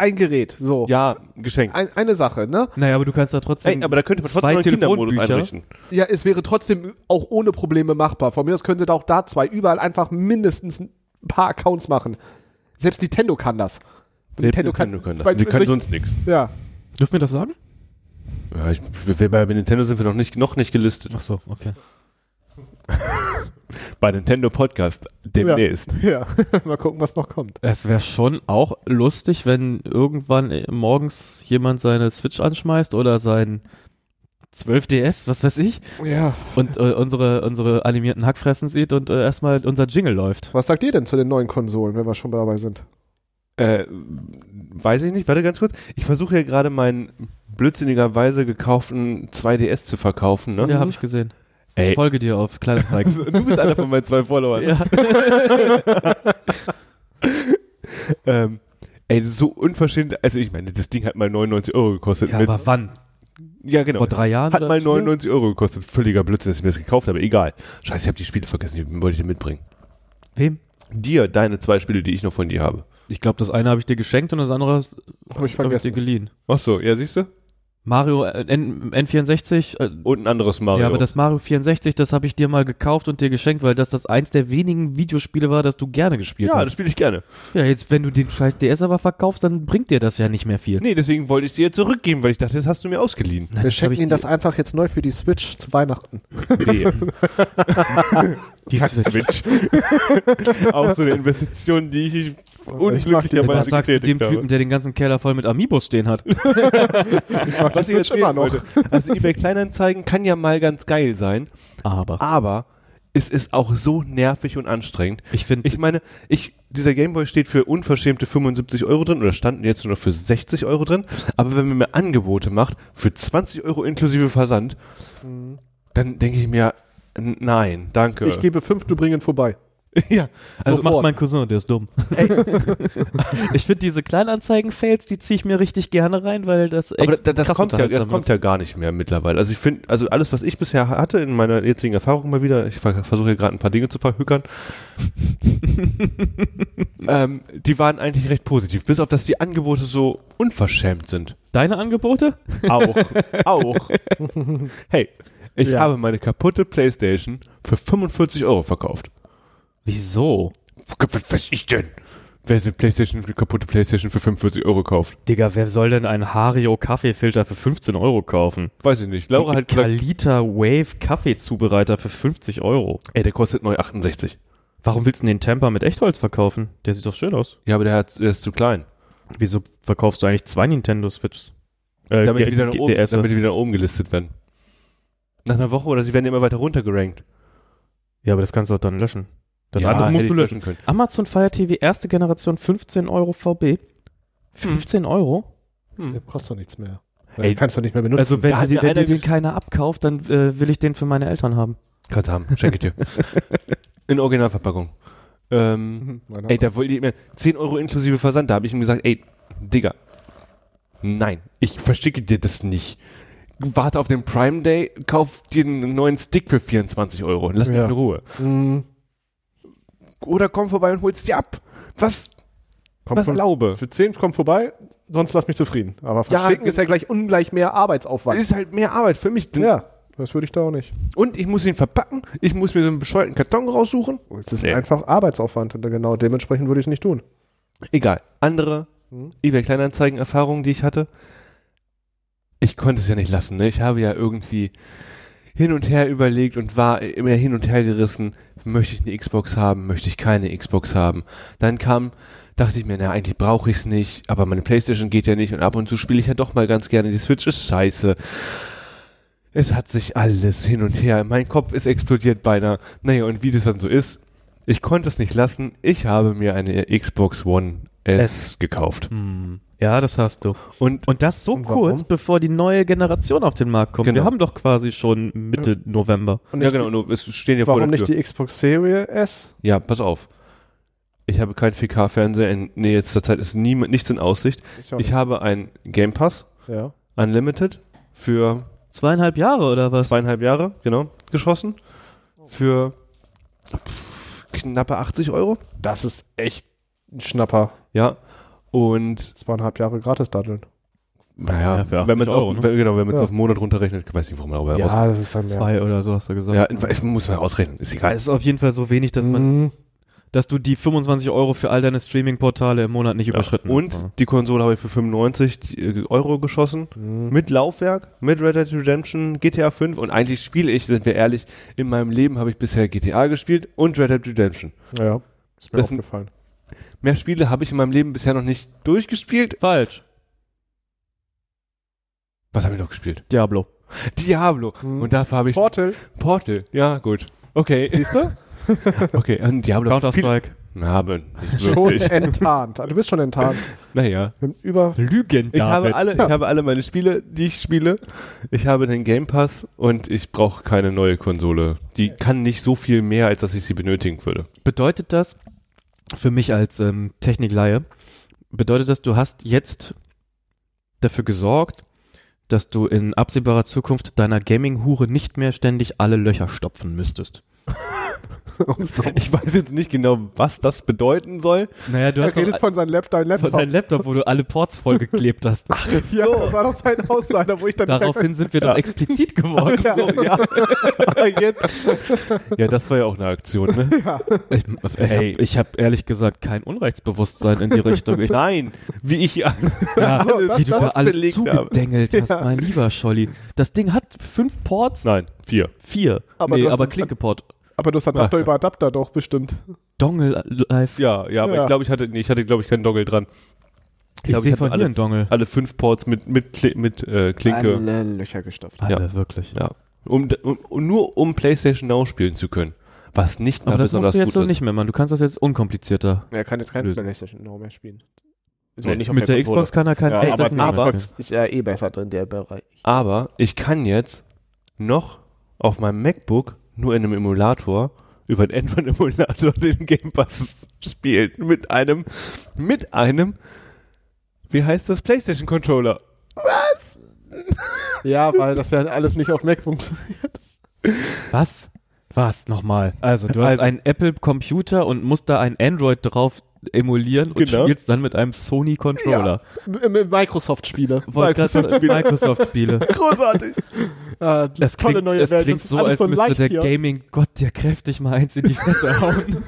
Ein Gerät, so. Ja, Geschenk. Ein, eine Sache, ne? Naja, aber du kannst da trotzdem. Ey, aber da könnte man trotzdem einen Kindermodus einrichten. Ja, es wäre trotzdem auch ohne Probleme machbar. Von mir aus könnte da auch da zwei überall einfach mindestens ein paar Accounts machen. Selbst Nintendo kann das. Nintendo kann, Nintendo können das. bei- Die können sonst nichts. Ja. Dürfen wir das sagen? Ja, ich, bei Nintendo sind wir noch nicht, noch nicht gelistet. Ach so, okay. Bei Nintendo Podcast demnächst. Ja. Mal gucken, was noch kommt. Es wäre schon auch lustig, wenn irgendwann äh, morgens jemand seine Switch anschmeißt oder sein 12DS, was weiß ich, Ja. und äh, unsere, unsere animierten Hackfressen sieht und äh, erstmal unser Jingle läuft. Was sagt ihr denn zu den neuen Konsolen, wenn wir schon dabei sind? Äh, weiß ich nicht, warte ganz kurz. Ich versuche ja gerade meinen blödsinnigerweise gekauften 2DS zu verkaufen, ne? Ja, habe ich gesehen. Ey. Ich folge dir auf Kleinanzeigen. Also, du bist einer von meinen zwei Followern. ja. Ähm, ey, das ist so unverschämt. Also ich meine, das Ding hat mal 99 Euro gekostet. ja, mit, aber wann? ja, genau. Vor drei Jahren? Hat oder mal vier? 99 Euro gekostet. Völliger Blödsinn, dass ich mir das gekauft habe. Egal. Scheiße, ich habe die Spiele vergessen. Die wollte ich dir mitbringen. Wem? Dir, deine zwei Spiele, die ich noch von dir habe. Ich glaube, das eine habe ich dir geschenkt und das andere hast- Habe ich habe ich dir vergessen. geliehen. Ach so, ja, siehst du? Mario äh, N N64, äh, Und ein anderes Mario. ja, aber das Mario 64, das habe ich dir mal gekauft und dir geschenkt, weil das das eins der wenigen Videospiele war, das du gerne gespielt ja, das hast. spiele ich gerne. Ja, jetzt, wenn du den scheiß DS aber verkaufst, dann bringt dir das ja nicht mehr viel. Nee, deswegen wollte ich sie dir zurückgeben, weil ich dachte, das hast du mir ausgeliehen. Nein, Wir schenken ich Ihnen das einfach jetzt neu für die Switch zu Weihnachten. Nee. die Switch. Auch so eine Investition, die ich unglücklicherweise Was sagst du dem habe. Typen, der den ganzen Keller voll mit Amiibos stehen hat? Ich mach Was ich erzählen immer noch. wollte. Also eBay Kleinanzeigen kann ja mal ganz geil sein, Aber aber es ist auch so nervig und anstrengend. ich finde, Ich meine, ich, dieser Gameboy steht für unverschämte 75 Euro drin oder standen jetzt nur noch für 60 Euro drin. Aber wenn man mir Angebote macht für 20 Euro inklusive Versand, dann denke ich mir, nein, danke. Ich gebe fünf, du bringen vorbei. ja, also macht mein Cousin, der ist dumm. ich finde diese Kleinanzeigen-Fails, die ziehe ich mir richtig gerne rein, weil das aber echt das, das krass kommt ja, das kommt ja gar nicht mehr mittlerweile. Also ich finde, also alles, was ich bisher hatte in meiner jetzigen Erfahrung mal wieder, ich ver- versuche hier gerade ein paar Dinge zu verhückern, ähm, die waren eigentlich recht positiv, bis auf dass die Angebote so unverschämt sind. Deine Angebote? Auch, auch. Hey, ich Ja. habe meine kaputte Playstation für 45 Euro verkauft. Wieso? Was weiß ich denn? Wer eine Playstation, eine kaputte Playstation für 45 Euro kauft? Digga, wer soll denn einen Hario Kaffeefilter für 15 Euro kaufen? Weiß ich nicht. Laura hat gesagt, Kalita Wave Kaffeezubereiter für 50 Euro. ey, der kostet neu 68. Warum willst du den Temper mit Echtholz verkaufen? Der sieht doch schön aus. Ja, aber der, hat, der ist zu klein. Wieso verkaufst du eigentlich zwei Nintendo Switches? Äh, damit, die wieder oben, damit die wieder oben gelistet werden. Nach einer Woche oder sie werden immer weiter runtergerankt. Ja, aber das kannst du doch dann löschen. Das Ja, andere musst du löschen. können. Amazon Fire TV erste Generation 15 Euro VB. 15 Euro? Hm. Der kostet doch nichts mehr. Ey, kannst du nicht mehr benutzen. Also wenn, hat die, ja wenn dir den keiner abkauft, dann äh, will ich den für meine Eltern haben. Kannst du haben, schenke ich dir. In Originalverpackung. Ähm, Mhm, ey, da wollte ich mir 10 Euro inklusive Versand. Da habe ich ihm gesagt, ey, Digga, nein, ich verschicke dir das nicht. Warte auf den Prime Day, kauf dir einen neuen Stick für 24 Euro und lass mich Ja. in Ruhe. Mhm. Oder komm vorbei und holst dir ab. Was, Kommt was von, erlaube? für 10 kommt vorbei, sonst lass mich zufrieden. Aber Ja, verschicken ist ja gleich ungleich mehr Das Arbeitsaufwand. ist halt mehr Arbeit für mich. ja, das würde ich da auch nicht. Und ich muss ihn verpacken. Ich muss mir so einen bescheuerten Karton raussuchen. Es ist Nee. einfach Arbeitsaufwand und genau dementsprechend würde ich es nicht tun. Egal. Andere Mhm. eBay Kleinanzeigen-Erfahrungen, die ich hatte. Ich konnte es ja nicht lassen. Ne? Ich habe ja irgendwie hin und her überlegt und war immer hin und her gerissen. Möchte ich eine Xbox haben? Möchte ich keine Xbox haben? Dann kam, dachte ich mir, na, eigentlich brauche ich es nicht, aber meine Playstation geht ja nicht und ab und zu spiele ich ja doch mal ganz gerne. Die Switch ist scheiße. Es hat sich alles hin und her. Mein Kopf ist explodiert beinahe. Naja, und wie das dann so ist, ich konnte es nicht lassen. Ich habe mir eine Xbox One S, gekauft. Hm. Ja, das hast du. Und Und das so Und warum? kurz, bevor die neue Generation auf den Markt kommt. Genau. Wir haben doch quasi schon Mitte November. Und ja, genau, nur, es stehen ja Die, warum vor der nicht die Xbox Series S? Ja, pass auf. Ich habe keinen 4K-Fernseher in nächster Zeit, ist nie, nichts in Aussicht. Ja auch Ich habe einen Game Pass ja. Unlimited für Zweieinhalb Jahre oder was? zweieinhalb Jahre, genau, geschossen. Für pff, knappe 80 Euro. Das ist echt ein Schnapper. Ja. Und Zweieinhalb Jahre gratis daddeln. naja, Ja, für 80 wenn man es Euro, auf, ne? genau, wenn man es Ja. auf einen Monat runterrechnet, ich weiß nicht, warum man darüber Ja, das ist dann mehr. Zwei oder so hast du gesagt. Ja, muss mal ausrechnen, ist Ja, egal. es ist auf jeden Fall so wenig, dass man, Mhm. dass du die 25 Euro für all deine Streaming-Portale im Monat nicht überschritten Und hast. die Konsole habe ich für 95 Euro geschossen. Mhm. Mit Laufwerk, mit Red Dead Redemption, GTA 5 und eigentlich spiele ich, sind wir ehrlich, in meinem Leben habe ich bisher GTA gespielt und Red Dead Redemption. Ja, ist mir Das sind- aufgefallen. Mehr Spiele habe ich in meinem Leben bisher noch nicht durchgespielt. Falsch. Was habe ich noch gespielt? Diablo. Diablo. Mhm. Und dafür habe ich Portal, Portal. Ja, gut. Okay. siehst du? Okay, an Diablo. Counter-Strike. Na, aber nicht Schon wirklich. enttarnt. Du bist schon enttarnt. naja. Haben Über Lügen, Ich habe, alle, Ja. ich habe alle meine Spiele, die ich spiele. Ich habe den Game Pass und ich brauche keine neue Konsole. Die kann nicht so viel mehr, als dass ich sie benötigen würde. Bedeutet das, für mich als ähm, Technikleihe, bedeutet das, du hast jetzt dafür gesorgt, dass du in absehbarer Zukunft deiner Gaming-Hure nicht mehr ständig alle Löcher stopfen müsstest. Ich weiß jetzt nicht genau, was das bedeuten soll. Naja, du Er hast redet von seinem Lap, dein von Laptop. deinem Laptop, wo du alle Ports vollgeklebt hast. ja, das war doch sein Aussage, wo ich dann Daraufhin sind wir doch explizit geworden. Ja. So, ja. Ja, das war ja auch eine Aktion, ne? Ich, ich Ey. habe hab ehrlich gesagt kein Unrechtsbewusstsein in die Richtung. Ich, Nein, wie ich ja, ja, so, das- wie du das da alles belegt habe. zugedengelt hast, Ja. mein lieber Scholli. Das Ding hat fünf Ports, Nein, vier. vier. Aber nee, aber Klinkeport. Aber du hast Adapter über Adapter doch bestimmt. Dongle live. Ja, ja, aber Ja. ich glaube, ich hatte, nee, ich hatte, glaube ich, keinen Dongle dran. Ich, glaub, sehe von alle, Dongle. alle fünf Ports mit, mit, Kli mit äh, Klinke. Alle Löcher gestopft. Alle, wirklich. Ja. Um, um, um, nur um PlayStation Now spielen zu können. Was nicht mal Aber das musst besonders du jetzt so ist. nicht mehr, Mann. Du kannst das jetzt unkomplizierter. Er kann jetzt kein Lösen. PlayStation Now mehr spielen. Nee, Mit der Konsole. Xbox kann er kein Ja, Ey, aber die aber- Xbox ist ja eh besser drin, der Bereich. Aber ich kann jetzt noch auf meinem MacBook nur in einem Emulator über den Android-Emulator den Game Pass spielen. Mit einem, mit einem, wie heißt das, PlayStation Controller. Ja, weil das ja alles nicht auf Mac funktioniert. Was? Was? Nochmal. Also, du hast Also- einen Apple-Computer und musst da ein Android drauf emulieren und Genau. spielst dann mit einem Sony-Controller. Microsoft-Spiele. Gerade sagen, Microsoft-Spiele. Großartig. Äh, Das tolle klingt, neue das Welt. klingt Das ist so, als so müsste der. Gaming-Gott dir kräftig mal eins in die Fresse hauen.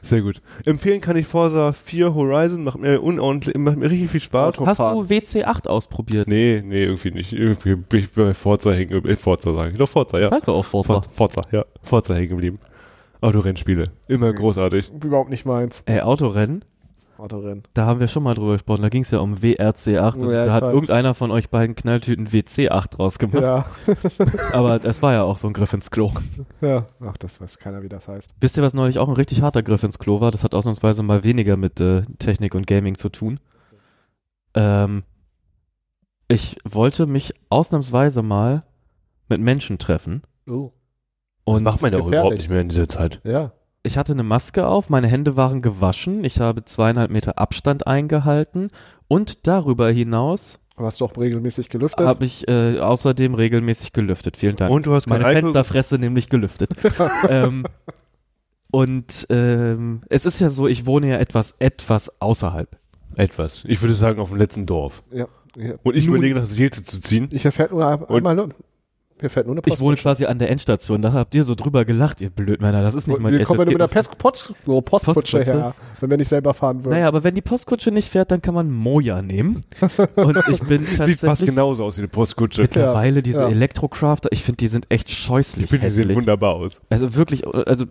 Sehr gut. Empfehlen kann ich Forza 4 Horizon, macht mir unordentlich, macht mir richtig viel Spaß. Auto- Hast du Fahren. WC8 ausprobiert? Nee, nee, irgendwie nicht. Irgendwie bin ich bei Forza hängen, äh, Forza sage ich. Doch, Forza, ja. Das heißt doch auch Forza. Forza, Forza, ja. Forza hängen geblieben. Autorennspiele. Immer großartig. Überhaupt nicht meins. Ey, Autorennen? Autorennen. Da haben wir schon mal drüber gesprochen. Da ging es ja um WRC8 und Ja, da hat weiß. irgendeiner von euch beiden Knalltüten WC8 draus gemacht. Ja, Aber es war ja auch so ein Griff ins Klo. ja. Ach, das weiß keiner, wie das heißt. Wisst ihr, was neulich auch ein richtig harter Griff ins Klo war? Das hat ausnahmsweise mal weniger mit äh, Technik und Gaming zu tun. Ähm, ich wollte mich ausnahmsweise mal mit Menschen treffen. Oh. Und Macht man ja auch überhaupt nicht mehr in dieser Zeit. Ja. Ich hatte eine Maske auf, meine Hände waren gewaschen, ich habe zweieinhalb Meter Abstand eingehalten und darüber hinaus Aber hast du auch regelmäßig gelüftet? habe ich äh, außerdem regelmäßig gelüftet. Vielen Dank. Und du hast meine Alkohol. Fensterfresse nämlich gelüftet. ähm, und ähm, es ist ja so, ich wohne ja etwas, etwas außerhalb. Etwas. Ich würde sagen, auf dem letzten Dorf. ja. ja. Und ich Nun- überlege, nach Seelze zu ziehen. Ich erfährt nur ein- Und- einmal, nur- mir fährt nur eine Ich wohne quasi an der Endstation. Da habt ihr so drüber gelacht, ihr Blödmänner. Das ist nicht mein Wir kommen das mit einer geht Pest, Post, oh, Postkutsche Postkutsche? her, wenn wir nicht selber fahren würden. Naja, aber wenn die Postkutsche nicht fährt, dann kann man Moja nehmen. Und ich bin Sieht fast genauso aus wie eine Postkutsche. mittlerweile diese ja. Elektrocrafter, ich finde, die sind echt scheußlich Ich finde, die sehen wunderbar aus. Also wirklich, also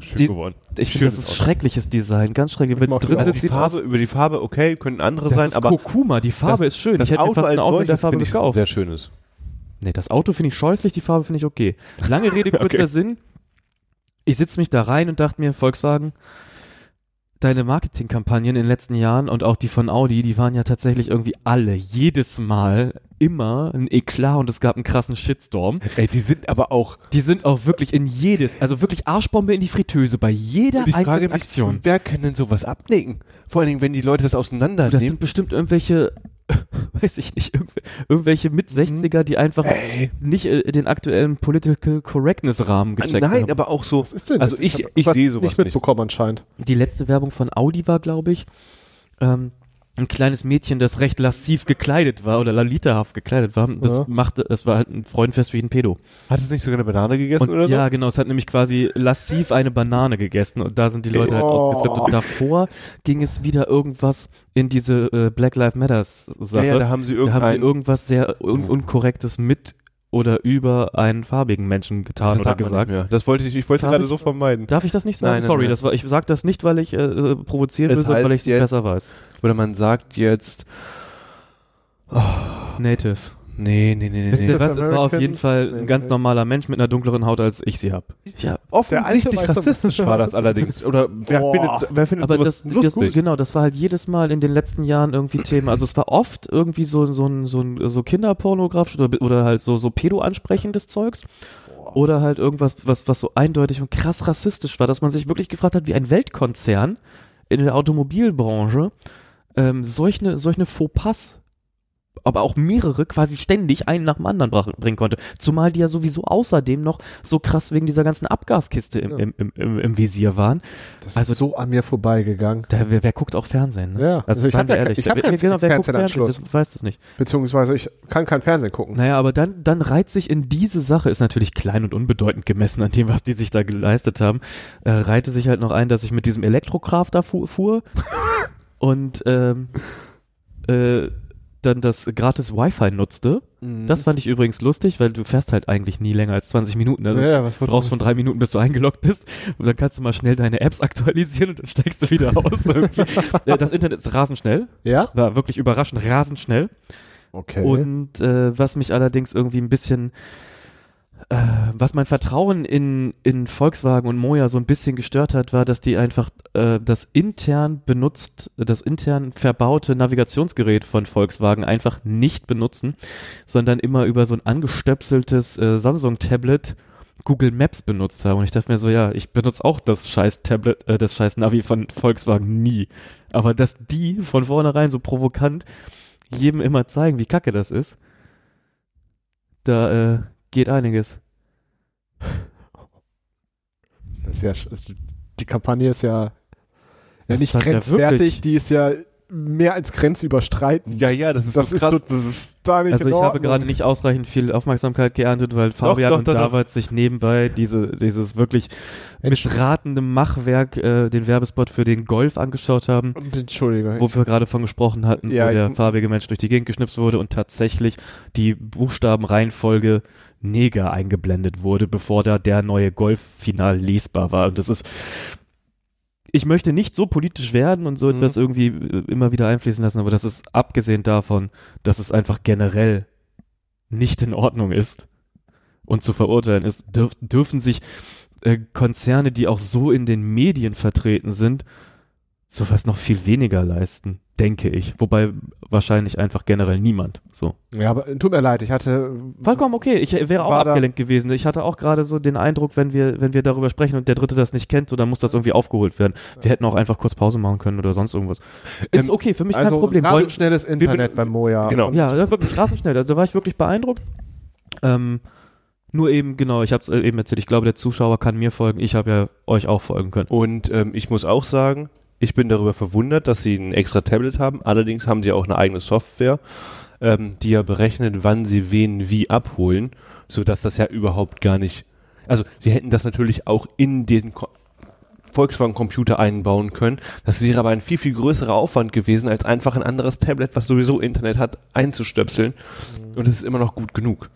Schön Die- geworden. ich finde, das ist Auto. schreckliches Design, ganz schrecklich. Wenn drin. Also sitzt, die Farbe, über die Farbe, okay, können andere das sein, ist aber Kurkuma, die Farbe ist schön. das ich hätte Auto fast ein als Auto mit der Farbe finde ich gekauft. sehr schönes. Nee, das Auto finde ich scheußlich, die Farbe finde ich okay. Lange Rede, kurzer Okay. Sinn. Ich sitze mich da rein und dachte mir, Volkswagen, deine Marketingkampagnen in den letzten Jahren und auch die von Audi, die waren ja tatsächlich irgendwie alle, jedes Mal, immer ein Eklat und es gab einen krassen Shitstorm. Ey, die sind aber auch, Die sind auch wirklich in jedes, also wirklich Arschbombe in die Fritteuse bei jeder und ich frage mich, Aktion. wer kann denn sowas abnicken? Vor allen Dingen, wenn die Leute das Das auseinandernehmen. sind bestimmt irgendwelche, weiß ich nicht, irgendw- irgendwelche mit 60er, die einfach Ey, nicht äh, den aktuellen Political Correctness Rahmen gecheckt nein, haben. aber auch so. Was ist denn Also jetzt? ich, ich was sehe sowas nicht mitbekommen anscheinend. Die letzte Werbung von Audi war, glaube ich, ähm, ein kleines Mädchen, das recht lassiv gekleidet war oder lalitahaft gekleidet war. Das Ja. machte, es war halt ein Freudenfest für jeden Pedo. Hat es nicht sogar eine Banane gegessen Und oder so? ja, genau, es hat nämlich quasi lassiv eine Banane gegessen und da sind die Leute halt Oh. ausgeflippt. Und davor ging es wieder irgendwas in diese äh, Black Lives Matters ja, Sache. ja, da haben sie Da haben sie irgendwas sehr un unkorrektes mit oder über einen farbigen Menschen getan das oder gesagt. Das wollte ich, ich wollte gerade so vermeiden. Darf ich das nicht sagen? Nein, nein, Sorry, nein. das war, ich sage das nicht, weil ich äh, äh, provozieren Es will, sondern weil ich es besser weiß. Oder man sagt jetzt, Native. Nee, nee, nee, Wisst nee. ihr was? Es war auf jeden? Fall Nee, ein ganz nee. normaler Mensch mit einer dunkleren Haut, als ich sie habe. Ja, Offensichtlich rassistisch war das allerdings. Oder wer Boah. findet, wer findet aber das, sowas das, lustig? genau, das war halt jedes Mal in den letzten Jahren irgendwie Thema. Also es war oft irgendwie so, so ein, so ein, so Kinderpornografisch oder, oder halt so, so pedo-ansprechendes Zeugs. Oder halt irgendwas, was, was so eindeutig und krass rassistisch war, dass man sich wirklich gefragt hat, wie ein Weltkonzern in der Automobilbranche ähm, solch eine, solch eine Fauxpas, aber auch mehrere quasi ständig einen nach dem anderen bringen konnte. Zumal die ja sowieso außerdem noch so krass wegen dieser ganzen Abgaskiste im, Ja. im, im, im, im Visier waren. Das Also- ist so an mir vorbeigegangen. Da, wer, wer guckt auch Fernsehen? Ne? Ja, also ich seien hab wir ja ehrlich, ich hab wer- keinen genau, Fernsehen? Fernsehanschluss. Das weiß das nicht. Beziehungsweise ich kann kein Fernsehen gucken. Naja, aber dann, dann reiht sich in diese Sache, ist natürlich klein und unbedeutend gemessen an dem, was die sich da geleistet haben, äh, reihte sich halt noch ein, dass ich mit diesem Elektrokraft da fu fuhr und ähm, äh, dann das gratis Wi-Fi nutzte. Mhm. Das fand ich übrigens lustig, weil du fährst halt eigentlich nie länger als 20 Minuten. Also ja, ja, was Du brauchst von drei Minuten, bis du eingeloggt bist. Und dann kannst du mal schnell deine Apps aktualisieren und dann steigst du wieder aus. das Internet ist rasend schnell. Ja? War wirklich überraschend rasend schnell. Okay. Und äh, was mich allerdings irgendwie ein bisschen, äh, was mein Vertrauen in, in Volkswagen und Moja so ein bisschen gestört hat, war, dass die einfach äh, das intern benutzt, das intern verbaute Navigationsgerät von Volkswagen einfach nicht benutzen, sondern immer über so ein angestöpseltes äh, Samsung-Tablet Google Maps benutzt haben. Und ich dachte mir so, ja, ich benutze auch das scheiß Tablet, äh, das scheiß Navi von Volkswagen nie. Aber dass die von vornherein so provokant jedem immer zeigen, wie kacke das ist, da äh, geht einiges. Das ist ja, die Kampagne ist ja, ja nicht grenzwertig, die ist ja mehr als grenzüberstreitend. Ja, ja, das ist das so ist krass. so, das ist da nicht Also ich habe gerade nicht ausreichend viel Aufmerksamkeit geerntet, weil Fabian doch, und doch, doch. David sich nebenbei diese, dieses wirklich missratende Machwerk, äh, den Werbespot für den Golf angeschaut haben, Entschuldige. wo wir gerade von gesprochen hatten, Ja, wo der farbige Mensch durch die Gegend geschnipst wurde und tatsächlich die Buchstabenreihenfolge Neger eingeblendet wurde, bevor da der neue Golf final lesbar war. Und das ist ich möchte nicht so politisch werden und so Mhm. etwas irgendwie äh, immer wieder einfließen lassen, aber das ist abgesehen davon, dass es einfach generell nicht in Ordnung ist und zu verurteilen ist, dürf, dürfen sich äh, Konzerne, die auch so in den Medien vertreten sind, sowas noch viel weniger leisten, denke ich. Wobei wahrscheinlich einfach generell niemand. So. Ja, aber tut mir leid, ich hatte. Vollkommen okay. Ich äh, wäre auch abgelenkt gewesen. Ich hatte auch gerade so den Eindruck, wenn wir, wenn wir darüber sprechen und der Dritte das nicht kennt, so dann muss das irgendwie aufgeholt werden. Wir hätten auch einfach kurz Pause machen können oder sonst irgendwas. Ist Ähm, okay, für mich Also kein Problem. Wollen- schnelles Internet beim Moja. Genau. Ja, ja, wirklich rasend schnell. Also da war ich wirklich beeindruckt. Ähm, nur eben, genau, ich habe es eben erzählt, ich glaube, der Zuschauer kann mir folgen. Ich habe ja euch auch folgen können. Und ähm, ich muss auch sagen, ich bin darüber verwundert, dass sie ein extra Tablet haben. Allerdings haben sie auch eine eigene Software, ähm, die ja berechnet, wann sie wen wie abholen, sodass das ja überhaupt gar nicht. Also sie hätten das natürlich auch in den Ko Volkswagen-Computer einbauen können. Das wäre aber ein viel, viel größerer Aufwand gewesen, als einfach ein anderes Tablet, was sowieso Internet hat, einzustöpseln. Und es ist immer noch gut genug.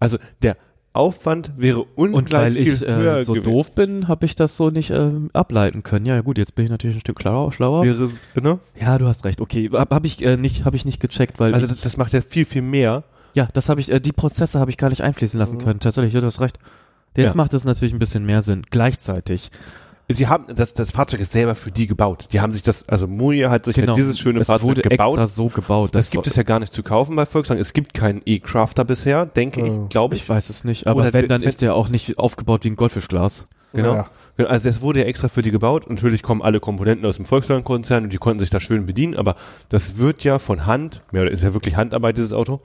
Also der Aufwand wäre Und ungleich weil viel ich höher äh, so gewesen. doof bin, habe ich das so nicht ähm, ableiten können. Ja, gut, jetzt bin ich natürlich ein Stück schlauer. schlauer. Wäre, ne? Ja, du hast recht. Okay, habe hab ich äh, nicht, habe ich nicht gecheckt, weil Also das, das macht ja viel, viel mehr. ja, das habe ich, äh, die Prozesse habe ich gar nicht einfließen lassen Mhm. können. Tatsächlich, ja, du hast recht. Jetzt Ja. macht es natürlich ein bisschen mehr Sinn. Gleichzeitig. Sie haben, das, das Fahrzeug ist selber für die gebaut. Die haben sich das, also Moja hat sich Genau. halt dieses schöne es Fahrzeug wurde gebaut. extra so gebaut. das gibt es ja gar nicht zu kaufen bei Volkswagen. Es gibt keinen E-Crafter bisher, denke Oh. ich, glaube Ich ich. weiß es nicht, aber Oder wenn, dann wenn- ist der auch nicht aufgebaut wie ein Goldfischglas. Genau. Ja. Also das wurde ja extra für die gebaut. Natürlich kommen alle Komponenten aus dem Volkswagen-Konzern und die konnten sich da schön bedienen, aber das wird ja von Hand, mehr oder ist ja wirklich Handarbeit, dieses Auto.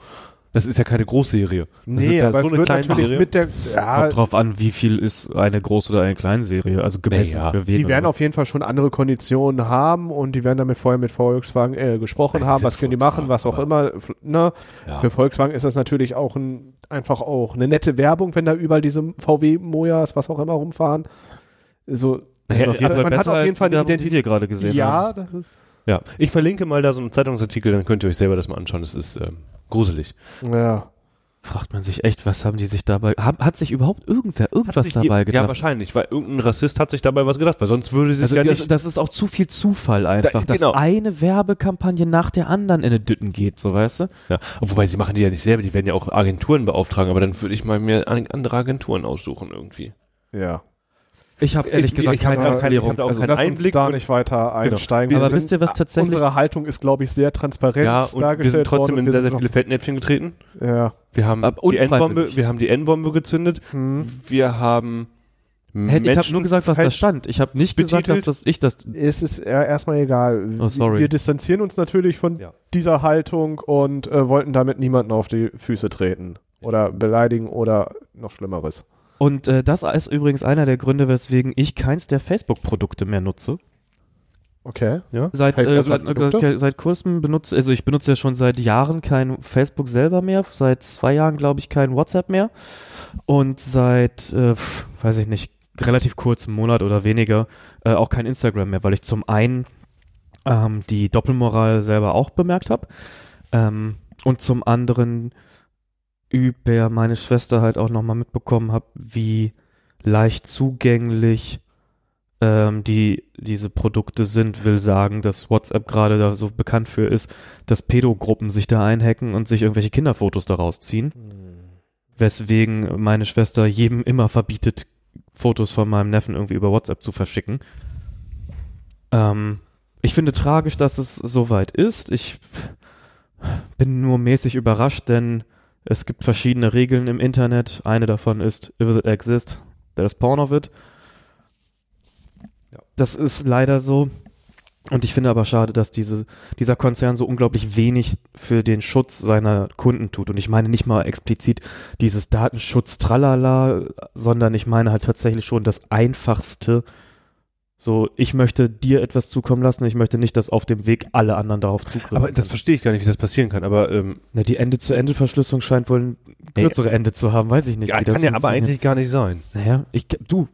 Das ist ja keine Großserie. Das ist Nee, ja aber so es eine wird kleine natürlich Serie. mit der. Ja, Kommt drauf an, wie viel ist eine Groß- oder eine Kleinserie, also gemessen Naja, für wen. die werden oder- auf jeden Fall schon andere Konditionen haben und die werden damit vorher mit Volkswagen äh, gesprochen Das haben, was können die machen, was auch immer. Ne? Ja. Für Volkswagen ist das natürlich auch ein, einfach auch eine nette Werbung, wenn da überall diese VW-Mojas, was auch immer rumfahren. So, Naja, Also jeden man hat auf jeden Fall die eine die Identität. wir gerade gesehen haben. Ja, das ist- Ja, ich verlinke mal da so einen Zeitungsartikel, dann könnt ihr euch selber das mal anschauen. Das ist ähm, gruselig. ja. Fragt man sich echt, was haben die sich dabei, hat, hat sich überhaupt irgendwer irgendwas dabei Ja, gedacht? wahrscheinlich, weil irgendein Rassist hat sich dabei was gedacht, weil sonst würde sie es also ja das, nicht. das ist auch zu viel Zufall einfach, Da- genau. dass eine Werbekampagne nach der anderen in den Dütten geht, so weißt du? Ja, wobei sie machen die ja nicht selber, die werden ja auch Agenturen beauftragen, aber dann würde ich mal mir an- andere Agenturen aussuchen irgendwie. ja. Ich habe ehrlich Ich- gesagt ich hab keine da kein- ich hab Erklärung. da auch Also, Lass uns Einblick da und- nicht weiter einsteigen. Wir aber sind- wisst ihr, was tatsächlich Unsere Haltung ist, glaube ich, sehr transparent Ja, und wir dargestellt sind trotzdem worden. in Wir sehr, sehr viele Fettnäpfchen getreten. Ja. Wir haben Ab- die N-Bombe, wir haben die N-Bombe gezündet. Hm. Wir haben Hey, ich habe Menschen nur gesagt, was da stand. Ich habe nicht gesagt, dass betitelt. das ich das. Es ist ja erstmal egal. Oh, sorry. Wir distanzieren uns natürlich von Ja. dieser Haltung und äh, wollten damit niemanden auf die Füße treten oder beleidigen oder noch Schlimmeres. Und äh, das ist übrigens einer der Gründe, weswegen ich keins der Facebook-Produkte mehr nutze. Okay. Ja. Seit, äh, seit, Facebook-Produkte? äh, seit kurzem benutze, also ich benutze ja schon seit Jahren kein Facebook selber mehr, seit zwei Jahren glaube ich kein WhatsApp mehr und seit, äh, weiß ich nicht, relativ kurzem Monat oder weniger äh, auch kein Instagram mehr, weil ich zum einen ähm, die Doppelmoral selber auch bemerkt habe ähm, und zum anderen über meine Schwester halt auch nochmal mitbekommen habe, wie leicht zugänglich ähm, die diese Produkte sind, will sagen, dass WhatsApp gerade da so bekannt für ist, dass Pädogruppen sich da einhacken und sich irgendwelche Kinderfotos daraus ziehen, weswegen meine Schwester jedem immer verbietet, Fotos von meinem Neffen irgendwie über WhatsApp zu verschicken. Ähm, ich finde tragisch, dass es so weit ist. Ich bin nur mäßig überrascht, denn es gibt verschiedene Regeln im Internet. Eine davon ist, if it exists, there's porn of it. Ja. Das ist leider so. Und ich finde aber schade, dass diese, dieser Konzern so unglaublich wenig für den Schutz seiner Kunden tut. Und ich meine nicht mal explizit dieses Datenschutz-Tralala, sondern ich meine halt tatsächlich schon das Einfachste. So, ich möchte dir etwas zukommen lassen, ich möchte nicht, dass auf dem Weg alle anderen darauf zugreifen. Aber das verstehe ich gar nicht, wie das passieren kann. Aber ähm, Ne, die Ende-zu-Ende-Verschlüsselung scheint wohl ein Ey, kürzere Ende zu haben, weiß ich nicht. ja, wie das kann ja aber eigentlich gar nicht sein. Naja, ich, du,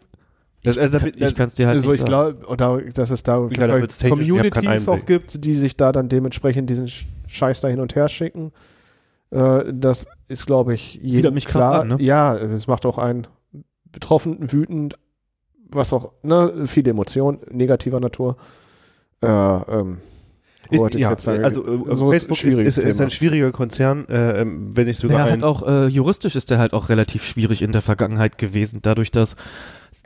Das, also, kann, ich kann es dir halt also nicht ich sagen. glaube, da, dass es da ich keinen Communities auch gibt, die sich da dann dementsprechend diesen Sch- Scheiß da hin und her schicken. Äh, das ist, glaube ich, jedem Widert mich klar. an, ne? Ja, es macht auch einen betroffen, wütend, was auch, ne, viele Emotionen negativer Natur. Äh, ähm, wollte ich ja, jetzt sagen. also äh, So ist Facebook ist, ist, ist ein schwieriger Konzern, äh, ähm, wenn ich sogar hat auch, äh, juristisch ist der halt auch relativ schwierig in der Vergangenheit gewesen, dadurch, dass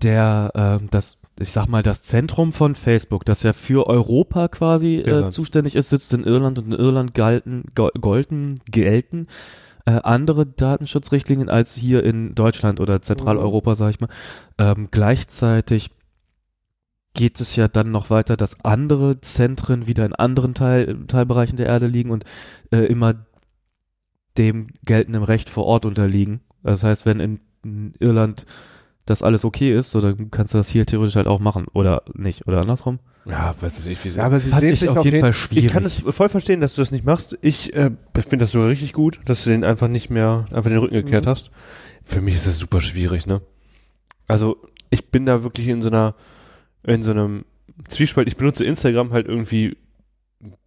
der, ähm, das, ich sag mal, das Zentrum von Facebook, das ja für Europa quasi äh, zuständig ist, sitzt in Irland und in Irland galten, go- golden, gelten äh, andere Datenschutzrichtlinien als hier in Deutschland oder Zentraleuropa, sag ich mal. Ähm, gleichzeitig geht es ja dann noch weiter, dass andere Zentren wieder in anderen Teil, Teilbereichen der Erde liegen und äh, immer dem geltenden Recht vor Ort unterliegen. Das heißt, wenn in, in Irland das alles okay ist, so, dann kannst du das hier theoretisch halt auch machen oder nicht oder andersrum. Ja, weiß ich, wie Ja, aber sie sehen ich sich auf jeden Fall schwierig. Ich kann es voll verstehen, dass du das nicht machst. Ich äh, finde das sogar richtig gut, dass du den einfach nicht mehr einfach den Rücken gekehrt Mhm. hast. Für mich ist das super schwierig, ne? Also ich bin da wirklich in so einer in so einem Zwiespalt. Ich benutze Instagram halt irgendwie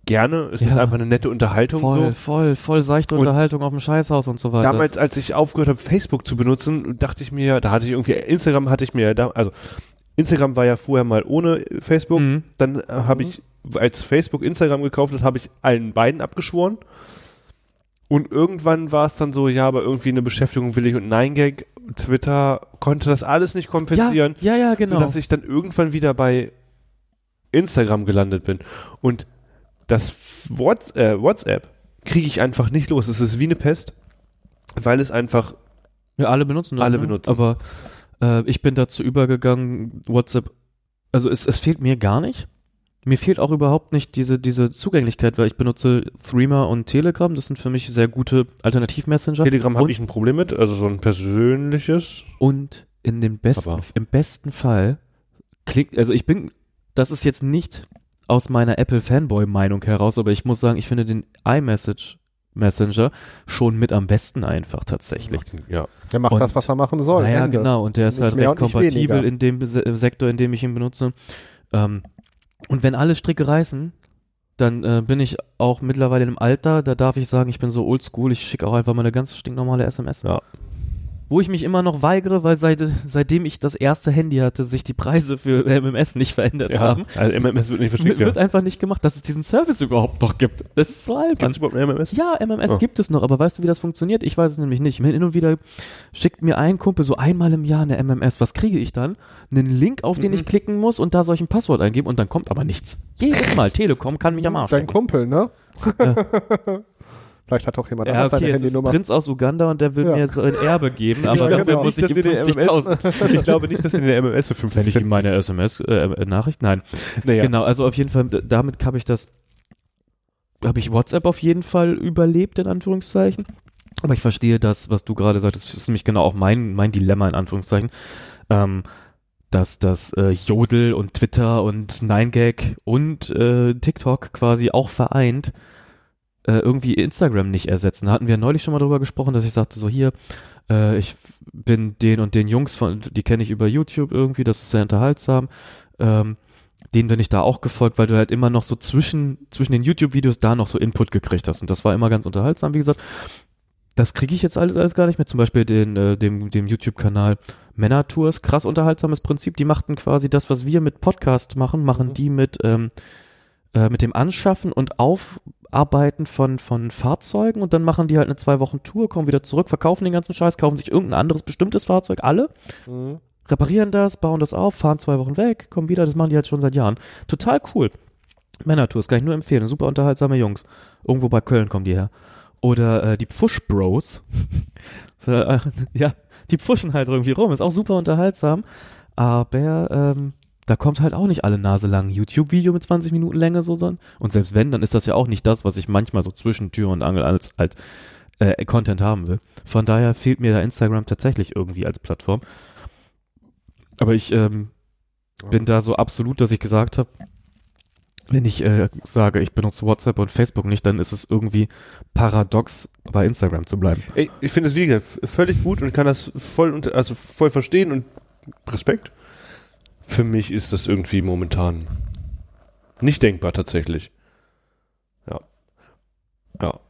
gerne. Es ist Ja. einfach eine nette Unterhaltung voll, so. voll, voll seichte Und Unterhaltung auf dem Scheißhaus und so weiter. Damals, als ich aufgehört habe, Facebook zu benutzen, dachte ich mir, da hatte ich irgendwie Instagram hatte ich mir also Instagram war ja vorher mal ohne Facebook. Mhm. Dann äh, habe Mhm. ich, als Facebook Instagram gekauft hat, habe ich allen beiden abgeschworen. Und irgendwann war es dann so, ja, aber irgendwie eine Beschäftigung will ich und Nein Gag, Twitter konnte das alles nicht kompensieren, Ja, ja, ja, genau. sodass ich dann irgendwann wieder bei Instagram gelandet bin. Und das Whats äh, WhatsApp kriege ich einfach nicht los. Es ist wie eine Pest, weil es einfach Ja, alle benutzen das. Alle ne? benutzen. Aber äh, ich bin dazu übergegangen, WhatsApp, also es, es fehlt mir gar nicht. Mir fehlt auch überhaupt nicht diese, diese Zugänglichkeit, weil ich benutze Threema und Telegram. Das sind für mich sehr gute Alternativ-Messenger. Telegram habe ich ein Problem mit, also so ein persönliches. Und in dem besten, Aber- im besten Fall klickt, also ich bin, das ist jetzt nicht aus meiner Apple-Fanboy-Meinung heraus, aber ich muss sagen, ich finde den iMessage Messenger schon mit am besten einfach tatsächlich. Ja. Der macht Und- das, was er machen soll. Naja, Ende. genau. Und der ist Nicht halt recht kompatibel in dem Se Sektor, in dem ich ihn benutze. Ähm, und wenn alle Stricke reißen, dann äh, bin ich auch mittlerweile im Alter, da darf ich sagen, ich bin so oldschool, ich schicke auch einfach mal eine ganz stinknormale SMS. Ja. Wo ich mich immer noch weigere, weil seit, seitdem ich das erste Handy hatte, sich die Preise für MMS nicht verändert ja. haben. Also MMS wird nicht verschickt. wird Ja. einfach nicht gemacht, dass es diesen Service überhaupt noch gibt. Das ist so albern. Gibt es überhaupt MMS? Ja, MMS Oh. gibt es noch, aber weißt du, wie das funktioniert? Ich weiß es nämlich nicht. Hin und wieder schickt mir ein Kumpel so einmal im Jahr eine MMS. Was kriege ich dann? Einen Link, auf den Mhm. ich klicken muss und da soll ich ein Passwort eingeben und dann kommt aber nichts. Jedes Mal. Telekom kann mich am Arsch Dein. Kumpel, ne? Ja. Vielleicht hat auch jemand Ja, anders okay, deine es ist Handynummer. Prinz aus Uganda und der will Ja. mir sein Erbe geben, aber Ja, dafür genau. muss ich Nicht, ihm dass ihr den 50.000. ich glaube nicht, dass ihr den MMS für 50 Wenn ich ihm meine SMS-Nachricht, nein. Naja. Genau, also auf jeden Fall, damit habe ich das, habe ich WhatsApp auf jeden Fall überlebt, in Anführungszeichen. Aber ich verstehe das, was du gerade sagtest, das ist nämlich genau auch mein, mein Dilemma, in Anführungszeichen, ähm, dass das äh, Jodel und Twitter und 9gag und äh, TikTok quasi auch vereint äh, irgendwie Instagram nicht ersetzen. Da hatten wir neulich schon mal drüber gesprochen, dass ich sagte, so hier, äh, ich bin den und den Jungs von, die kenne ich über YouTube irgendwie, das ist sehr unterhaltsam. Ähm, denen bin ich da auch gefolgt, weil du halt immer noch so zwischen, zwischen den YouTube-Videos da noch so Input gekriegt hast. Und das war immer ganz unterhaltsam, wie gesagt. Das kriege ich jetzt alles, alles gar nicht mehr. Zum Beispiel den, äh, dem, dem YouTube-Kanal Männer-Tours, krass unterhaltsames Prinzip. Die machten quasi das, was wir mit Podcast machen, machen Mhm. die mit, ähm, äh, mit dem Anschaffen und Aufarbeiten von, von Fahrzeugen und dann machen die halt eine zwei Wochen Tour, kommen wieder zurück, verkaufen den ganzen Scheiß, kaufen sich irgendein anderes bestimmtes Fahrzeug, alle Mhm. reparieren das, bauen das auf, fahren zwei Wochen weg, kommen wieder, das machen die jetzt schon seit Jahren. Total cool. Männertours, kann ich nur empfehlen. Super unterhaltsame Jungs. Irgendwo bei Köln kommen die her. Oder äh, die Pfusch Bros. so, äh, ja, die pfuschen halt irgendwie rum. Ist auch super unterhaltsam. Aber ähm, da kommt halt auch nicht alle Nase lang ein YouTube-Video mit 20 Minuten Länge so dann. Und selbst wenn, dann ist das ja auch nicht das, was ich manchmal so zwischen Tür und Angel als, als äh, Content haben will. Von daher fehlt mir da Instagram tatsächlich irgendwie als Plattform. Aber ich ähm, bin da so absolut, dass ich gesagt habe, wenn ich äh, sage, ich benutze WhatsApp und Facebook nicht, dann ist es irgendwie paradox, bei Instagram zu bleiben. Ey, ich finde es wie gesagt völlig gut und kann das voll unter, also voll verstehen und Respekt. Für mich ist das irgendwie momentan nicht denkbar tatsächlich. Ja. Ja.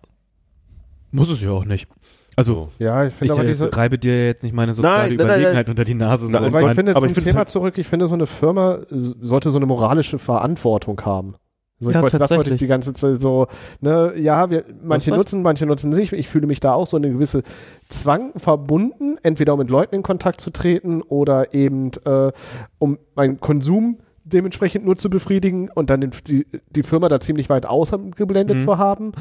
Muss es ja auch nicht. Also, Ja, ich finde ich aber diese. reibe dir jetzt nicht meine soziale Nein, nein, nein, Überlegenheit nein. unter die Nase. Nein, Aber ich finde aber zum ich finde- Thema zurück, ich finde, so eine Firma sollte so eine moralische Verantwortung haben. So, ich Ja, wollte, das wollte ich die ganze Zeit so, ne, ja, wir, manche Was? nutzen, manche nutzen nicht. Ich fühle mich da auch so eine gewisse Zwang verbunden, entweder um mit Leuten in Kontakt zu treten oder eben äh, um meinen Konsum dementsprechend nur zu befriedigen und dann den, die, die Firma da ziemlich weit ausgeblendet Mhm. zu haben.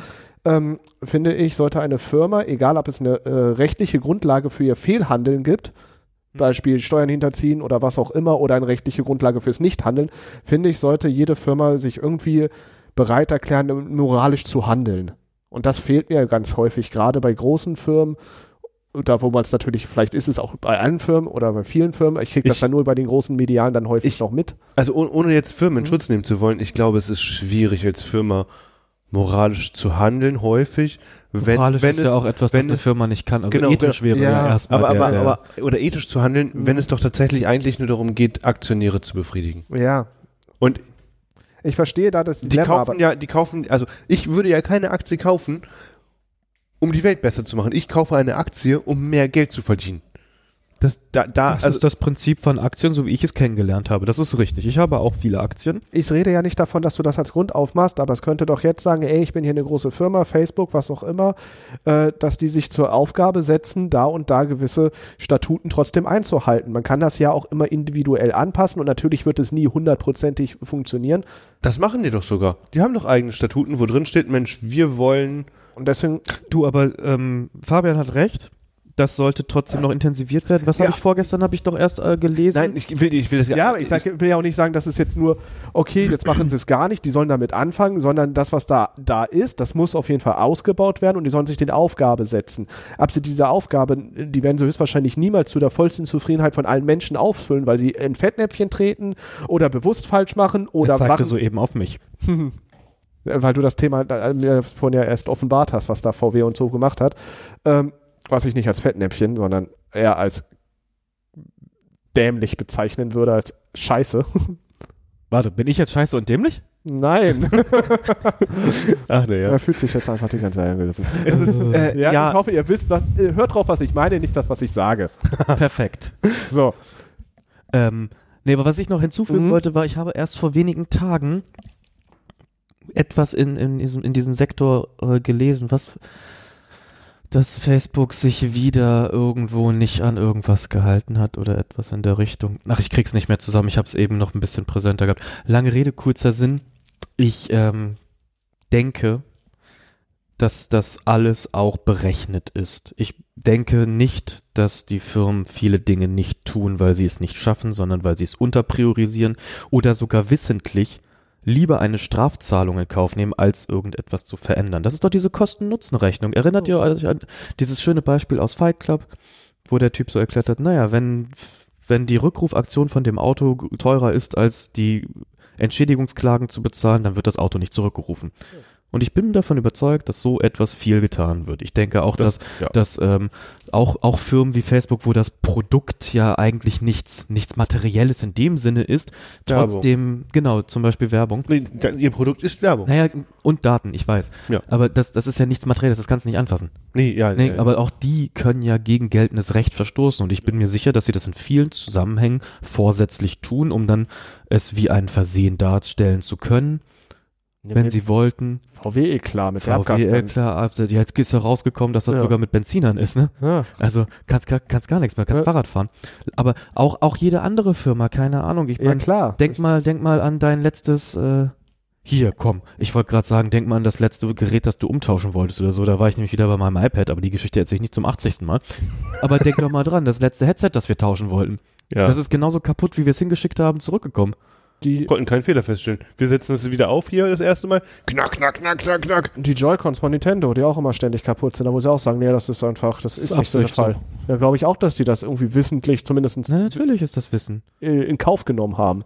Ähm, finde ich, sollte eine Firma, egal ob es eine äh, rechtliche Grundlage für ihr Fehlhandeln gibt, Beispiel Steuern hinterziehen oder was auch immer oder eine rechtliche Grundlage fürs Nichthandeln, finde ich, sollte jede Firma sich irgendwie bereit erklären, moralisch zu handeln. Und das fehlt mir ganz häufig, gerade bei großen Firmen, da wo man es natürlich, vielleicht ist es auch bei allen Firmen oder bei vielen Firmen, ich kriege das Ich- dann nur bei den großen Medialen dann häufig Ich- noch mit. Also oh- ohne jetzt Firmen in Mhm. Schutz nehmen zu wollen, ich glaube, es ist schwierig als Firma moralisch zu handeln, häufig. Wenn, Moralisch wenn ist es, ja auch etwas, das wenn eine es- Firma nicht kann. Also Genau, ethisch wäre ja, ja, erstmal aber, aber, der, aber, oder ethisch zu handeln, Mhm. wenn es doch tatsächlich eigentlich nur darum geht, Aktionäre zu befriedigen. Ja. Und Ich verstehe da das die Dilemma, kaufen ja, die kaufen, also ich würde ja keine Aktie kaufen, um die Welt besser zu machen. Ich kaufe eine Aktie, um mehr Geld zu verdienen. Das, da, da, das also, ist das Prinzip von Aktien, so wie ich es kennengelernt habe. Das ist richtig. Ich habe auch viele Aktien. ich rede ja nicht davon, dass du das als Grund aufmachst, aber es könnte doch jetzt sagen, ey, ich bin hier eine große Firma, Facebook, was auch immer, äh, dass die sich zur Aufgabe setzen, da und da gewisse Statuten trotzdem einzuhalten. Man kann das ja auch immer individuell anpassen und natürlich wird es nie hundertprozentig funktionieren. das machen die doch sogar. Die haben doch eigene Statuten, wo drin steht, Mensch, wir wollen Und deswegen, Du, aber ähm, Fabian hat recht. Das sollte trotzdem noch intensiviert werden. Was Ja. habe ich vorgestern, habe ich doch erst äh, gelesen. Nein, ich will, ich will das ja, aber ich sag, will ja auch nicht sagen, dass es jetzt nur, okay, jetzt machen sie es gar nicht, die sollen damit anfangen, sondern das, was da, da ist, das muss auf jeden Fall ausgebaut werden und die sollen sich den Aufgabe setzen. Ob sie diese Aufgabe, die werden sie höchstwahrscheinlich niemals zu der vollsten Zufriedenheit von allen Menschen ausfüllen, weil sie in Fettnäpfchen treten oder bewusst falsch machen oder er zeigte machen, soeben auf mich. weil du das Thema äh, mir vorhin ja erst offenbart hast, was da VW und so gemacht hat. Ähm, was ich nicht als Fettnäpfchen, sondern eher als dämlich bezeichnen würde, als Scheiße. Warte, bin ich jetzt scheiße und dämlich? Nein. Ach ne, ja. Er fühlt sich jetzt einfach die ganze Zeit angegriffen. Äh, Ja, ja, ich hoffe, ihr wisst, was, hört drauf, was ich meine, nicht das, was ich sage. Perfekt. So. Ähm, nee, aber was ich noch hinzufügen Mhm. wollte, war, ich habe erst vor wenigen Tagen etwas in, in, diesem, in diesem Sektor äh, gelesen, was dass Facebook sich wieder irgendwo nicht an irgendwas gehalten hat oder etwas in der Richtung. Ach, ich krieg's nicht mehr zusammen. Ich habe es eben noch ein bisschen präsenter gehabt. Lange Rede, kurzer Sinn. Ich ähm, denke, dass das alles auch berechnet ist. Ich denke nicht, dass die Firmen viele Dinge nicht tun, weil sie es nicht schaffen, sondern weil sie es unterpriorisieren oder sogar wissentlich lieber eine Strafzahlung in Kauf nehmen, als irgendetwas zu verändern. Das ist doch diese Kosten-Nutzen-Rechnung. Erinnert ihr euch an dieses schöne Beispiel aus Fight Club, wo der Typ so erklärt hat, naja, wenn, wenn die Rückrufaktion von dem Auto teurer ist, als die Entschädigungsklagen zu bezahlen, dann wird das Auto nicht zurückgerufen. Und ich bin davon überzeugt, dass so etwas viel getan wird. Ich denke auch, dass, ja. dass ähm, auch, auch Firmen wie Facebook, wo das Produkt ja eigentlich nichts, nichts Materielles in dem Sinne ist, Werbung. trotzdem, genau, zum Beispiel Werbung. Nee, ihr Produkt ist Werbung. Naja, und Daten, ich weiß. Ja. Aber das, das ist ja nichts Materielles, das kannst du nicht anfassen. Nee, ja, Nee, äh, aber auch die können ja gegen geltendes Recht verstoßen. Und ich bin mir sicher, dass sie das in vielen Zusammenhängen vorsätzlich tun, um dann es wie ein Versehen darstellen zu können, wenn sie wollten. VW eh klar mit VW, Erdgasrennen. klar, ja, jetzt ist herausgekommen, dass das Ja. sogar mit Benzinern ist, ne? Ja. Also kannst, gar- kannst gar nichts mehr, kannst Ja. Fahrrad fahren. Aber auch, auch jede andere Firma, keine Ahnung. Ich ja, meine, klar. denk mal, denk mal an dein letztes, äh, hier, komm, ich wollte gerade sagen, denk mal an das letzte Gerät, das du umtauschen wolltest oder so. Da war ich nämlich wieder bei meinem iPad, aber die Geschichte erzähle ich nicht zum 80. Mal. Aber denk doch mal dran, das letzte Headset, das wir tauschen wollten, ja. das ist genauso kaputt, wie wir es hingeschickt haben, zurückgekommen. Die, konnten keinen Fehler feststellen. Wir setzen es wieder auf hier das erste Mal. Knack, knack, knack, knack, knack. die Joy-Cons von Nintendo, die auch immer ständig kaputt sind, da muss ich auch sagen, nee, das ist einfach, das, ist, ist nicht so der Absicht so. Fall. Da glaube ich auch, dass die das irgendwie wissentlich zumindest Na, natürlich ist das Wissen. äh, in Kauf genommen haben.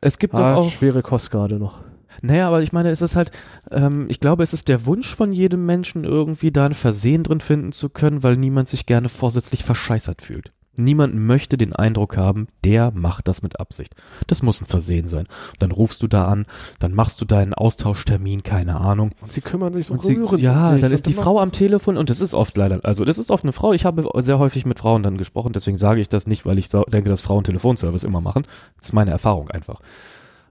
Es gibt Ah, doch auch schwere Kost gerade noch. Naja, aber ich meine, es ist halt, ähm, ich glaube, es ist der Wunsch von jedem Menschen, irgendwie da ein Versehen drin finden zu können, weil niemand sich gerne vorsätzlich verscheißert fühlt. Niemand möchte den Eindruck haben, der macht das mit Absicht. Das muss ein Versehen sein. dann rufst du da an, dann machst du deinen Austauschtermin, keine Ahnung. Und sie kümmern sich so Und sie, ja, dann ist die Frau am Telefon und das ist oft leider, also das ist oft eine Frau. Ich habe sehr häufig mit Frauen dann gesprochen, deswegen sage ich das nicht, weil ich denke, dass Frauen Telefonservice immer machen. Das ist meine Erfahrung einfach.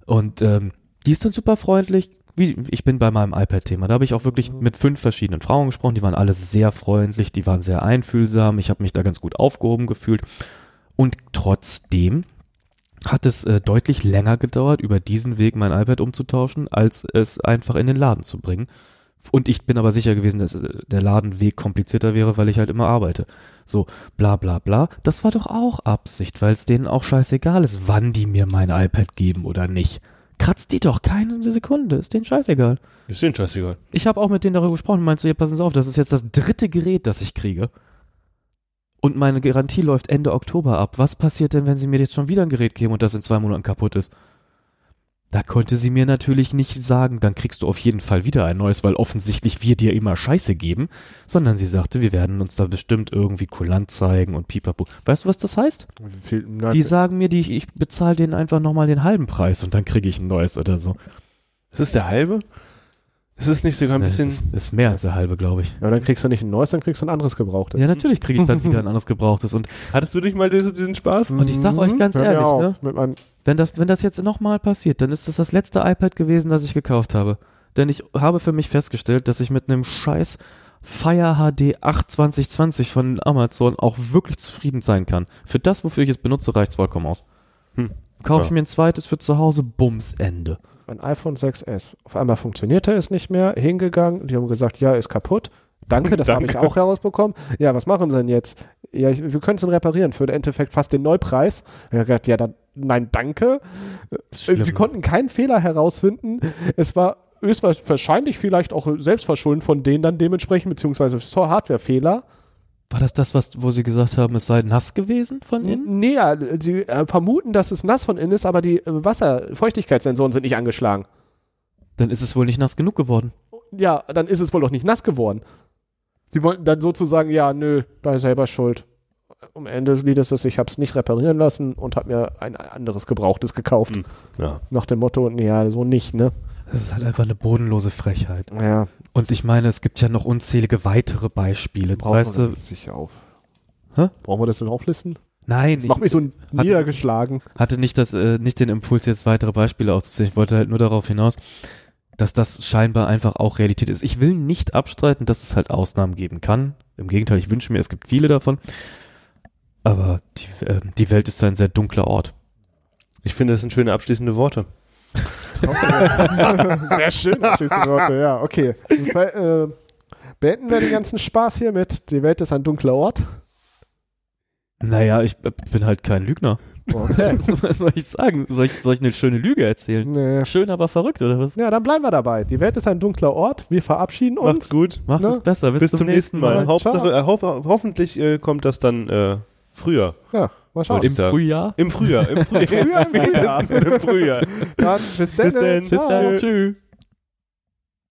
Und ähm, die ist dann super freundlich. Wie, ich bin bei meinem iPad-Thema. Da habe ich auch wirklich mit fünf verschiedenen Frauen gesprochen. Die waren alle sehr freundlich, die waren sehr einfühlsam. Ich habe mich da ganz gut aufgehoben gefühlt. Und trotzdem hat es äh, deutlich länger gedauert, über diesen Weg mein iPad umzutauschen, als es einfach in den Laden zu bringen. Und ich bin aber sicher gewesen, dass äh, der Ladenweg komplizierter wäre, weil ich halt immer arbeite. So, bla bla bla. Das war doch auch Absicht, weil es denen auch scheißegal ist, wann die mir mein iPad geben oder nicht. Kratzt die doch keine Sekunde, ist denen scheißegal. Ist denen scheißegal. Ich habe auch mit denen darüber gesprochen meinst so, ja, passen Sie auf, das ist jetzt das dritte Gerät, das ich kriege. Und meine Garantie läuft Ende Oktober ab. Was passiert denn, wenn Sie mir jetzt schon wieder ein Gerät geben und das in zwei Monaten kaputt ist? Da konnte sie mir natürlich nicht sagen, dann kriegst du auf jeden Fall wieder ein neues, weil offensichtlich wir dir immer Scheiße geben, sondern sie sagte, wir werden uns da bestimmt irgendwie kulant zeigen und pipapo. Weißt du, was das heißt? Die sagen mir, die, ich bezahle denen einfach nochmal den halben Preis und dann kriege ich ein neues oder so. Ist es der halbe? Ist es nicht sogar ein Das bisschen. ist, ist mehr als der halbe, glaube ich. ja, dann kriegst du nicht ein neues, dann kriegst du ein anderes gebrauchtes. Ja, natürlich kriege ich dann wieder ein anderes Gebrauchtes. Und Hattest du nicht mal diese, diesen Spaß? Und ich sag euch ganz Hör mir ehrlich, ne? Mit meinem, wenn das, wenn das jetzt nochmal passiert, dann ist das das letzte iPad gewesen, das ich gekauft habe. Denn ich habe für mich festgestellt, dass ich mit einem scheiß Fire HD 8 2020 von Amazon auch wirklich zufrieden sein kann. Für das, wofür ich es benutze, reicht es vollkommen aus. Hm. Kaufe Ja. ich mir ein zweites für zu Hause, Bums, Ende. mein iPhone 6S. Auf einmal funktionierte es nicht mehr, hingegangen, die haben gesagt, ja, ist kaputt. Danke, das habe ich auch herausbekommen. Ja, was machen sie denn jetzt? Ja, wir können es dann reparieren für im Endeffekt fast den Neupreis. Ja, dann, nein, danke. schlimm. Sie konnten keinen Fehler herausfinden. Es war höchstwahrscheinlich vielleicht auch selbstverschulden von denen dann dementsprechend, beziehungsweise so Hardwarefehler. War das das, was, wo sie gesagt haben, es sei nass gewesen von innen? Nee, ja, sie äh, vermuten, dass es nass von innen ist, aber die äh, Wasser-Feuchtigkeitssensoren sind nicht angeschlagen. Dann ist es wohl nicht nass genug geworden. ja, dann ist es wohl doch nicht nass geworden. Sie wollten dann sozusagen, ja, nö, da ist selber schuld. Am Ende des Liedes ist, ich habe es nicht reparieren lassen und habe mir ein anderes Gebrauchtes gekauft. Hm. Ja. Nach dem Motto, nee, ja, so nicht, ne? Das ist halt einfach eine bodenlose Frechheit. Ja, Und ich meine, es gibt ja noch unzählige weitere Beispiele. weißt du, sich auf. Hä? Brauchen wir das denn auflisten? nein, Das macht mich so hatte- niedergeschlagen. hatte nicht, das, äh, nicht den Impuls, jetzt weitere Beispiele aufzuzählen. Ich wollte halt nur darauf hinaus, dass das scheinbar einfach auch Realität ist. Ich will nicht abstreiten, dass es halt Ausnahmen geben kann. Im Gegenteil, ich wünsche mir, es gibt viele davon. Aber die, äh, die Welt ist ein sehr dunkler Ort. Ich finde, das sind schöne abschließende Worte. Sehr schön, abschließende Worte, ja, okay. Weil, äh, beenden wir den ganzen Spaß hier mit Die Welt ist ein dunkler Ort. Naja, ich äh, bin halt kein Lügner. Okay. was soll ich sagen? Soll ich, soll ich eine schöne Lüge erzählen? nee. Schön, aber verrückt, oder was? Ja, dann bleiben wir dabei. Die Welt ist ein dunkler Ort. Wir verabschieden uns. Macht's gut. Macht Ne? es besser. Bis, Bis zum nächsten Mal. Hauptsache, äh, hoff, hoffentlich äh, kommt das dann äh, früher. Ja, mal schauen. Im. Frühjahr. Im Frühjahr. Im Frühjahr. Im Frühjahr. Im Frühjahr. Dann bis, Bis dann. Tschüss.